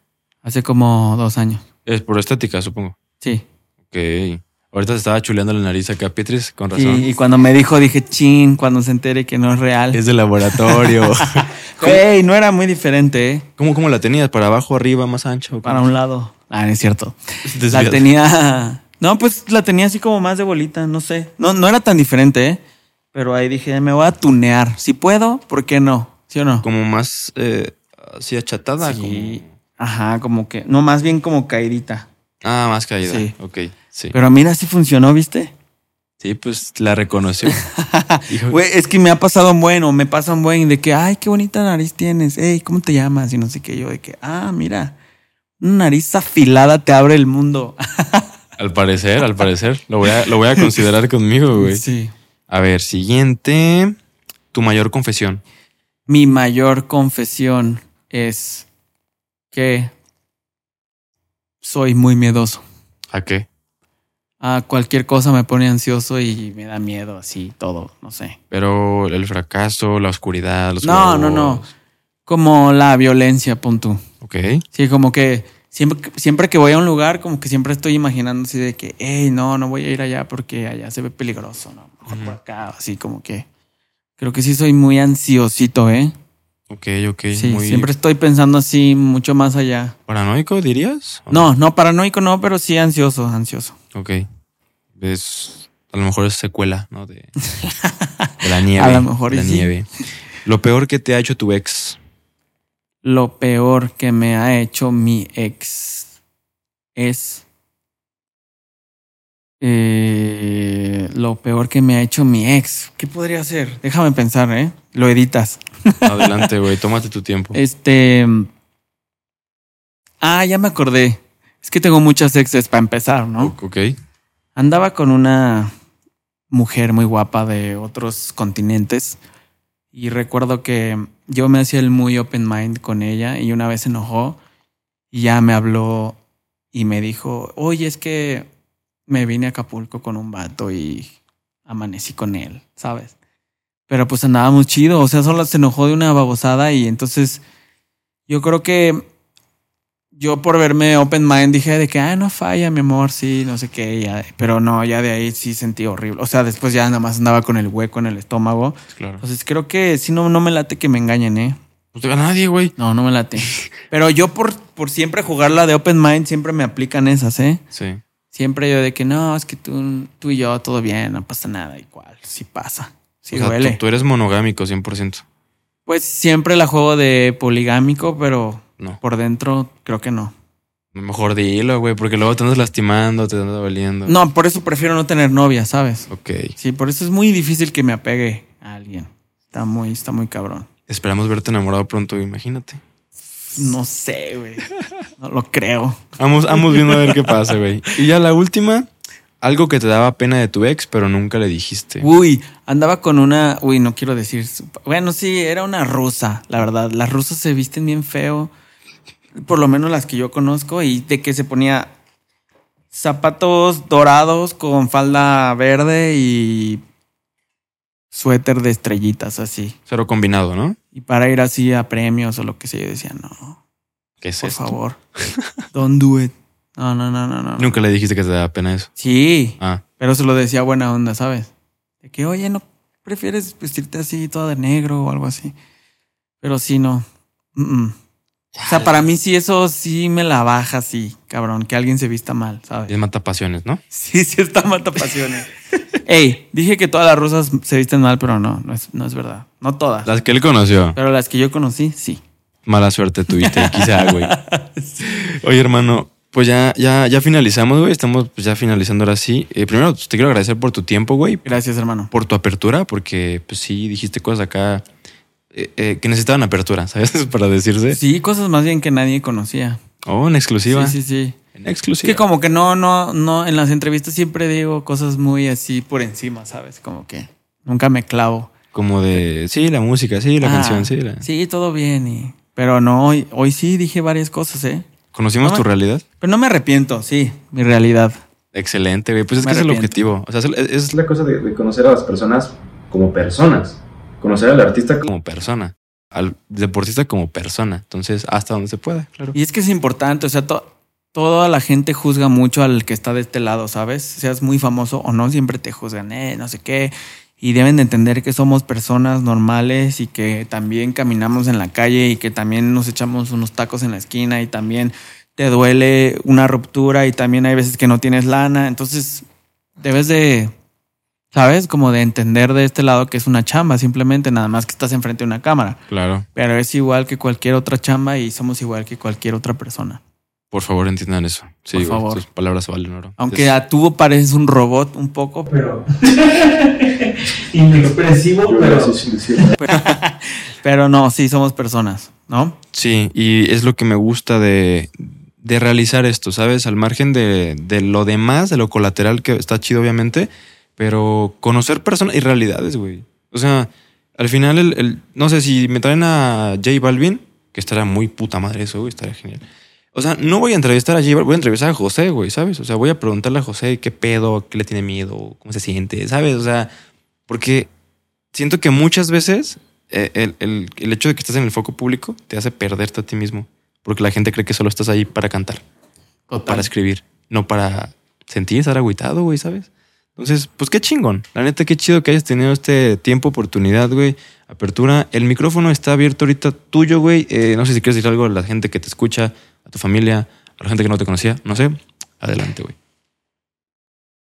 Speaker 2: Hace como dos años.
Speaker 1: Es por estética, supongo.
Speaker 2: Sí.
Speaker 1: Ok. Ahorita se estaba chuleando la nariz acá, Petris, con razón.
Speaker 2: y cuando me dijo, dije, chin, cuando se entere que no es real.
Speaker 1: Es de laboratorio.
Speaker 2: Ey, no era muy diferente, ¿eh?
Speaker 1: ¿Cómo, ¿Cómo la tenías? ¿Para abajo, arriba, más ancho?
Speaker 2: Para un lado. Ah, no es cierto.
Speaker 1: Desviado.
Speaker 2: La tenía. No, pues la tenía así como más de bolita, no sé. No, no era tan diferente, ¿eh? Pero ahí dije, me voy a tunear. Si puedo, ¿por qué no? ¿Sí o no?
Speaker 1: Como más eh, así achatada.
Speaker 2: Sí.
Speaker 1: como-
Speaker 2: Ajá, como que. No, más bien como caidita.
Speaker 1: Ah, más caída.
Speaker 2: Sí.
Speaker 1: Ok, sí.
Speaker 2: Pero mira si funcionó, ¿viste?
Speaker 1: Sí, pues la reconoció.
Speaker 2: Güey, es que me ha pasado un buen o me pasa un buen de que, ay, qué bonita nariz tienes. Ey, ¿cómo te llamas? Y no sé qué. Yo de que, ah, mira, una nariz afilada te abre el mundo.
Speaker 1: al parecer, al parecer. Lo voy a, lo voy a considerar conmigo, güey.
Speaker 2: Sí.
Speaker 1: A ver, siguiente. Tu mayor confesión.
Speaker 2: Mi mayor confesión es que soy muy miedoso.
Speaker 1: ¿A qué?
Speaker 2: A cualquier cosa me pone ansioso y me da miedo, así, todo, no sé.
Speaker 1: Pero el fracaso, la oscuridad, los
Speaker 2: No, no, no. Como la violencia, punto.
Speaker 1: Ok.
Speaker 2: Sí, como que siempre, siempre que voy a un lugar, como que siempre estoy imaginando así de que, hey, no, no voy a ir allá porque allá se ve peligroso, ¿no? Mejor por acá, así como que. Creo que sí soy muy ansiosito, ¿eh?
Speaker 1: Ok, ok.
Speaker 2: Sí,
Speaker 1: muy
Speaker 2: siempre estoy pensando así mucho más allá.
Speaker 1: paranoico, dirías. ¿O
Speaker 2: No, no, paranoico no, pero sí ansioso, ansioso.
Speaker 1: Ok. Es, a lo mejor es secuela, ¿no? De, de la nieve.
Speaker 2: A lo mejor
Speaker 1: La
Speaker 2: sí.
Speaker 1: nieve. Lo peor que te ha hecho tu ex.
Speaker 2: Lo peor que me ha hecho mi ex es... eh, lo peor que me ha hecho mi ex. ¿Qué podría ser? Déjame pensar, ¿eh? Lo editas.
Speaker 1: Adelante, güey. Tómate tu tiempo.
Speaker 2: Este... Ah, ya me acordé. Es que tengo muchas exes para empezar, ¿no?
Speaker 1: Ok.
Speaker 2: Andaba con una mujer muy guapa de otros continentes y recuerdo que yo me hacía el muy open mind con ella y una vez se enojó y ya me habló y me dijo, oye, es que me vine a Acapulco con un vato y amanecí con él, ¿sabes? Pero pues andábamos chido, o sea, solo se enojó de una babosada y entonces yo creo que yo por verme open mind dije de que, ah, no falla, mi amor, sí, no sé qué, ya. pero no, ya de ahí sí sentí horrible. O sea, después ya nada más andaba con el hueco en el estómago.
Speaker 1: Claro.
Speaker 2: Entonces creo que sí, no, no me late que me engañen, ¿eh?
Speaker 1: Te va nadie, güey.
Speaker 2: No, no me late. Pero yo por, por siempre jugarla de open mind, siempre me aplican esas, ¿eh?
Speaker 1: Sí.
Speaker 2: Siempre yo de que no, es que tú, tú y yo todo bien, no pasa nada, igual, sí pasa. Sí
Speaker 1: o sea,
Speaker 2: duele.
Speaker 1: tú, tú eres monogámico 100%.
Speaker 2: Pues siempre la juego de poligámico, pero
Speaker 1: No.
Speaker 2: por dentro creo que no.
Speaker 1: Mejor dilo, güey, porque luego te andas lastimando, te andas doliendo.
Speaker 2: No, por eso prefiero no tener novia, ¿sabes?
Speaker 1: Ok.
Speaker 2: Sí, por eso es muy difícil que me apegue a alguien. Está muy, está muy cabrón.
Speaker 1: Esperamos verte enamorado pronto, imagínate.
Speaker 2: No sé, güey. No lo creo.
Speaker 1: Vamos, vamos viendo a ver qué pasa, güey. Y ya la última, algo que te daba pena de tu ex, pero nunca le dijiste.
Speaker 2: Uy, andaba con una. Uy, no quiero decir. Bueno, sí, era una rusa, la verdad. Las rusas se visten bien feo. Por lo menos las que yo conozco. Y de que se ponía zapatos dorados con falda verde y suéter de estrellitas así.
Speaker 1: Cero combinado, ¿no?
Speaker 2: Y para ir así a premios o lo que sea, yo decía, no,
Speaker 1: ¿Qué es
Speaker 2: por
Speaker 1: esto?
Speaker 2: favor. Don't do it. No, no, no, no, no.
Speaker 1: Nunca le dijiste que te daba pena eso.
Speaker 2: Sí,
Speaker 1: Ah,
Speaker 2: pero se lo decía buena onda, ¿sabes? De que, oye, ¿no prefieres vestirte así toda de negro o algo así? Pero sí, no. Mm, mm. O sea, para mí sí eso sí me la baja, sí, cabrón, que alguien se vista mal, ¿sabes?
Speaker 1: es mata pasiones, ¿no?
Speaker 2: Sí, sí está mata pasiones. Ey, dije que todas las rusas se visten mal, pero no, no es, no es verdad. No todas.
Speaker 1: Las que él conoció.
Speaker 2: Pero las que yo conocí, sí.
Speaker 1: Mala suerte tuviste, quizá, güey. Oye, hermano, pues ya, ya, ya finalizamos, güey. Estamos pues, ya finalizando ahora sí. Eh, primero, pues, te quiero agradecer por tu tiempo, güey.
Speaker 2: Gracias, hermano.
Speaker 1: Por tu apertura, porque pues sí, dijiste cosas acá eh, eh, que necesitaban apertura, ¿sabes? Para decirse.
Speaker 2: Sí, cosas más bien que nadie conocía.
Speaker 1: Oh, en exclusiva.
Speaker 2: Sí, sí, sí.
Speaker 1: En
Speaker 2: Es
Speaker 1: exclusiva.
Speaker 2: que como que no, no, no, en las entrevistas siempre digo cosas muy así por encima, ¿sabes? Como que nunca me clavo.
Speaker 1: Como de, sí, la música, sí, la
Speaker 2: Ah,
Speaker 1: canción, sí. la-
Speaker 2: Sí, todo bien. Y, pero no, hoy, hoy sí dije varias cosas, ¿eh?
Speaker 1: ¿Conocimos
Speaker 2: No
Speaker 1: tu
Speaker 2: me-
Speaker 1: realidad?
Speaker 2: Pero no me arrepiento, sí, mi realidad.
Speaker 1: Excelente, güey. Pues es
Speaker 2: Me
Speaker 1: que es el objetivo. O sea, es,
Speaker 4: la cosa de, de conocer a las personas como personas. Conocer al artista como
Speaker 1: como persona. al deportista como persona. Entonces, hasta donde se pueda, claro.
Speaker 2: Y es que es importante, o sea, to- toda la gente juzga mucho al que está de este lado, ¿sabes? Seas muy famoso o no, siempre te juzgan, eh, no sé qué. Y deben de entender que somos personas normales y que también caminamos en la calle y que también nos echamos unos tacos en la esquina y también te duele una ruptura y también hay veces que no tienes lana. Entonces, debes de, ¿sabes? Como de entender de este lado que es una chamba, simplemente nada más que estás enfrente de una cámara.
Speaker 1: Claro.
Speaker 2: Pero es igual que cualquier otra chamba y somos igual que cualquier otra persona.
Speaker 1: Por favor, entiendan eso. Sí,
Speaker 2: Por
Speaker 1: güey,
Speaker 2: favor.
Speaker 1: tus palabras valen oro.
Speaker 2: Aunque a tú pareces un robot un poco,
Speaker 3: Pero. Inexpresivo, pero.
Speaker 4: decirlo.
Speaker 2: pero no, sí somos personas, ¿no?
Speaker 1: Sí, y es lo que me gusta de, de realizar esto, ¿sabes? Al margen de, de lo demás, de lo colateral que está chido, obviamente, pero conocer personas y realidades, güey. O sea, al final, el, el- no sé, si me traen a J Balvin, que estaría muy puta madre eso, güey, estaría genial. O sea, no voy a entrevistar a J voy a entrevistar a José, güey, ¿sabes? O sea, voy a preguntarle a José qué pedo, qué le tiene miedo, cómo se siente, ¿sabes? O sea, porque siento que muchas veces eh, el, el- el hecho de que estés en el foco público te hace perderte a ti mismo. Porque la gente cree que solo estás ahí para cantar o para escribir, no para sentir, estar agüitado, güey, ¿sabes? Entonces, pues qué chingón. La neta, qué chido que hayas tenido este tiempo, oportunidad, güey. Apertura. El micrófono está abierto ahorita tuyo, güey. Eh, no sé si quieres decir algo a la gente que te escucha, a tu familia, a la gente que no te conocía. No sé. Adelante, güey.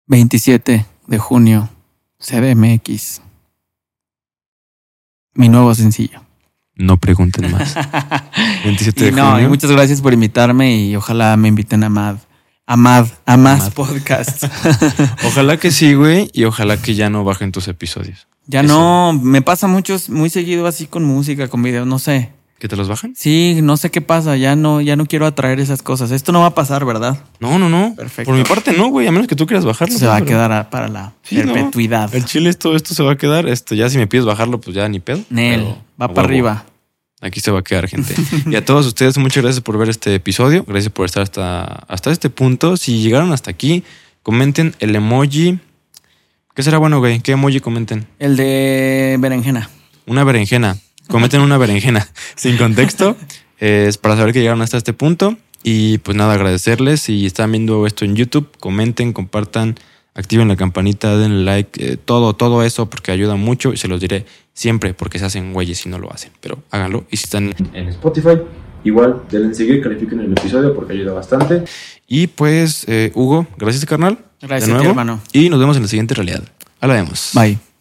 Speaker 2: 27 de junio, CDMX. Mi nuevo sencillo.
Speaker 1: No pregunten más. 27 de
Speaker 2: y no,
Speaker 1: junio.
Speaker 2: y muchas gracias por invitarme y ojalá me inviten a Mad. A Mad, a más podcasts.
Speaker 1: Ojalá que sí, güey. Y ojalá que ya no bajen tus episodios.
Speaker 2: ya
Speaker 1: Eso.
Speaker 2: no, me pasa mucho, muy seguido así con música, con videos, no sé.
Speaker 1: ¿Que te los bajan?
Speaker 2: Sí, no sé qué pasa, ya no, ya no quiero atraer esas cosas. Esto no va a pasar, ¿verdad?
Speaker 1: No, no, no.
Speaker 2: Perfecto.
Speaker 1: Por mi parte, no, güey. A menos que tú quieras bajarlo.
Speaker 2: Se va a quedar a- para la
Speaker 1: Sí, ¿no?
Speaker 2: perpetuidad.
Speaker 1: El chile, todo esto se va a quedar. Esto ya si me pides bajarlo, pues ya ni pedo.
Speaker 2: Nel,
Speaker 1: Pero,
Speaker 2: va para arriba.
Speaker 1: Aquí se va a quedar, gente. y a todos ustedes, muchas gracias por ver este episodio. Gracias por estar hasta, hasta este punto. Si llegaron hasta aquí, comenten el emoji. ¿Qué será bueno, güey? ¿Qué emoji comenten?
Speaker 2: El de berenjena.
Speaker 1: Una berenjena. Comenten una berenjena. Sin contexto. Es para saber que llegaron hasta este punto. Y pues nada, agradecerles. Si están viendo esto en YouTube, comenten, compartan, activen la campanita, denle like, eh, todo, todo eso, porque ayuda mucho. Y se los diré siempre, porque se hacen güeyes si no lo hacen. Pero háganlo. Y si están.
Speaker 4: En Spotify, igual, denle en seguir, califiquen el episodio porque ayuda bastante.
Speaker 1: Y pues, eh, Hugo, gracias, carnal.
Speaker 2: Gracias
Speaker 1: de
Speaker 2: a ti,
Speaker 1: nuevo.
Speaker 2: hermano.
Speaker 1: Y nos vemos en la siguiente realidad. Ahora vemos.
Speaker 2: Bye.